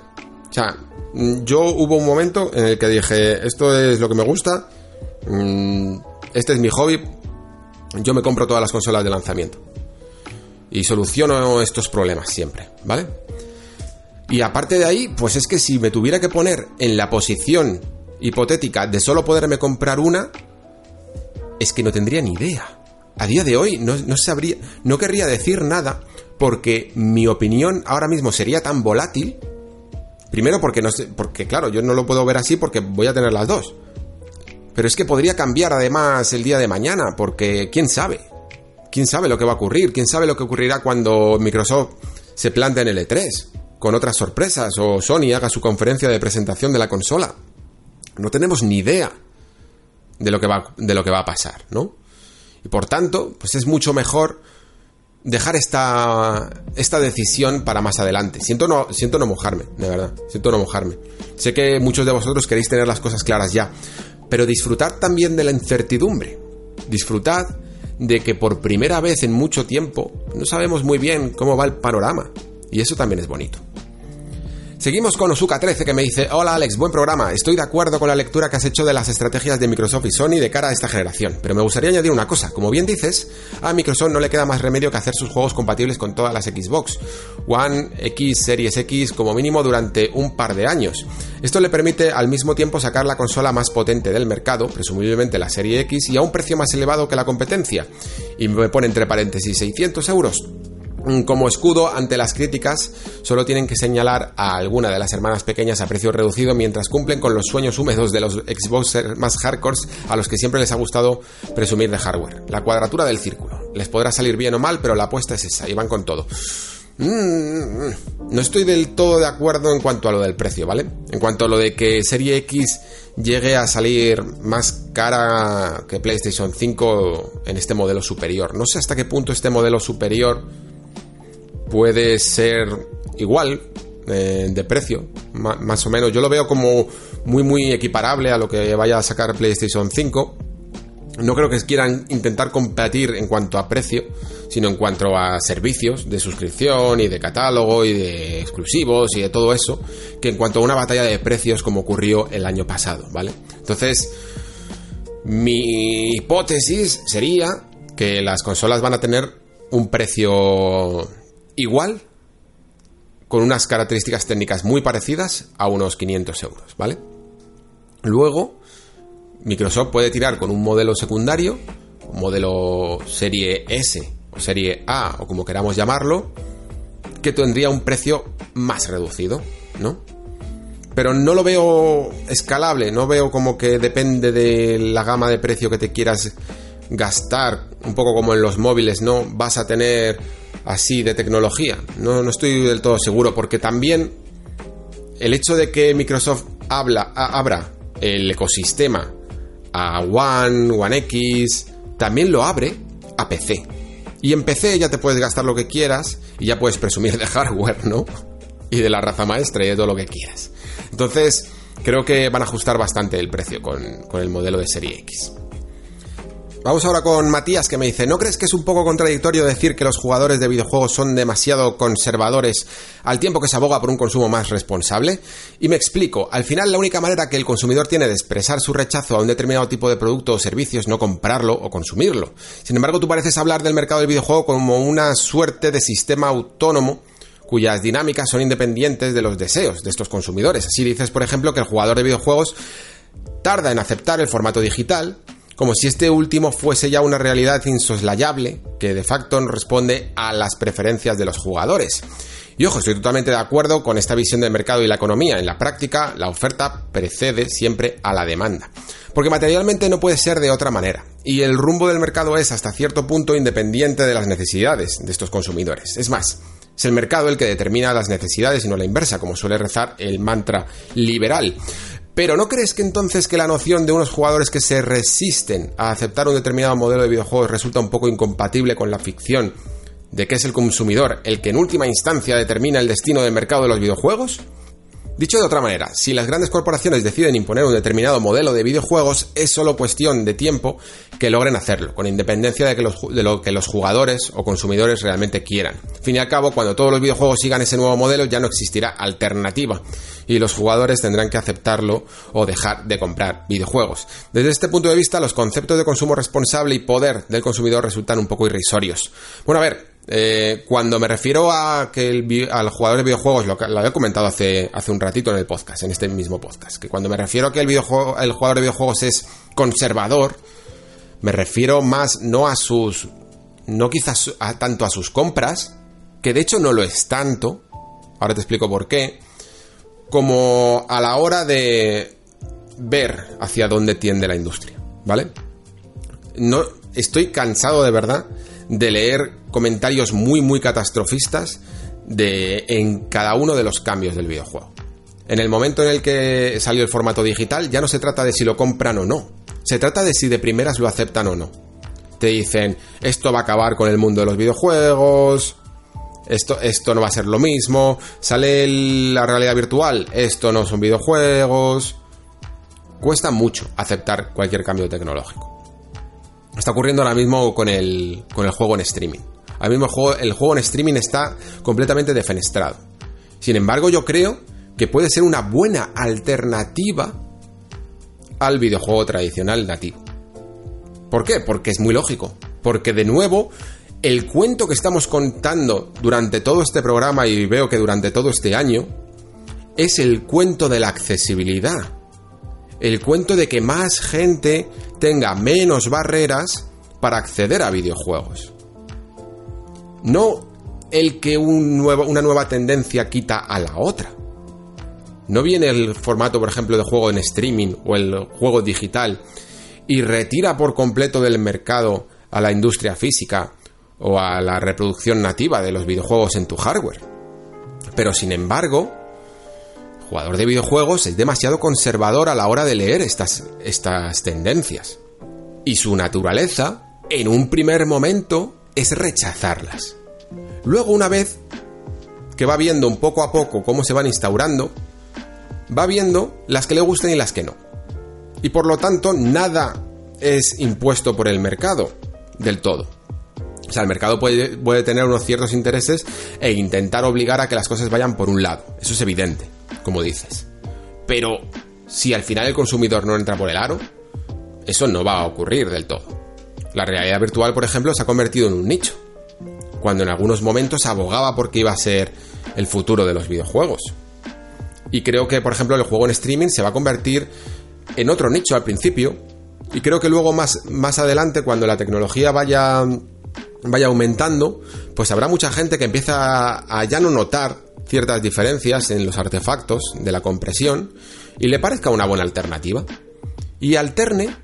O sea, mm, yo hubo un momento en el que dije, esto es lo que me gusta, mm, este es mi hobby, yo me compro todas las consolas de lanzamiento. Y soluciono estos problemas siempre, ¿vale? Y aparte de ahí, pues es que si me tuviera que poner en la posición hipotética de solo poderme comprar una, es que no tendría ni idea a día de hoy no, sabría, no querría decir nada porque mi opinión ahora mismo sería tan volátil. Primero porque no sé, porque claro, yo no lo puedo ver así porque voy a tener las dos. Pero es que podría cambiar además el día de mañana porque quién sabe. ¿Quién sabe lo que va a ocurrir? ¿Quién sabe lo que ocurrirá cuando Microsoft se plante en el E3? Con otras sorpresas o Sony haga su conferencia de presentación de la consola. No tenemos ni idea de lo que va, de lo que va a pasar, ¿no? Y por tanto, pues es mucho mejor dejar esta, esta decisión para más adelante. Siento no, siento no mojarme, de verdad. Siento no mojarme. Sé que muchos de vosotros queréis tener las cosas claras ya. Pero disfrutad también de la incertidumbre. Disfrutad de que por primera vez en mucho tiempo no sabemos muy bien cómo va el panorama. Y eso también es bonito. Seguimos con Osuka13 que me dice, hola Alex, buen programa, estoy de acuerdo con la lectura que has hecho de las estrategias de Microsoft y Sony de cara a esta generación, pero me gustaría añadir una cosa, como bien dices, a Microsoft no le queda más remedio que hacer sus juegos compatibles con todas las Xbox, One, X, Series X como mínimo durante un par de años. Esto le permite al mismo tiempo sacar la consola más potente del mercado, presumiblemente la Serie X, y a un precio más elevado que la competencia. Y me pone entre paréntesis 600 euros. Mm, como escudo ante las críticas, solo tienen que señalar a alguna de las hermanas pequeñas a precio reducido mientras cumplen con los sueños húmedos de los Xboxers más hardcore a los que siempre les ha gustado presumir de hardware. La cuadratura del círculo. Les podrá salir bien o mal, pero la apuesta es esa y van con todo. Mm, no estoy del todo de acuerdo en cuanto a lo del precio, ¿vale? En cuanto a lo de que Serie X llegue a salir más cara que PlayStation 5 en este modelo superior. No sé hasta qué punto este modelo superior puede ser igual eh, de precio, más o menos. Yo lo veo como muy, muy equiparable a lo que vaya a sacar PlayStation 5. no creo que quieran intentar competir en cuanto a precio, sino en cuanto a servicios de suscripción y de catálogo y de exclusivos y de todo eso, que en cuanto a una batalla de precios como ocurrió el año pasado, ¿vale? Entonces, mi hipótesis sería que las consolas van a tener un precio igual, con unas características técnicas muy parecidas, a unos 500 euros, ¿vale? Luego, Microsoft puede tirar con un modelo secundario, un modelo serie S o serie A o como queramos llamarlo, que tendría un precio más reducido, ¿no? Pero no lo veo escalable, no veo como que depende de la gama de precio que te quieras gastar, un poco como en los móviles, ¿no? Vas a tener así de tecnología. No, no estoy del todo seguro, porque también el hecho de que Microsoft habla, abra el ecosistema a One, One X, también lo abre a PC. Y en PC ya te puedes gastar lo que quieras y ya puedes presumir de [laughs] hardware, ¿no? Y de la raza maestra y de todo lo que quieras. Entonces, creo que van a ajustar bastante el precio con, con el modelo de serie X. Vamos ahora con Matías que me dice, ¿no crees que es un poco contradictorio decir que los jugadores de videojuegos son demasiado conservadores al tiempo que se aboga por un consumo más responsable? Y me explico, al final la única manera que el consumidor tiene de expresar su rechazo a un determinado tipo de producto o servicio es no comprarlo o consumirlo. Sin embargo, tú pareces hablar del mercado del videojuego como una suerte de sistema autónomo cuyas dinámicas son independientes de los deseos de estos consumidores. Así dices, por ejemplo, que el jugador de videojuegos tarda en aceptar el formato digital, como si este último fuese ya una realidad insoslayable que de facto responde a las preferencias de los jugadores. Y ojo, estoy totalmente de acuerdo con esta visión del mercado y la economía. En la práctica, la oferta precede siempre a la demanda. Porque materialmente no puede ser de otra manera. Y el rumbo del mercado es hasta cierto punto independiente de las necesidades de estos consumidores. Es más, es el mercado el que determina las necesidades y no la inversa, como suele rezar el mantra liberal. Pero ¿no crees que entonces que la noción de unos jugadores que se resisten a aceptar un determinado modelo de videojuegos resulta un poco incompatible con la ficción de que es el consumidor el que en última instancia determina el destino del mercado de los videojuegos? Dicho de otra manera, si las grandes corporaciones deciden imponer un determinado modelo de videojuegos, es solo cuestión de tiempo que logren hacerlo, con independencia de, que los, de, lo que los jugadores o consumidores realmente quieran. Fin y al cabo, cuando todos los videojuegos sigan ese nuevo modelo, ya no existirá alternativa y los jugadores tendrán que aceptarlo o dejar de comprar videojuegos. Desde este punto de vista, los conceptos de consumo responsable y poder del consumidor resultan un poco irrisorios. Bueno, a ver, eh, cuando me refiero a que el, al jugador de videojuegos, lo, lo había comentado hace, hace un ratito en el podcast, en este mismo podcast, que cuando me refiero a que el, videojuego, el jugador de videojuegos es conservador, me refiero más no a sus, no quizás a, tanto a sus compras, que de hecho no lo es tanto, ahora te explico por qué, como a la hora de ver hacia dónde tiende la industria, ¿vale? No estoy cansado de verdad de leer comentarios muy muy catastrofistas de en cada uno de los cambios del videojuego. En el momento en el que salió el formato digital ya no se trata de si lo compran o no, se trata de si de primeras lo aceptan o no. Te dicen, esto va a acabar con el mundo de los videojuegos, esto, esto no va a ser lo mismo, sale la realidad virtual, esto no son videojuegos. Cuesta mucho aceptar cualquier cambio tecnológico. Está ocurriendo ahora mismo con el, con el juego en streaming. Ahora mismo el juego, el juego en streaming está completamente defenestrado. Sin embargo, yo creo que puede ser una buena alternativa al videojuego tradicional nativo. ¿Por qué? Porque es muy lógico. Porque de nuevo el cuento que estamos contando durante todo este programa y veo que durante todo este año es el cuento de la accesibilidad. El cuento de que más gente tenga menos barreras para acceder a videojuegos. No el que un nuevo, una nueva tendencia quita a la otra. No viene el formato, por ejemplo, de juego en streaming o el juego digital y retira por completo del mercado a la industria física o a la reproducción nativa de los videojuegos en tu hardware. Pero sin embargo, jugador de videojuegos es demasiado conservador a la hora de leer estas, estas tendencias. Y su naturaleza, en un primer momento, es rechazarlas. Luego, una vez que va viendo un poco a poco cómo se van instaurando, va viendo las que le gustan y las que no. Y por lo tanto, nada es impuesto por el mercado del todo. O sea, el mercado puede, puede, tener unos ciertos intereses e intentar obligar a que las cosas vayan por un lado. Eso es evidente, como dices. Pero si al final el consumidor no entra por el aro, eso no va a ocurrir del todo. La realidad virtual, por ejemplo, se ha convertido en un nicho, cuando en algunos momentos abogaba porque iba a ser el futuro de los videojuegos. Y creo que, por ejemplo, el juego en streaming se va a convertir en otro nicho al principio, y creo que luego más, más adelante, cuando la tecnología vaya, vaya aumentando, pues habrá mucha gente que empieza a ya no notar ciertas diferencias en los artefactos de la compresión y le parezca una buena alternativa. Y alterne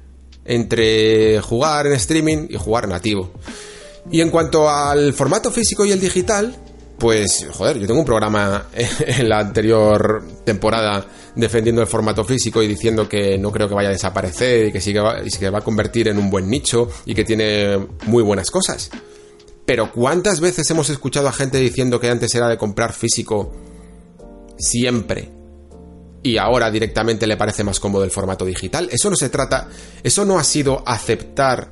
entre jugar en streaming y jugar nativo. Y en cuanto al formato físico y el digital, pues, joder, yo tengo un programa [laughs] en la anterior temporada defendiendo el formato físico y diciendo que no creo que vaya a desaparecer y que sí va a convertir en un buen nicho y que tiene muy buenas cosas. Pero ¿cuántas veces hemos escuchado a gente diciendo que antes era de comprar físico siempre y ahora directamente le parece más cómodo el formato digital. Eso no se trata, eso no ha sido aceptar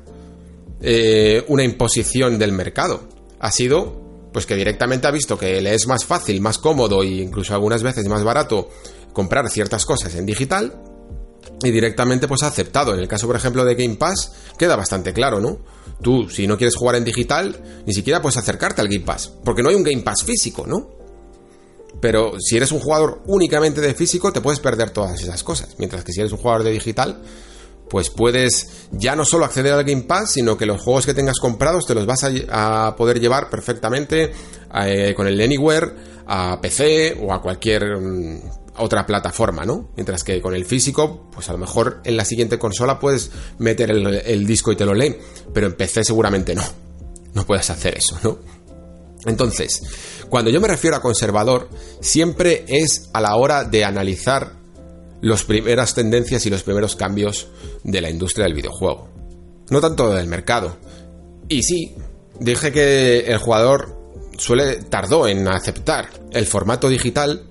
eh, una imposición del mercado. Ha sido, pues que directamente ha visto que le es más fácil, más cómodo e incluso algunas veces más barato comprar ciertas cosas en digital y directamente pues ha aceptado. En el caso, por ejemplo, de Game Pass, queda bastante claro, ¿no? Tú, si no quieres jugar en digital, ni siquiera puedes acercarte al Game Pass, porque no hay un Game Pass físico, ¿no? Pero si eres un jugador únicamente de físico, te puedes perder todas esas cosas. Mientras que si eres un jugador de digital, pues puedes ya no solo acceder al Game Pass, sino que los juegos que tengas comprados te los vas a, poder llevar perfectamente eh, con el Anywhere a PC o a cualquier mm, otra plataforma, ¿no? Mientras que con el físico, pues a lo mejor en la siguiente consola puedes meter el, disco y te lo lee, pero en PC seguramente no. No puedes hacer eso, ¿no? Entonces, cuando yo me refiero a conservador, siempre es a la hora de analizar las primeras tendencias y los primeros cambios de la industria del videojuego. No tanto del mercado. Y sí, dije que el jugador suele tardó en aceptar el formato digital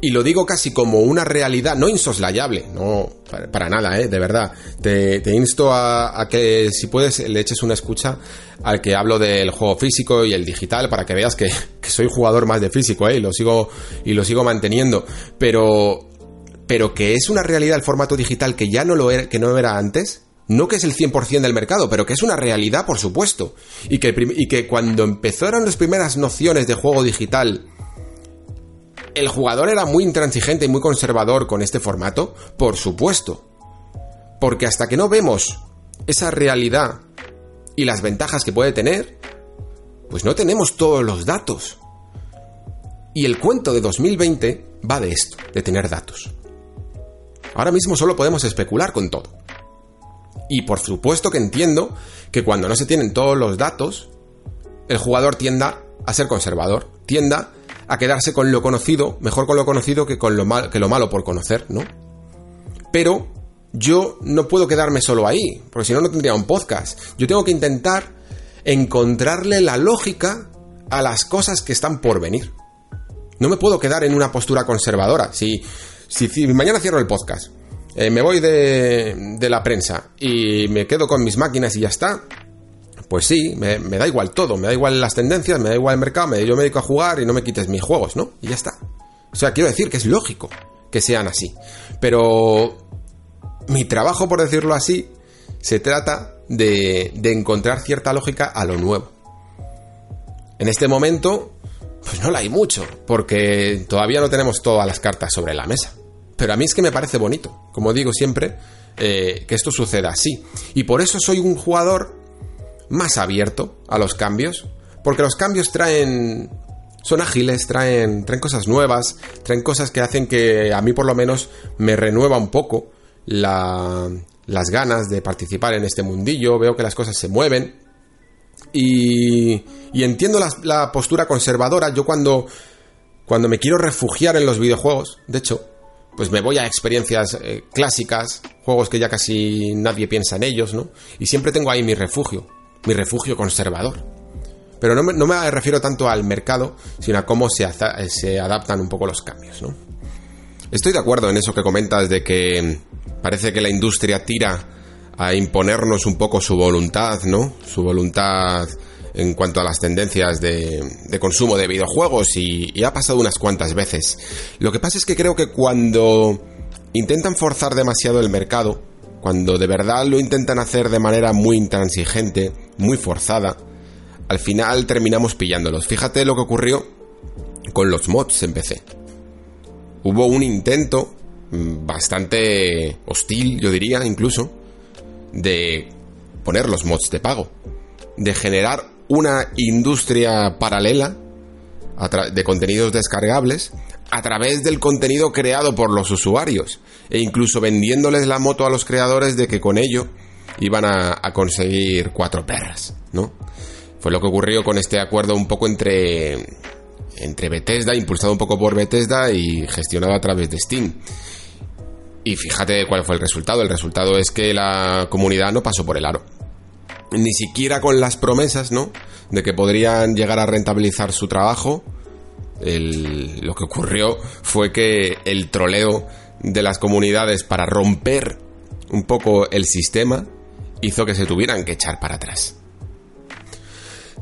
y lo digo casi como una realidad no insoslayable, no para, nada, ¿eh? de verdad. Te, insto a, que si puedes le eches una escucha al que hablo del juego físico y el digital para que veas que, soy jugador más de físico ¿eh? y, lo sigo, y lo sigo manteniendo. Pero, pero que es una realidad el formato digital que ya no lo era, que no era antes. No que es el 100% del mercado, pero que es una realidad, por supuesto. Y que, y que cuando empezaron las primeras nociones de juego digital ¿El jugador era muy intransigente y muy conservador con este formato? Por supuesto. Porque hasta que no vemos esa realidad y las ventajas que puede tener, pues no tenemos todos los datos. Y el cuento de 2020 va de esto, de tener datos. Ahora mismo solo podemos especular con todo. Y por supuesto que entiendo que cuando no se tienen todos los datos, el jugador tienda a ser conservador, tienda a quedarse con lo conocido, mejor con lo conocido que con lo, mal, que lo malo por conocer, ¿no? Pero yo no puedo quedarme solo ahí, porque si no, no tendría un podcast. Yo tengo que intentar encontrarle la lógica a las cosas que están por venir. No me puedo quedar en una postura conservadora. Si, si, mañana cierro el podcast, eh, me voy de, de la prensa y me quedo con mis máquinas y ya está, pues sí, me, da igual todo, me da igual las tendencias, me da igual el mercado, me, yo me dedico a jugar y no me quites mis juegos, ¿no? Y ya está. O sea, quiero decir que es lógico que sean así. Pero mi trabajo, por decirlo así, se trata de, encontrar cierta lógica a lo nuevo. En este momento, pues no la hay mucho, porque todavía no tenemos todas las cartas sobre la mesa. Pero a mí es que me parece bonito, como digo siempre, eh, que esto suceda así. Y por eso soy un jugador más abierto a los cambios, porque los cambios traen son ágiles, traen, traen cosas nuevas, traen cosas que hacen que a mí por lo menos me renueva un poco la, las ganas de participar en este mundillo, veo que las cosas se mueven y, y entiendo la, postura conservadora, yo cuando, cuando me quiero refugiar en los videojuegos, de hecho, pues me voy a experiencias eh, clásicas, juegos que ya casi nadie piensa en ellos, ¿no? Y siempre tengo ahí mi refugio mi refugio conservador. Pero no me, refiero tanto al mercado, sino a cómo se, se adaptan un poco los cambios, Estoy de acuerdo en eso que comentas de que parece que la industria tira a imponernos un poco su voluntad, ¿no? Su voluntad en cuanto a las tendencias de, consumo de videojuegos y, ha pasado unas cuantas veces. Lo que pasa es que creo que cuando intentan forzar demasiado el mercado, cuando de verdad lo intentan hacer de manera muy intransigente, muy forzada, al final terminamos pillándolos. Fíjate lo que ocurrió con los mods en PC. Hubo un intento mm, bastante hostil, yo diría incluso, de poner los mods de pago, de generar una industria paralela de contenidos descargables a través del contenido creado por los usuarios e incluso vendiéndoles la moto a los creadores de que con ello iban a, conseguir cuatro perras, ¿no? Fue lo que ocurrió con este acuerdo un poco entre entre Bethesda, impulsado un poco por Bethesda y gestionado a través de Steam. Y fíjate cuál fue el resultado. El resultado es que la comunidad no pasó por el aro ni siquiera con las promesas, ¿no? De que podrían llegar a rentabilizar su trabajo. lo que ocurrió fue que el troleo de las comunidades para romper un poco el sistema hizo que se tuvieran que echar para atrás.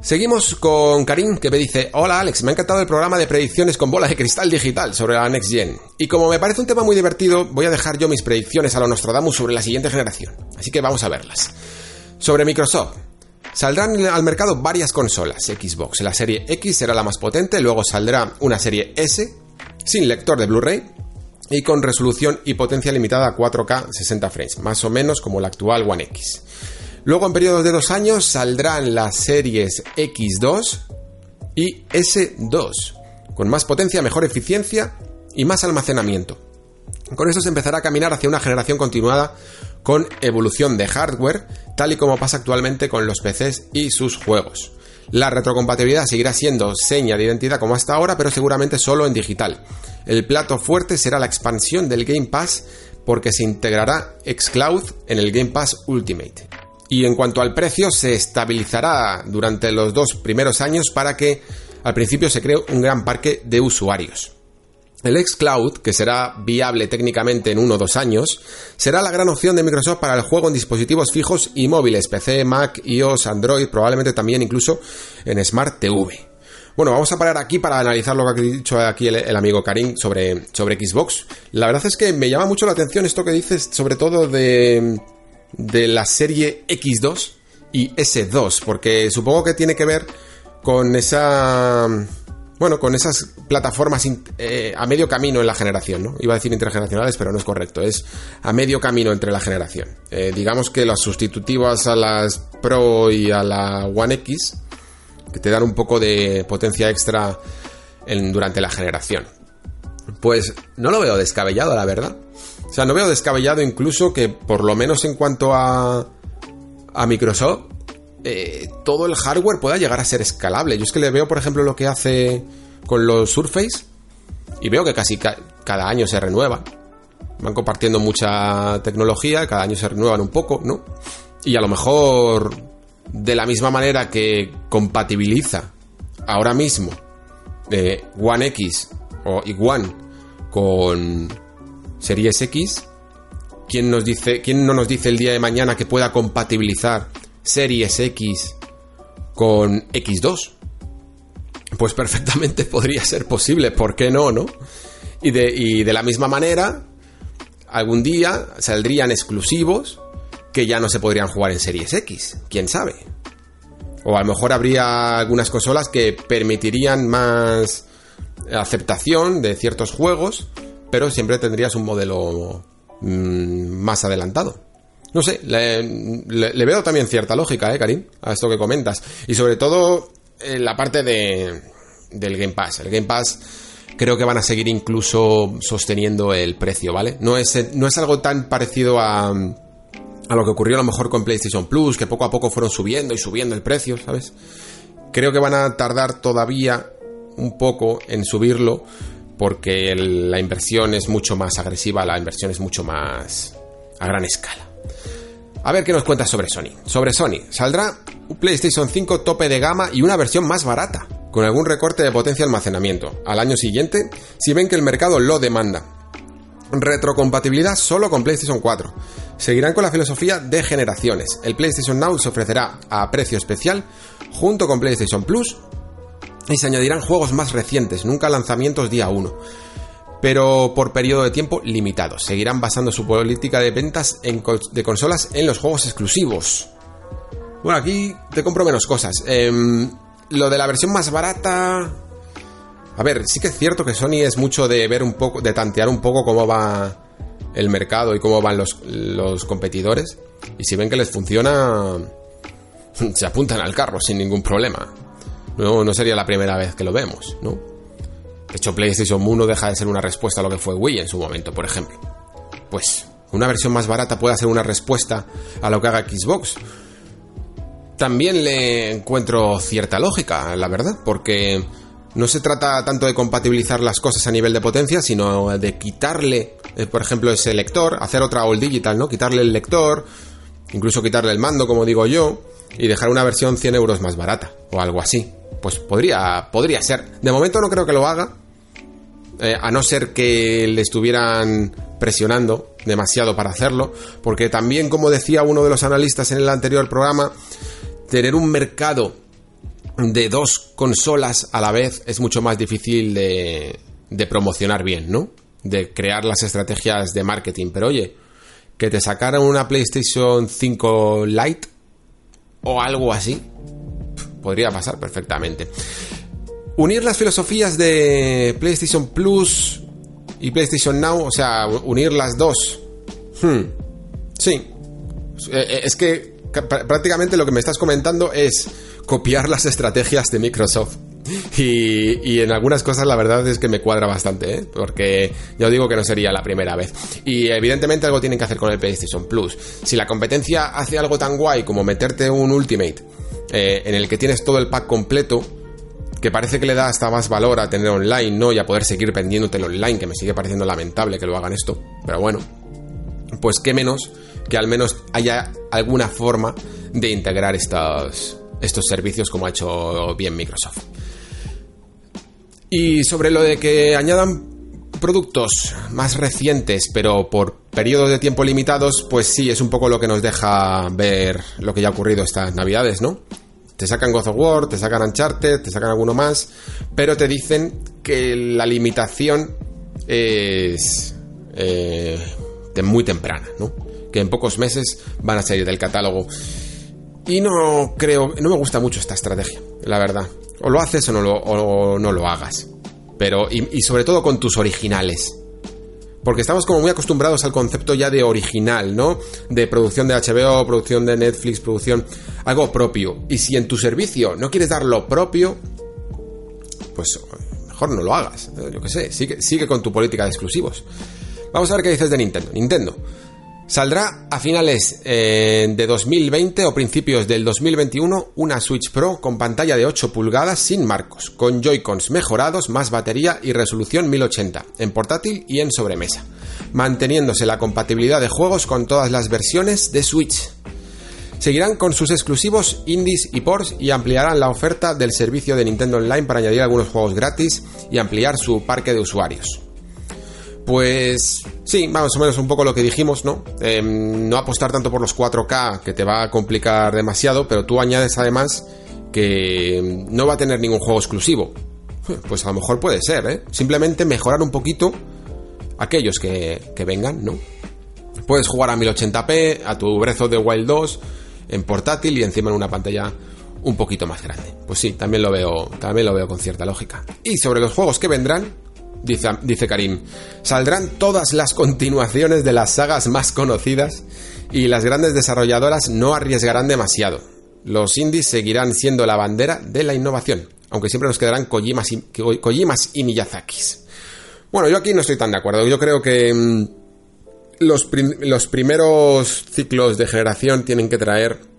Seguimos con Karim que me dice, hola Alex, me ha encantado el programa de predicciones con bola de cristal digital sobre la Next Gen. Y como me parece un tema muy divertido, voy a dejar yo mis predicciones a lo Nostradamus sobre la siguiente generación. Así que vamos a verlas. Sobre Microsoft. Saldrán al mercado varias consolas Xbox. La serie X será la más potente, luego saldrá una serie S sin lector de Blu-ray y con resolución y potencia limitada a 4K 60 frames, más o menos como la actual One X. Luego en periodos de dos años saldrán las series X2 y S2, con más potencia, mejor eficiencia y más almacenamiento. Con esto se empezará a caminar hacia una generación continuada con evolución de hardware, tal y como pasa actualmente con los PCs y sus juegos. La retrocompatibilidad seguirá siendo seña de identidad como hasta ahora, pero seguramente solo en digital. El plato fuerte será la expansión del Game Pass porque se integrará xCloud en el Game Pass Ultimate. Y en cuanto al precio, se estabilizará durante los dos primeros años para que al principio se cree un gran parque de usuarios. El xCloud, que será viable técnicamente en uno o dos años, será la gran opción de Microsoft para el juego en dispositivos fijos y móviles, PC, Mac, iOS, Android, probablemente también incluso en Smart TV. Bueno, vamos a parar aquí para analizar lo que ha dicho aquí el, amigo Karim sobre, sobre Xbox. La verdad es que me llama mucho la atención esto que dices, sobre todo de, de la serie X2 y S2, porque supongo que tiene que ver con esa bueno, con esas plataformas eh, a medio camino en la generación, ¿no? Iba a decir intergeneracionales, pero no es correcto, es a medio camino entre la generación. Eh, digamos que las sustitutivas a las Pro y a la One X, que te dan un poco de potencia extra durante la generación. Pues no lo veo descabellado, la verdad. O sea, no veo descabellado incluso que por lo menos en cuanto a, a Microsoft, eh, todo el hardware pueda llegar a ser escalable. Yo es que le veo, por ejemplo, lo que hace con los Surface y veo que casi cada año se renuevan. Van compartiendo mucha tecnología, cada año se renuevan un poco, ¿no? Y a lo mejor de la misma manera que compatibiliza ahora mismo eh, One X o One con Series X, ¿quién, nos dice, ¿quién no nos dice el día de mañana que pueda compatibilizar Series X con X2? Pues perfectamente [laughs] podría ser posible, ¿por qué no, no? Y de, de la misma manera, algún día saldrían exclusivos que ya no se podrían jugar en Series X, quién sabe. O a lo mejor habría algunas consolas que permitirían más aceptación de ciertos juegos, pero siempre tendrías un modelo mm, más adelantado. No sé, le, veo también cierta lógica, ¿eh, Karim? A esto que comentas. Y sobre todo en la parte de, del Game Pass. El Game Pass creo que van a seguir incluso sosteniendo el precio, ¿vale? No es, no es algo tan parecido a, a lo que ocurrió a lo mejor con PlayStation Plus, que poco a poco fueron subiendo y subiendo el precio, ¿sabes? Creo que van a tardar todavía un poco en subirlo porque la inversión es mucho más agresiva, la inversión es mucho más a gran escala. A ver qué nos cuentas sobre Sony. Sobre Sony, saldrá un PlayStation 5 tope de gama y una versión más barata, con algún recorte de potencia de almacenamiento, al año siguiente, si ven que el mercado lo demanda. Retrocompatibilidad solo con PlayStation 4. Seguirán con la filosofía de generaciones. El PlayStation Now se ofrecerá a precio especial junto con PlayStation Plus y se añadirán juegos más recientes, nunca lanzamientos día 1, pero por periodo de tiempo limitado. Seguirán basando su política de ventas de consolas en los juegos exclusivos. Bueno, aquí te compro menos cosas. Em, lo de la versión más barata... A ver, sí que es cierto que Sony es mucho de ver un poco, de tantear un poco cómo va el mercado y cómo van los, los competidores. Y si ven que les funciona, [laughs] se apuntan al carro sin ningún problema. No, no sería la primera vez que lo vemos, ¿no? De hecho, PlayStation 1 deja de ser una respuesta a lo que fue Wii en su momento, por ejemplo. Pues una versión más barata puede ser una respuesta a lo que haga Xbox. También le encuentro cierta lógica, la verdad, porque no se trata tanto de compatibilizar las cosas a nivel de potencia, sino de quitarle, eh, por ejemplo, ese lector, hacer otra all digital, ¿no? Quitarle el lector, incluso quitarle el mando, como digo yo, y dejar una versión 100 euros más barata, o algo así pues podría, podría ser. De momento no creo que lo haga, eh, a no ser que le estuvieran presionando demasiado para hacerlo, porque también, como decía uno de los analistas en el anterior programa, tener un mercado de dos consolas a la vez es mucho más difícil de, de promocionar bien, ¿no? De crear las estrategias de marketing. Pero oye, que te sacaran una PlayStation 5 Lite o algo así, podría pasar perfectamente. Unir las filosofías de PlayStation Plus y PlayStation Now, o sea, unir las dos. Hmm. Sí. Eh, eh, es que prácticamente lo que me estás comentando es copiar las estrategias de Microsoft. [laughs] Y, en algunas cosas la verdad es que me cuadra bastante, ¿eh? porque yo digo que no sería la primera vez. Y evidentemente algo tienen que hacer con el PlayStation Plus. Si la competencia hace algo tan guay como meterte un Ultimate eh, en el que tienes todo el pack completo, que parece que le da hasta más valor a tener online, ¿no? Y a poder seguir vendiéndote online, que me sigue pareciendo lamentable que lo hagan esto, pero bueno, pues qué menos que al menos haya alguna forma de integrar estos servicios como ha hecho bien Microsoft. Y sobre lo de que añadan productos más recientes, pero por periodos de tiempo limitados, pues sí, es un poco lo que nos deja ver lo que ya ha ocurrido estas navidades, ¿no? Te sacan God of War, te sacan Uncharted, te sacan alguno más, pero te dicen que la limitación es eh, muy temprana, ¿no? Que en pocos meses van a salir del catálogo. Y no creo, no me gusta mucho esta estrategia, la verdad. O lo haces o no lo, o no lo hagas. Pero, y, sobre todo con tus originales. Porque estamos como muy acostumbrados al concepto ya de original, ¿no? De producción de HBO, producción de Netflix, producción. algo propio. Y si en tu servicio no quieres dar lo propio, pues mejor no lo hagas. Yo qué sé, sigue, sigue con tu política de exclusivos. Vamos a ver qué dices de Nintendo. Nintendo. Saldrá a finales eh, de 2020 o principios del 2021 una Switch Pro con pantalla de 8 pulgadas sin marcos, con Joy-Cons mejorados, más batería y resolución 1080, en portátil y en sobremesa, manteniéndose la compatibilidad de juegos con todas las versiones de Switch. Seguirán con sus exclusivos indies y ports y ampliarán la oferta del servicio de Nintendo Online para añadir algunos juegos gratis y ampliar su parque de usuarios. Pues sí, más o menos un poco lo que dijimos, ¿no? Em, no apostar tanto por los 4K, que te va a complicar demasiado, pero tú añades además que no va a tener ningún juego exclusivo. Pues a lo mejor puede ser, ¿eh? Simplemente mejorar un poquito aquellos que, que vengan, ¿no? Puedes jugar a 1080p, a tu Breath the Wild 2, en portátil y encima en una pantalla un poquito más grande. Pues sí, también lo veo, también lo veo con cierta lógica. Y sobre los juegos que vendrán, dice, Karim. Saldrán todas las continuaciones de las sagas más conocidas y las grandes desarrolladoras no arriesgarán demasiado. Los indies seguirán siendo la bandera de la innovación, aunque siempre nos quedarán Kojimas y, y Miyazakis. Bueno, yo aquí no estoy tan de acuerdo. Yo creo que mm, los, los primeros ciclos de generación tienen que traer...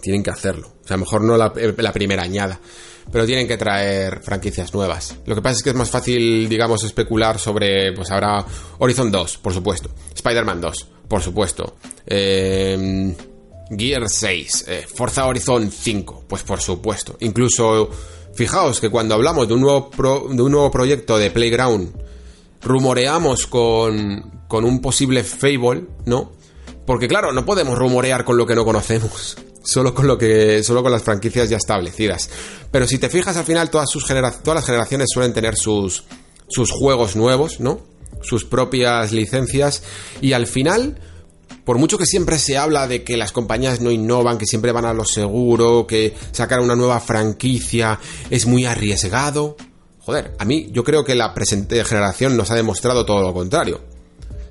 Tienen que hacerlo. O sea, mejor no la primera añada pero tienen que traer franquicias nuevas. Lo que pasa es que es más fácil, digamos, especular sobre, pues ahora Horizon 2, por supuesto, Spider-Man 2, por supuesto, eh, Gear 6, eh, Forza Horizon 5, pues por supuesto, incluso, fijaos que cuando hablamos de un nuevo, de un nuevo proyecto de Playground, rumoreamos con, con un posible Fable, ¿no? Porque claro, no podemos rumorear con lo que no conocemos. Solo con lo que. Solo con las franquicias ya establecidas. Pero si te fijas, al final todas sus todas las generaciones suelen tener sus. sus juegos nuevos, ¿no? Sus propias licencias. Y al final. Por mucho que siempre se habla de que las compañías no innovan, que siempre van a lo seguro, que sacar una nueva franquicia es muy arriesgado. Joder, a mí yo creo que la presente generación nos ha demostrado todo lo contrario.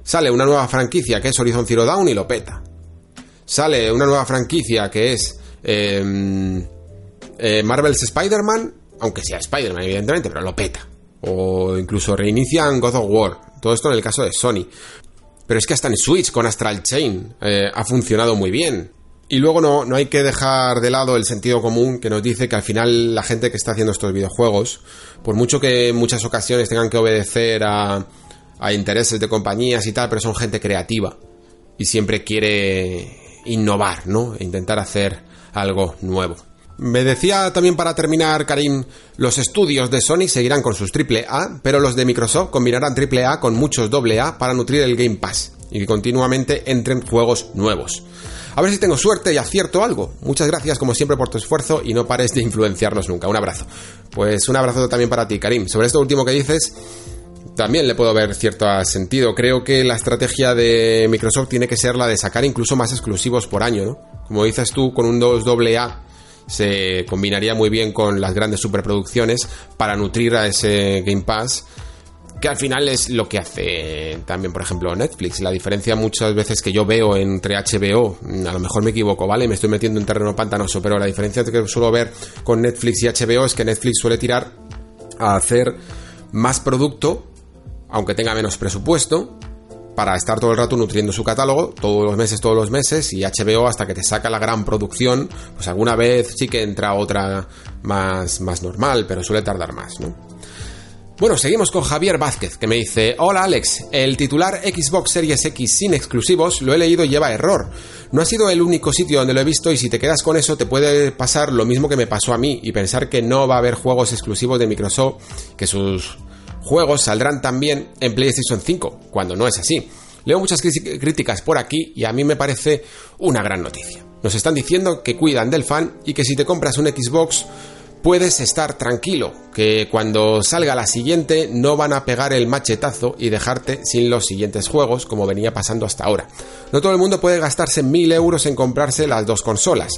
Sale una nueva franquicia que es Horizon Zero Dawn y lo peta sale una nueva franquicia que es em, eh, Marvel's Spider-Man, aunque sea Spider-Man, evidentemente, pero lo peta. O incluso reinician God of War. Todo esto en el caso de Sony. Pero es que hasta en Switch con Astral Chain eh, ha funcionado muy bien. Y luego no, no hay que dejar de lado el sentido común que nos dice que al final la gente que está haciendo estos videojuegos, por mucho que en muchas ocasiones tengan que obedecer a, a intereses de compañías y tal, pero son gente creativa y siempre quiere innovar, ¿no? Intentar hacer algo nuevo. Me decía también para terminar, Karim, los estudios de Sony seguirán con sus AAA, pero los de Microsoft combinarán AAA con muchos AA para nutrir el Game Pass y que continuamente entren juegos nuevos. A ver si tengo suerte y acierto algo. Muchas gracias como siempre por tu esfuerzo y no pares de influenciarnos nunca. Un abrazo. Pues un abrazo también para ti, Karim. Sobre esto último que dices, también le puedo ver cierto sentido. Creo que la estrategia de Microsoft tiene que ser la de sacar incluso más exclusivos por año. Como dices tú, con un 2 AA se combinaría muy bien con las grandes superproducciones para nutrir a ese Game Pass que al final es lo que hace también, por ejemplo, Netflix. La diferencia muchas veces que yo veo entre HBO, a lo mejor me equivoco, ¿vale? Me estoy metiendo en terreno pantanoso, pero la diferencia que suelo ver con Netflix y HBO es que Netflix suele tirar a hacer más producto aunque tenga menos presupuesto, para estar todo el rato nutriendo su catálogo, todos los meses, todos los meses, y HBO hasta que te saca la gran producción, pues alguna vez sí que entra otra más, más normal, pero suele tardar más, ¿no? Bueno, seguimos con Javier Vázquez, que me dice, hola Alex, el titular Xbox Series X sin exclusivos lo he leído y lleva error. No ha sido el único sitio donde lo he visto y si te quedas con eso te puede pasar lo mismo que me pasó a mí y pensar que no va a haber juegos exclusivos de Microsoft, que sus juegos saldrán también en PlayStation 5, cuando no es así. Leo muchas críticas por aquí y a mí me parece una gran noticia. Nos están diciendo que cuidan del fan y que si te compras un Xbox puedes estar tranquilo, que cuando salga la siguiente no van a pegar el machetazo y dejarte sin los siguientes juegos como venía pasando hasta ahora. No todo el mundo puede gastarse mil euros en comprarse las dos consolas,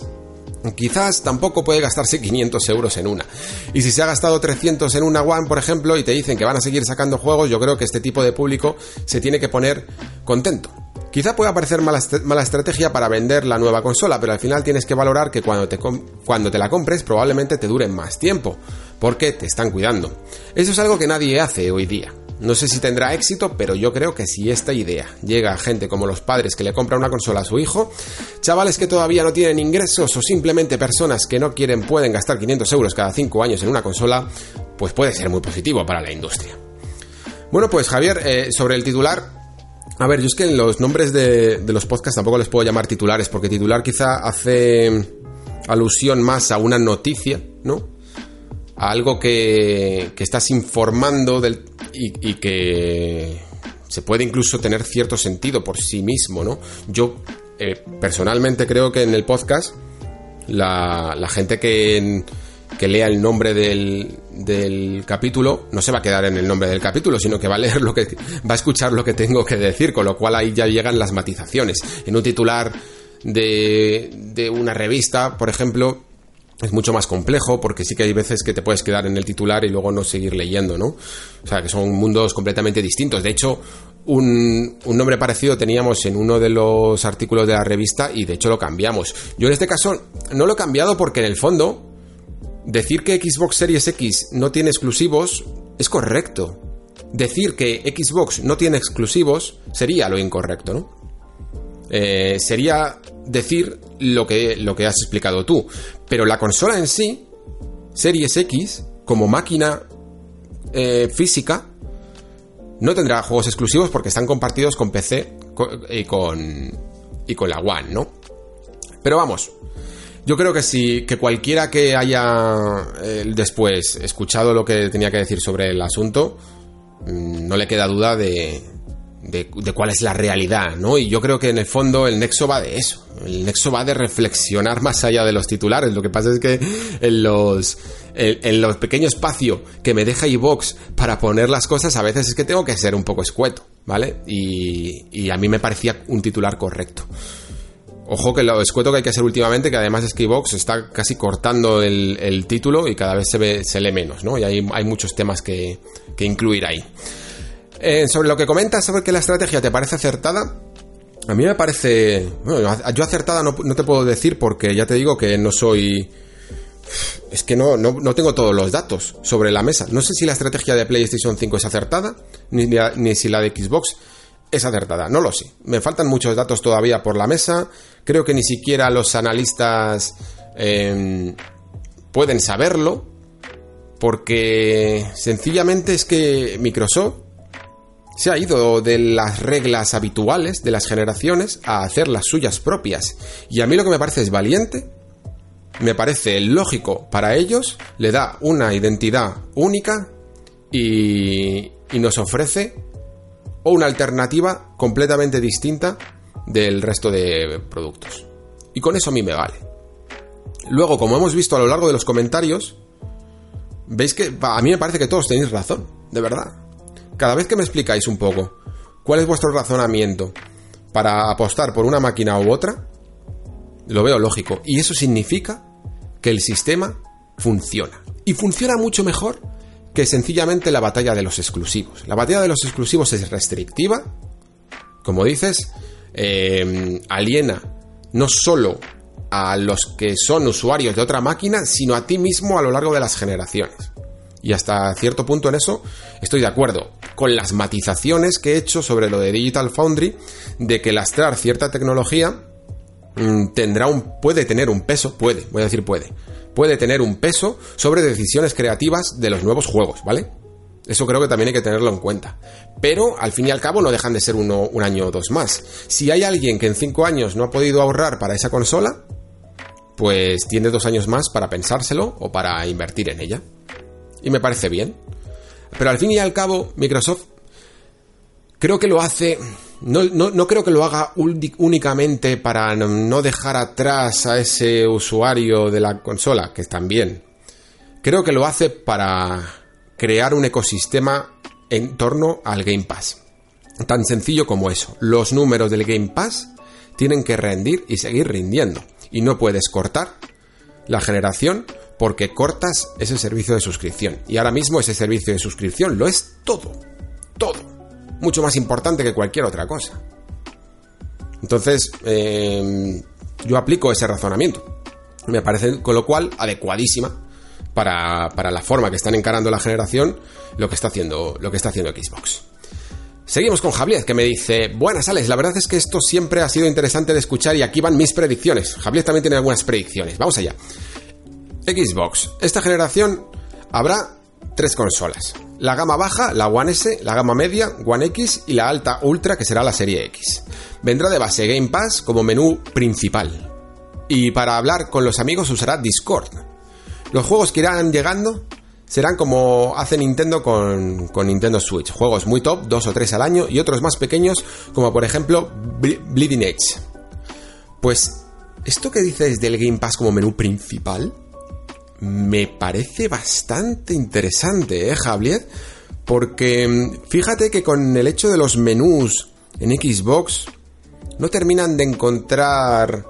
Quizás tampoco puede gastarse 500 euros en una. Y si se ha gastado 300 en una One, por ejemplo, y te dicen que van a seguir sacando juegos, yo creo que este tipo de público se tiene que poner contento. Quizá pueda parecer mala, estrategia para vender la nueva consola, pero al final tienes que valorar que cuando te, cuando te la compres probablemente te dure más tiempo, porque te están cuidando. Eso es algo que nadie hace hoy día. No sé si tendrá éxito, pero yo creo que si esta idea llega a gente como los padres que le compran una consola a su hijo, chavales que todavía no tienen ingresos o simplemente personas que no quieren pueden gastar 500 euros cada 5 años en una consola, pues puede ser muy positivo para la industria. Bueno, pues Javier, eh, sobre el titular, a ver, yo es que en los nombres de, de, los podcasts tampoco les puedo llamar titulares, porque titular quizá hace alusión más a una noticia, ¿no? Algo que, que estás informando del, y, que se puede incluso tener cierto sentido por sí mismo, ¿no? Yo eh, personalmente creo que en el podcast la, gente que, que, lea el nombre del, del, capítulo no se va a quedar en el nombre del capítulo, sino que va a leer lo que va a escuchar lo que tengo que decir, con lo cual ahí ya llegan las matizaciones. En un titular de, de una revista, por ejemplo, es mucho más complejo porque sí que hay veces que te puedes quedar en el titular y luego no seguir leyendo, ¿no? O sea, que son mundos completamente distintos. De hecho, un, nombre parecido teníamos en uno de los artículos de la revista y de hecho lo cambiamos. Yo en este caso no lo he cambiado porque en el fondo decir que Xbox Series X no tiene exclusivos es correcto. Decir que Xbox no tiene exclusivos sería lo incorrecto, ¿no? Eh, sería decir lo que, lo que has explicado tú. Pero la consola en sí, Series X, como máquina eh, física, no tendrá juegos exclusivos porque están compartidos con PC y con, y con la One, ¿no? Pero vamos, yo creo que sí, que cualquiera que haya eh, después escuchado lo que tenía que decir sobre el asunto, mm, no le queda duda de, de, cuál es la realidad, ¿no? Y yo creo que en el fondo el nexo va de eso. El nexo va de reflexionar más allá de los titulares. Lo que pasa es que en los, en, los pequeño espacio que me deja iVox para poner las cosas, a veces es que tengo que ser un poco escueto, ¿vale? Y, y a mí me parecía un titular correcto. Ojo que lo escueto que hay que hacer últimamente, que además es que iVox está casi cortando el, título y cada vez se, ve, se lee menos, ¿no? Y hay, hay muchos temas que, que incluir ahí. Eh, sobre lo que comentas, sobre que la estrategia te parece acertada, a mí me parece. Bueno, yo acertada no, te puedo decir porque ya te digo que no soy. Es que no, no, tengo todos los datos sobre la mesa. No sé si la estrategia de PlayStation 5 es acertada, ni, ni si la de Xbox es acertada. No lo sé. Me faltan muchos datos todavía por la mesa. Creo que ni siquiera los analistas em, pueden saberlo. Porque sencillamente es que Microsoft se ha ido de las reglas habituales de las generaciones a hacer las suyas propias. Y a mí lo que me parece es valiente, me parece lógico para ellos, le da una identidad única y, nos ofrece una alternativa completamente distinta del resto de productos. Y con eso a mí me vale. Luego, como hemos visto a lo largo de los comentarios, veis que a mí me parece que todos tenéis razón, de verdad cada vez que me explicáis un poco cuál es vuestro razonamiento para apostar por una máquina u otra, lo veo lógico. Y eso significa que el sistema funciona. Y funciona mucho mejor que sencillamente la batalla de los exclusivos. La batalla de los exclusivos es restrictiva, como dices, eh, aliena no solo a los que son usuarios de otra máquina, sino a ti mismo a lo largo de las generaciones. Y hasta cierto punto en eso estoy de acuerdo con las matizaciones que he hecho sobre lo de Digital Foundry, de que lastrar cierta tecnología mm, tendrá un, puede tener un peso, puede, voy a decir puede, puede tener un peso sobre decisiones creativas de los nuevos juegos, ¿vale? Eso creo que también hay que tenerlo en cuenta. Pero al fin y al cabo no dejan de ser uno, un año o dos más. Si hay alguien que en cinco años no ha podido ahorrar para esa consola, pues tiene dos años más para pensárselo o para invertir en ella. Y me parece bien. Pero al fin y al cabo, Microsoft creo que lo hace... No, creo que lo haga únicamente para no dejar atrás a ese usuario de la consola, que también. Creo que lo hace para crear un ecosistema en torno al Game Pass. Tan sencillo como eso. Los números del Game Pass tienen que rendir y seguir rindiendo. Y no puedes cortar la generación porque cortas ese servicio de suscripción. Y ahora mismo ese servicio de suscripción lo es todo. Todo. Mucho más importante que cualquier otra cosa. Entonces, em, yo aplico ese razonamiento. Me parece, con lo cual, adecuadísima para, para, la forma que están encarando la generación lo que está haciendo, lo que está haciendo Xbox. Seguimos con Javier, que me dice, buenas Alex, la verdad es que esto siempre ha sido interesante de escuchar y aquí van mis predicciones. Javier también tiene algunas predicciones. Vamos allá. Xbox. Esta generación habrá tres consolas. La gama baja, la One S, la gama media, One X y la alta Ultra que será la serie X. Vendrá de base Game Pass como menú principal. Y para hablar con los amigos usará Discord. Los juegos que irán llegando serán como hace Nintendo con, con, Nintendo Switch. Juegos muy top, dos o tres al año, y otros más pequeños, como por ejemplo Bleeding Edge. Pues, ¿esto que dices del Game Pass como menú principal? Me parece bastante interesante, ¿eh, Javier? Porque mm, fíjate que con el hecho de los menús en Xbox no terminan de encontrar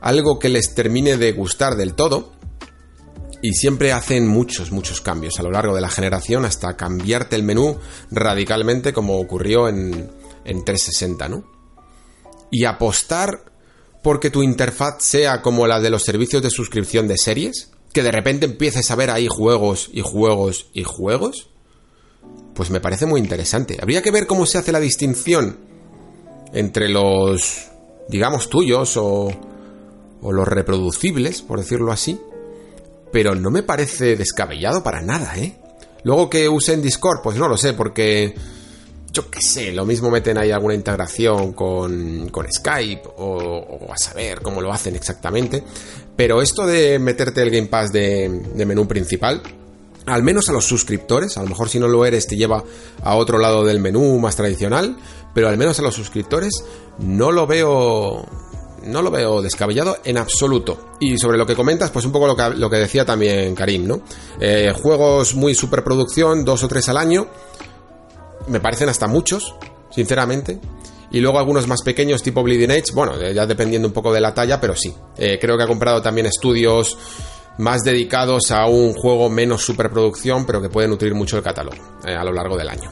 algo que les termine de gustar del todo. Y siempre hacen muchos, muchos cambios a lo largo de la generación hasta cambiarte el menú radicalmente como ocurrió en, en 360, ¿no? Y apostar porque tu interfaz sea como la de los servicios de suscripción de series, que de repente empieces a ver ahí juegos y juegos y juegos, pues me parece muy interesante. Habría que ver cómo se hace la distinción entre los, digamos, tuyos o, o los reproducibles, por decirlo así, pero no me parece descabellado para nada, ¿eh? Luego que usen Discord, pues no lo sé, porque yo qué sé, lo mismo meten ahí alguna integración con, con Skype o, a saber cómo lo hacen exactamente. Pero esto de meterte el Game Pass de, menú principal, al menos a los suscriptores, a lo mejor si no lo eres te lleva a otro lado del menú más tradicional, pero al menos a los suscriptores no lo veo no lo veo descabellado en absoluto. Y sobre lo que comentas, pues un poco lo que, lo que decía también Karim, ¿no? Eh, juegos muy superproducción, dos o tres al año, me parecen hasta muchos, sinceramente. Y luego algunos más pequeños tipo Bleeding Edge, bueno, ya dependiendo un poco de la talla, pero sí. Eh, creo que ha comprado también estudios más dedicados a un juego menos superproducción, pero que puede nutrir mucho el catálogo eh, a lo largo del año.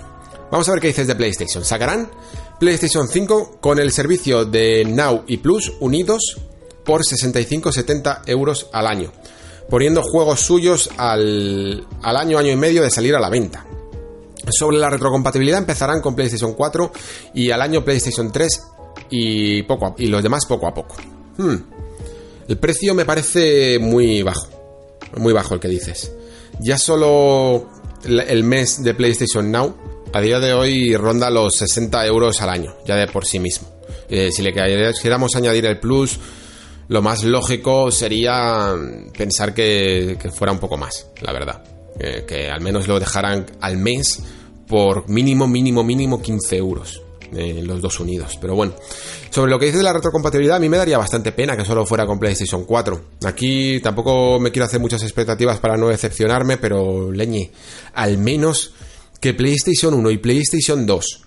Vamos a ver qué dices de PlayStation. ¿Sacarán PlayStation 5 con el servicio de Now y Plus unidos por 65-70 euros al año, poniendo juegos suyos al, al año, año y medio de salir a la venta. Sobre la retrocompatibilidad empezarán con PlayStation 4 y al año PlayStation 3 y, poco y los demás poco a poco. Hmm. El precio me parece muy bajo. Muy bajo el que dices. Ya solo el mes de PlayStation Now a día de hoy ronda los 60 euros al año, ya de por sí mismo. Eh, si le quisiéramos añadir el plus, lo más lógico sería pensar que, fuera un poco más, la verdad. Eh, que al menos lo dejaran al mes por mínimo, mínimo, mínimo 15 euros en los dos unidos. Pero bueno, sobre lo que dice de la retrocompatibilidad, a mí me daría bastante pena que solo fuera con PlayStation 4. Aquí tampoco me quiero hacer muchas expectativas para no decepcionarme, pero leñe, al menos que PlayStation 1 y PlayStation 2,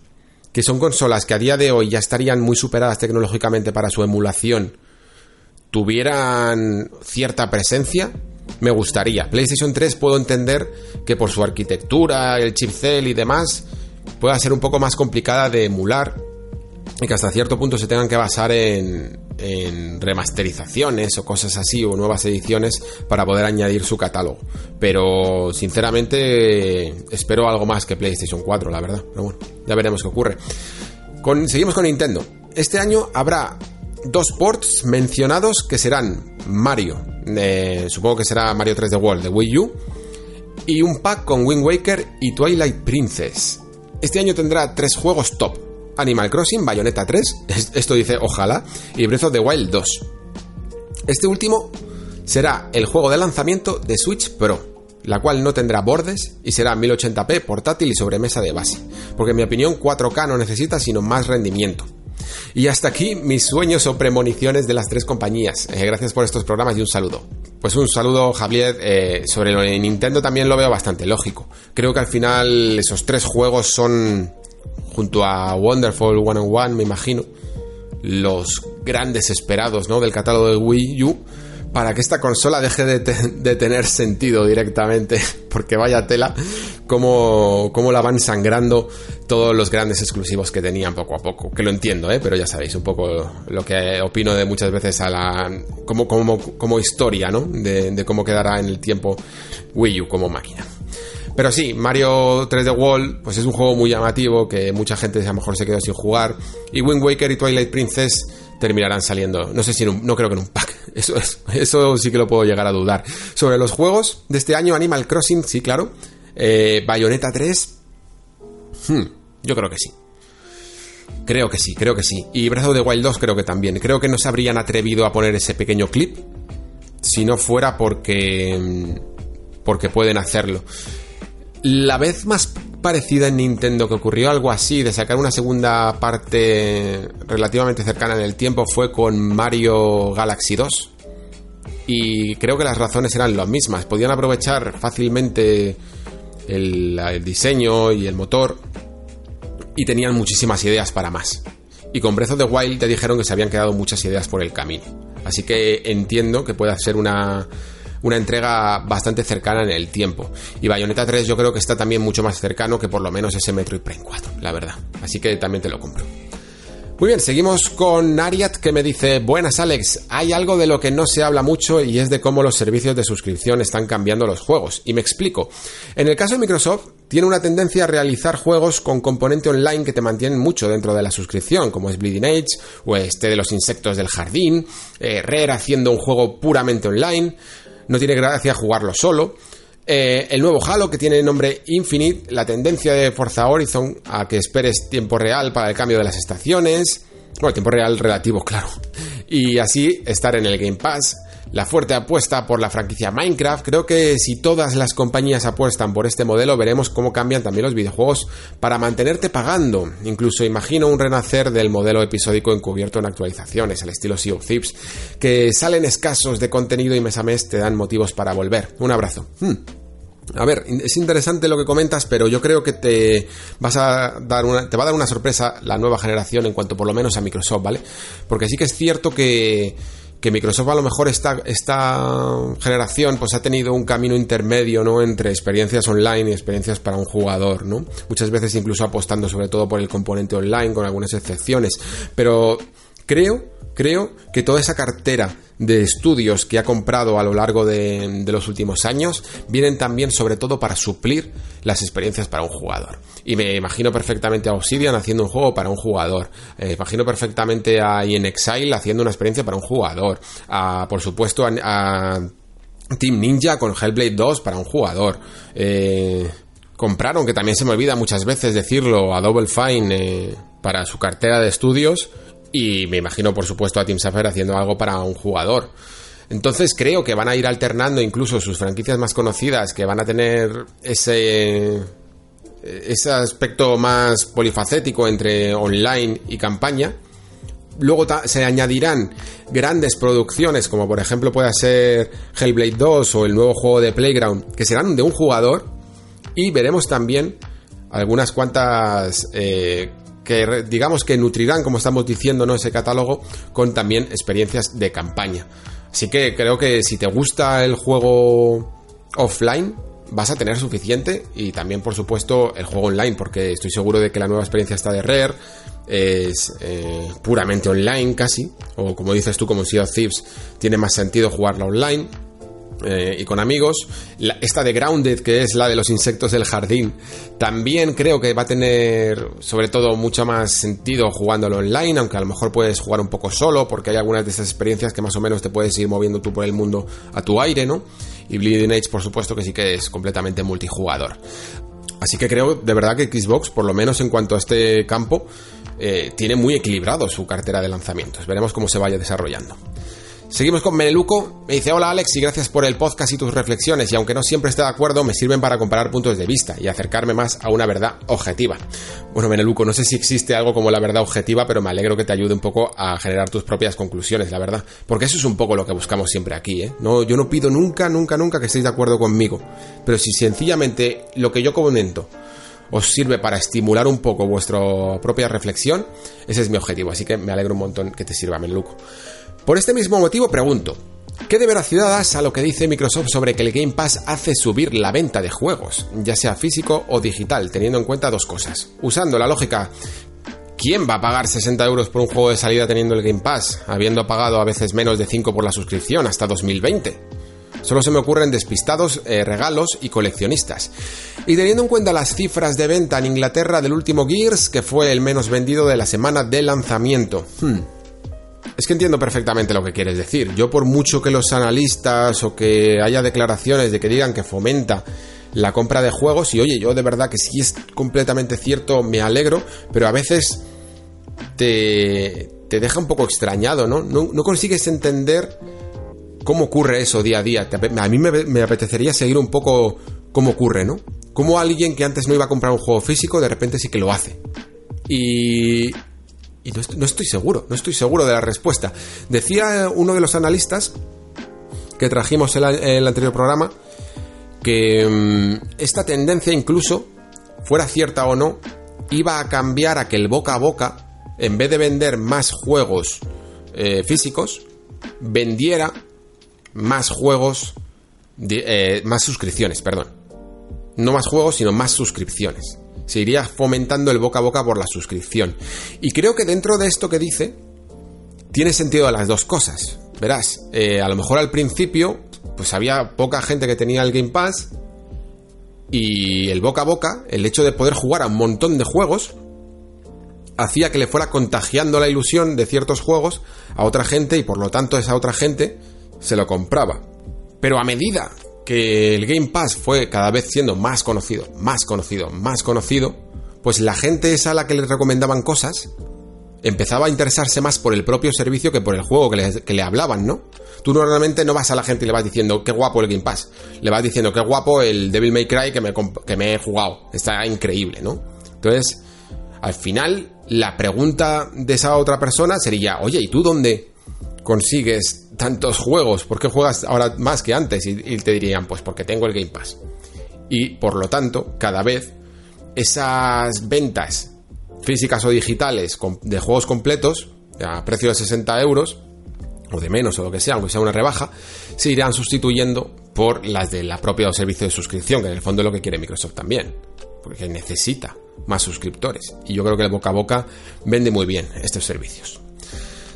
que son consolas que a día de hoy ya estarían muy superadas tecnológicamente para su emulación, tuvieran cierta presencia, me gustaría. PlayStation 3 puedo entender que por su arquitectura, el chipcell y demás, pueda ser un poco más complicada de emular y que hasta cierto punto se tengan que basar en remasterizaciones o cosas así o nuevas ediciones para poder añadir su catálogo. Pero sinceramente espero algo más que PlayStation 4, la verdad. Pero bueno, ya veremos qué ocurre. seguimos con Nintendo. Este año habrá dos ports mencionados que serán Mario, eh, supongo que será Mario 3D World de Wii U, y un pack con Wind Waker y Twilight Princess. Este año tendrá tres juegos top. Animal Crossing, Bayonetta 3, esto dice ojalá, y Breath of the Wild 2. Este último será el juego de lanzamiento de Switch Pro, la cual no tendrá bordes y será 1080p portátil y sobremesa de base, porque en mi opinión 4K no necesita sino más rendimiento. Y hasta aquí mis sueños o premoniciones de las tres compañías. Eh, gracias por estos programas y un saludo. Pues un saludo, Javier. Eh, sobre lo de Nintendo también lo veo bastante lógico. Creo que al final esos tres juegos son, junto a Wonderful One on One, me imagino, los grandes esperados ¿no? del catálogo de Wii U para que esta consola deje de, tener sentido directamente, [laughs] porque vaya tela, cómo, cómo, la van sangrando todos los grandes exclusivos que tenían poco a poco. Que lo entiendo, ¿eh? pero ya sabéis un poco lo que opino de muchas veces a la. como, como, como historia, ¿no? De, cómo quedará en el tiempo Wii U como máquina. Pero sí, Mario 3D World, pues es un juego muy llamativo que mucha gente a lo mejor se quedó sin jugar. Y Wind Waker y Twilight Princess terminarán saliendo, no sé si en un, no creo que en un pack, [laughs] eso, es, eso sí que lo puedo llegar a dudar. Sobre los juegos de este año, Animal Crossing, sí, claro. Eh, Bayonetta 3, hmm, yo creo que sí. Creo que sí, creo que sí. Y Breath of the Wild 2 creo que también. Creo que no se habrían atrevido a poner ese pequeño clip si no fuera porque porque pueden hacerlo. La vez más parecida en Nintendo que ocurrió algo así, de sacar una segunda parte relativamente cercana en el tiempo, fue con Mario Galaxy 2. Y creo que las razones eran las mismas. Podían aprovechar fácilmente el, diseño y el motor y tenían muchísimas ideas para más. Y con Breath of the Wild te dijeron que se habían quedado muchas ideas por el camino. Así que entiendo que pueda ser una una entrega bastante cercana en el tiempo. Y Bayonetta 3 yo creo que está también mucho más cercano que por lo menos ese Metroid Prime 4, la verdad. Así que también te lo compro. Muy bien, seguimos con Ariat que me dice, buenas Alex, hay algo de lo que no se habla mucho y es de cómo los servicios de suscripción están cambiando los juegos. Y me explico. En el caso de Microsoft, tiene una tendencia a realizar juegos con componente online que te mantienen mucho dentro de la suscripción, como es Bleeding Age o este de los insectos del jardín, eh, haciendo un juego puramente online no tiene gracia jugarlo solo. Eh, el nuevo Halo, que tiene el nombre Infinite, la tendencia de Forza Horizon a que esperes tiempo real para el cambio de las estaciones. Bueno, tiempo real relativo, [laughs] claro. Y así estar en el Game Pass. La fuerte apuesta por la franquicia Minecraft. Creo que si todas las compañías apuestan por este modelo, veremos cómo cambian también los videojuegos para mantenerte pagando. Incluso imagino un renacer del modelo episódico encubierto en actualizaciones, al estilo Sea of Thieves, que salen escasos de contenido y mes a mes te dan motivos para volver. Un abrazo. Hmm. A ver, es interesante lo que comentas, pero yo creo que te vas a dar una, te va a dar una sorpresa la nueva generación en cuanto por lo menos a Microsoft, ¿vale? Porque sí que es cierto que que Microsoft a lo mejor esta, esta generación pues ha tenido un camino intermedio, ¿no? Entre experiencias online y experiencias para un jugador, ¿no? Muchas veces incluso apostando sobre todo por el componente online, con algunas excepciones. Pero creo, creo que toda esa cartera de estudios que ha comprado a lo largo de, los últimos años vienen también sobre todo para suplir las experiencias para un jugador. Y me imagino perfectamente a Obsidian haciendo un juego para un jugador. Eh, imagino perfectamente a In Exile haciendo una experiencia para un jugador. A, por supuesto a, Team Ninja con Hellblade 2 para un jugador. Eh, compraron, que también se me olvida muchas veces decirlo, a Double Fine eh, para su cartera de estudios y me imagino, por supuesto, a Team Safer haciendo algo para un jugador. Entonces creo que van a ir alternando incluso sus franquicias más conocidas, que van a tener ese, ese aspecto más polifacético entre online y campaña. Luego se añadirán grandes producciones, como por ejemplo pueda ser Hellblade 2 o el nuevo juego de Playground, que serán de un jugador. Y veremos también algunas cuantas eh, que digamos que nutrirán, como estamos diciendo, ¿no? ese catálogo con también experiencias de campaña. Así que creo que si te gusta el juego offline, vas a tener suficiente y también, por supuesto, el juego online, porque estoy seguro de que la nueva experiencia está de Rare, es eh, puramente online casi, o como dices tú, como Sea of Thieves, tiene más sentido jugarla online. Eh, y con amigos. esta de Grounded, que es la de los insectos del jardín, también creo que va a tener, sobre todo, mucho más sentido jugándolo online, aunque a lo mejor puedes jugar un poco solo, porque hay algunas de esas experiencias que más o menos te puedes ir moviendo tú por el mundo a tu aire, ¿no? Y Bleeding Age, por supuesto, que sí que es completamente multijugador. Así que creo de verdad que Xbox, por lo menos en cuanto a este campo, eh, tiene muy equilibrado su cartera de lanzamientos. Veremos cómo se vaya desarrollando. Seguimos con Meneluco. Me dice, hola Alex y gracias por el podcast y tus reflexiones. Y aunque no siempre esté de acuerdo, me sirven para comparar puntos de vista y acercarme más a una verdad objetiva. Bueno, Meneluco, no sé si existe algo como la verdad objetiva, pero me alegro que te ayude un poco a generar tus propias conclusiones, la verdad. Porque eso es un poco lo que buscamos siempre aquí, ¿eh? No, yo no pido nunca, nunca, nunca que estéis de acuerdo conmigo. Pero si sencillamente lo que yo comento os sirve para estimular un poco vuestra propia reflexión, ese es mi objetivo. Así que me alegro un montón que te sirva, Meneluco. Por este mismo motivo pregunto, ¿qué de veracidad das a lo que dice Microsoft sobre que el Game Pass hace subir la venta de juegos, ya sea físico o digital, teniendo en cuenta dos cosas? Usando la lógica ¿Quién va a pagar 60 euros por un juego de salida teniendo el Game Pass, habiendo pagado a veces menos de 5 por la suscripción hasta 2020? Solo se me ocurren despistados, eh, regalos y coleccionistas. Y teniendo en cuenta las cifras de venta en Inglaterra del último Gears, que fue el menos vendido de la semana de lanzamiento. Hmm. Es que entiendo perfectamente lo que quieres decir. Yo por mucho que los analistas o que haya declaraciones de que digan que fomenta la compra de juegos y oye, yo de verdad que si es completamente cierto, me alegro, pero a veces te, te deja un poco extrañado, ¿no? ¿no? Consigues entender cómo ocurre eso día a día. A mí me, me apetecería seguir un poco cómo ocurre, ¿no? Cómo alguien que antes no iba a comprar un juego físico de repente sí que lo hace. Y, y no estoy, seguro, no estoy seguro de la respuesta. Decía uno de los analistas que trajimos en, el anterior programa que mm, esta tendencia incluso, fuera cierta o no, iba a cambiar a que el boca a boca, en vez de vender más juegos eh, físicos, vendiera más juegos, eh, más suscripciones, perdón. No más juegos, sino más suscripciones se iría fomentando el boca a boca por la suscripción. Y creo que dentro de esto que dice, tiene sentido las dos cosas. Verás, eh, a lo mejor al principio, pues había poca gente que tenía el Game Pass y el boca a boca, el hecho de poder jugar a un montón de juegos, hacía que le fuera contagiando la ilusión de ciertos juegos a otra gente y por lo tanto esa otra gente se lo compraba. Pero a medida que el Game Pass fue cada vez siendo más conocido, más conocido, más conocido, pues la gente esa a la que le recomendaban cosas empezaba a interesarse más por el propio servicio que por el juego que le, hablaban, ¿no? Tú normalmente no vas a la gente y le vas diciendo qué guapo el Game Pass. Le vas diciendo qué guapo el Devil May Cry que me, que me he jugado. Está increíble, ¿no? Entonces, al final, la pregunta de esa otra persona sería, oye, ¿y tú dónde consigues tantos juegos? ¿Por qué juegas ahora más que antes? Y, te dirían, pues porque tengo el Game Pass. Y por lo tanto, cada vez esas ventas físicas o digitales de juegos completos a precio de 60 euros o de menos o lo que sea, aunque sea una rebaja, se irán sustituyendo por las de la propia servicio de suscripción, que en el fondo es lo que quiere Microsoft también, porque necesita más suscriptores. Y yo creo que el boca a boca vende muy bien estos servicios.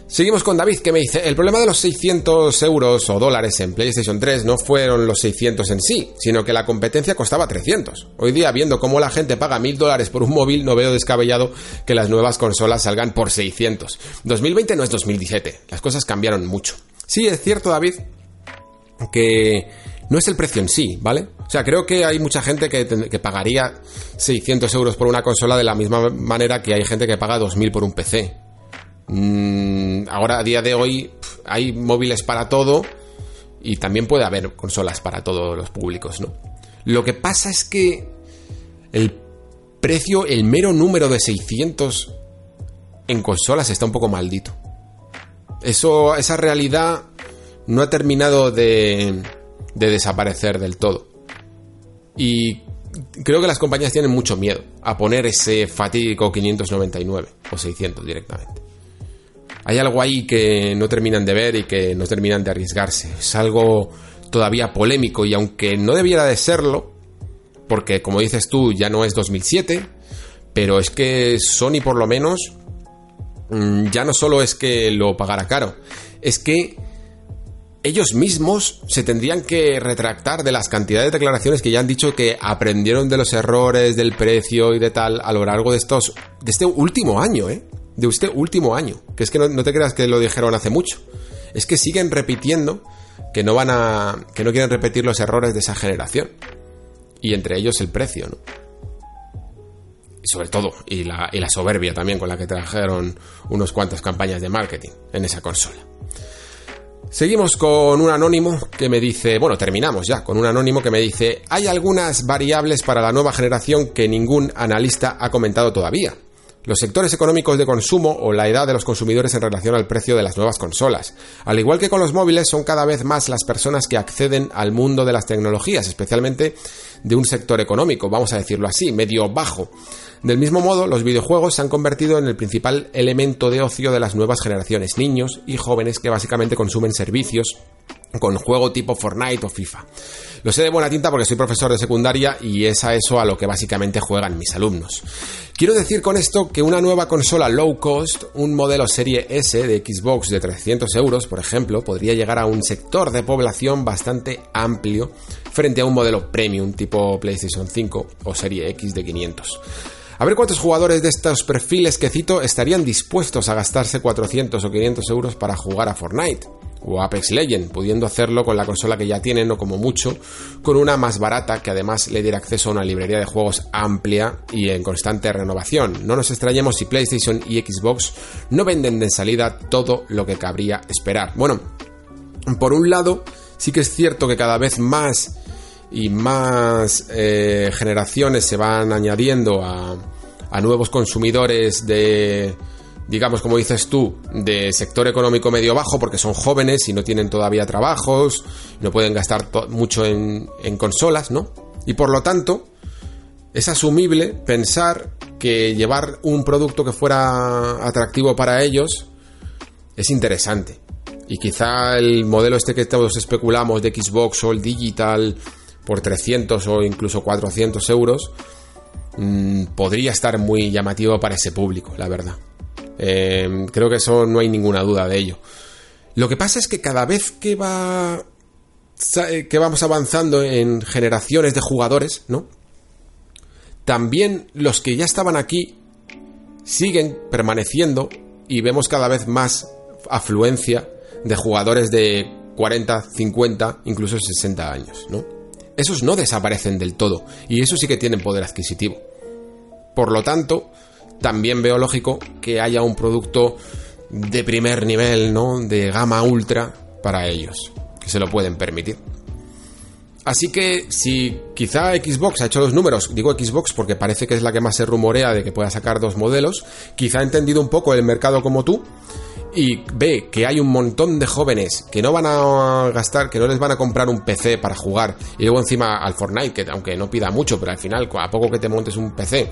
Seguimos con David que me dice, el problema de los 600 euros o dólares en PlayStation 3 no fueron los 600 en sí, sino que la competencia costaba 300. Hoy día, viendo cómo la gente paga 1000 dólares por un móvil, no veo descabellado que las nuevas consolas salgan por 600. 2020 no es 2017, las cosas cambiaron mucho. Sí, es cierto, David, que no es el precio en sí, ¿vale? O sea, creo que hay mucha gente que, pagaría 600 euros por una consola de la misma manera que hay gente que paga 2000 por un PC. Mm, ahora, a día de hoy, hay móviles para todo y también puede haber consolas para todos los públicos, ¿no? Lo que pasa es que el precio, el mero número de 600 en consolas está un poco maldito. Eso, esa realidad no ha terminado de, de desaparecer del todo. Y creo que las compañías tienen mucho miedo a poner ese fatídico 599 o 600 directamente hay algo ahí que no terminan de ver y que no terminan de arriesgarse. Es algo todavía polémico y aunque no debiera de serlo, porque como dices tú ya no es 2007, pero es que Sony por lo menos mm, ya no solo es que lo pagara caro, es que ellos mismos se tendrían que retractar de las cantidades de declaraciones que ya han dicho que aprendieron de los errores del precio y de tal a lo largo de estos de este último año, ¿eh? De este último año. Que es que no, te creas que lo dijeron hace mucho. Es que siguen repitiendo que no van a. que no quieren repetir los errores de esa generación. Y entre ellos el precio, ¿no? Sobre todo, y la, y la soberbia también con la que trajeron unos cuantas campañas de marketing en esa consola. Seguimos con un anónimo que me dice, bueno, terminamos ya con un anónimo que me dice, hay algunas variables para la nueva generación que ningún analista ha comentado todavía los sectores económicos de consumo o la edad de los consumidores en relación al precio de las nuevas consolas. Al igual que con los móviles, son cada vez más las personas que acceden al mundo de las tecnologías, especialmente de un sector económico, vamos a decirlo así, medio bajo. Del mismo modo, los videojuegos se han convertido en el principal elemento de ocio de las nuevas generaciones, niños y jóvenes que básicamente consumen servicios con juego tipo Fortnite o FIFA. Lo sé de buena tinta porque soy profesor de secundaria y es a eso a lo que básicamente juegan mis alumnos. Quiero decir con esto que una nueva consola low cost, un modelo serie S de Xbox de 300 euros, por ejemplo, podría llegar a un sector de población bastante amplio frente a un modelo premium tipo PlayStation 5 o serie X de 500. A ver cuántos jugadores de estos perfiles que cito estarían dispuestos a gastarse 400 o 500 euros para jugar a Fortnite o Apex Legend, pudiendo hacerlo con la consola que ya tienen o como mucho, con una más barata que además le diera acceso a una librería de juegos amplia y en constante renovación. No nos extrañemos si PlayStation y Xbox no venden de salida todo lo que cabría esperar. Bueno, por un lado, sí que es cierto que cada vez más y más eh, generaciones se van añadiendo a nuevos consumidores de digamos, como dices tú, de sector económico medio bajo porque son jóvenes y no tienen todavía trabajos, no pueden gastar mucho en, consolas, ¿no? Y por lo tanto, es asumible pensar que llevar un producto que fuera atractivo para ellos es interesante. Y quizá el modelo este que todos especulamos de Xbox o el Digital por 300 o incluso 400 euros mm, podría estar muy llamativo para ese público, la verdad. Em, creo que eso no hay ninguna duda de ello. Lo que pasa es que cada vez que va eh, que vamos avanzando en generaciones de jugadores, ¿no? También los que ya estaban aquí siguen permaneciendo y vemos cada vez más afluencia de jugadores de 40, 50, incluso 60 años, ¿no? Esos no desaparecen del todo y eso sí que tienen poder adquisitivo. Por lo tanto, también veo lógico que haya un producto de primer nivel, ¿no? De gama ultra para ellos, que se lo pueden permitir. Así que si quizá Xbox ha hecho los números, digo Xbox porque parece que es la que más se rumorea de que pueda sacar dos modelos, quizá ha entendido un poco el mercado como tú y ve que hay un montón de jóvenes que no van a gastar, que no les van a comprar un PC para jugar y luego encima al Fortnite, que aunque no pida mucho, pero al final a poco que te montes un PC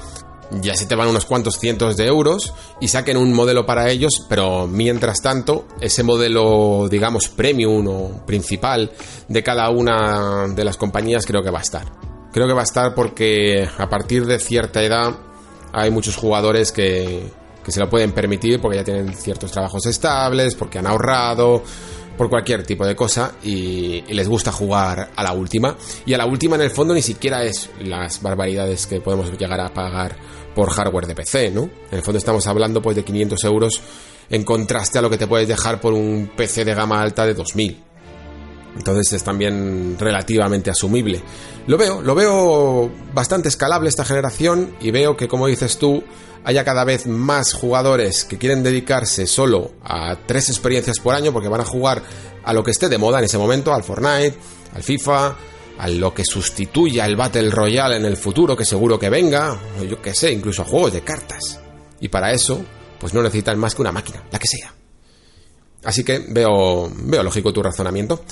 ya se te van unos cuantos cientos de euros y saquen un modelo para ellos, pero mientras tanto, ese modelo, digamos, premium o principal de cada una de las compañías creo que va a estar. Creo que va a estar porque a partir de cierta edad hay muchos jugadores que, que se lo pueden permitir porque ya tienen ciertos trabajos estables, porque han ahorrado, por cualquier tipo de cosa y, les gusta jugar a la última. Y a la última en el fondo ni siquiera es las barbaridades que podemos llegar a pagar por hardware de PC, ¿no? En el fondo estamos hablando pues de 500 euros en contraste a lo que te puedes dejar por un PC de gama alta de 2000. Entonces es también relativamente asumible. Lo veo, lo veo bastante escalable esta generación y veo que como dices tú, haya cada vez más jugadores que quieren dedicarse solo a tres experiencias por año porque van a jugar a lo que esté de moda en ese momento, al Fortnite, al FIFA, a lo que sustituya el Battle Royale en el futuro, que seguro que venga, yo que sé, incluso a juegos de cartas. Y para eso, pues no necesitan más que una máquina, la que sea. Así que veo, veo lógico tu razonamiento.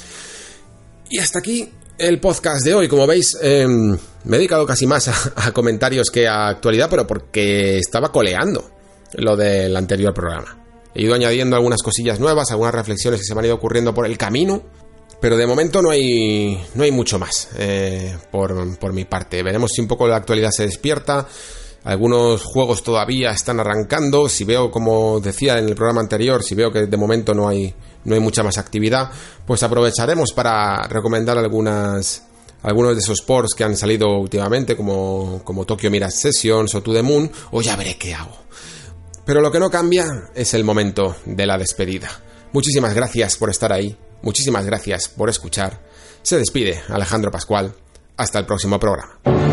Y hasta aquí el podcast de hoy. Como veis, em, me he dedicado casi más a, comentarios que a actualidad, pero porque estaba coleando lo del anterior programa. He ido añadiendo algunas cosillas nuevas, algunas reflexiones que se me han ido ocurriendo por el camino, pero de momento no hay, no hay mucho más eh, por, por mi parte. Veremos si un poco la actualidad se despierta. Algunos juegos todavía están arrancando. Si veo, como decía en el programa anterior, si veo que de momento no hay no hay mucha más actividad, pues aprovecharemos para recomendar algunas algunos de esos ports que han salido últimamente, como, como Tokyo Mirage Sessions o To The Moon, o ya veré qué hago. Pero lo que no cambia es el momento de la despedida. Muchísimas gracias por estar ahí, muchísimas gracias por escuchar. Se despide Alejandro Pascual. Hasta el próximo programa.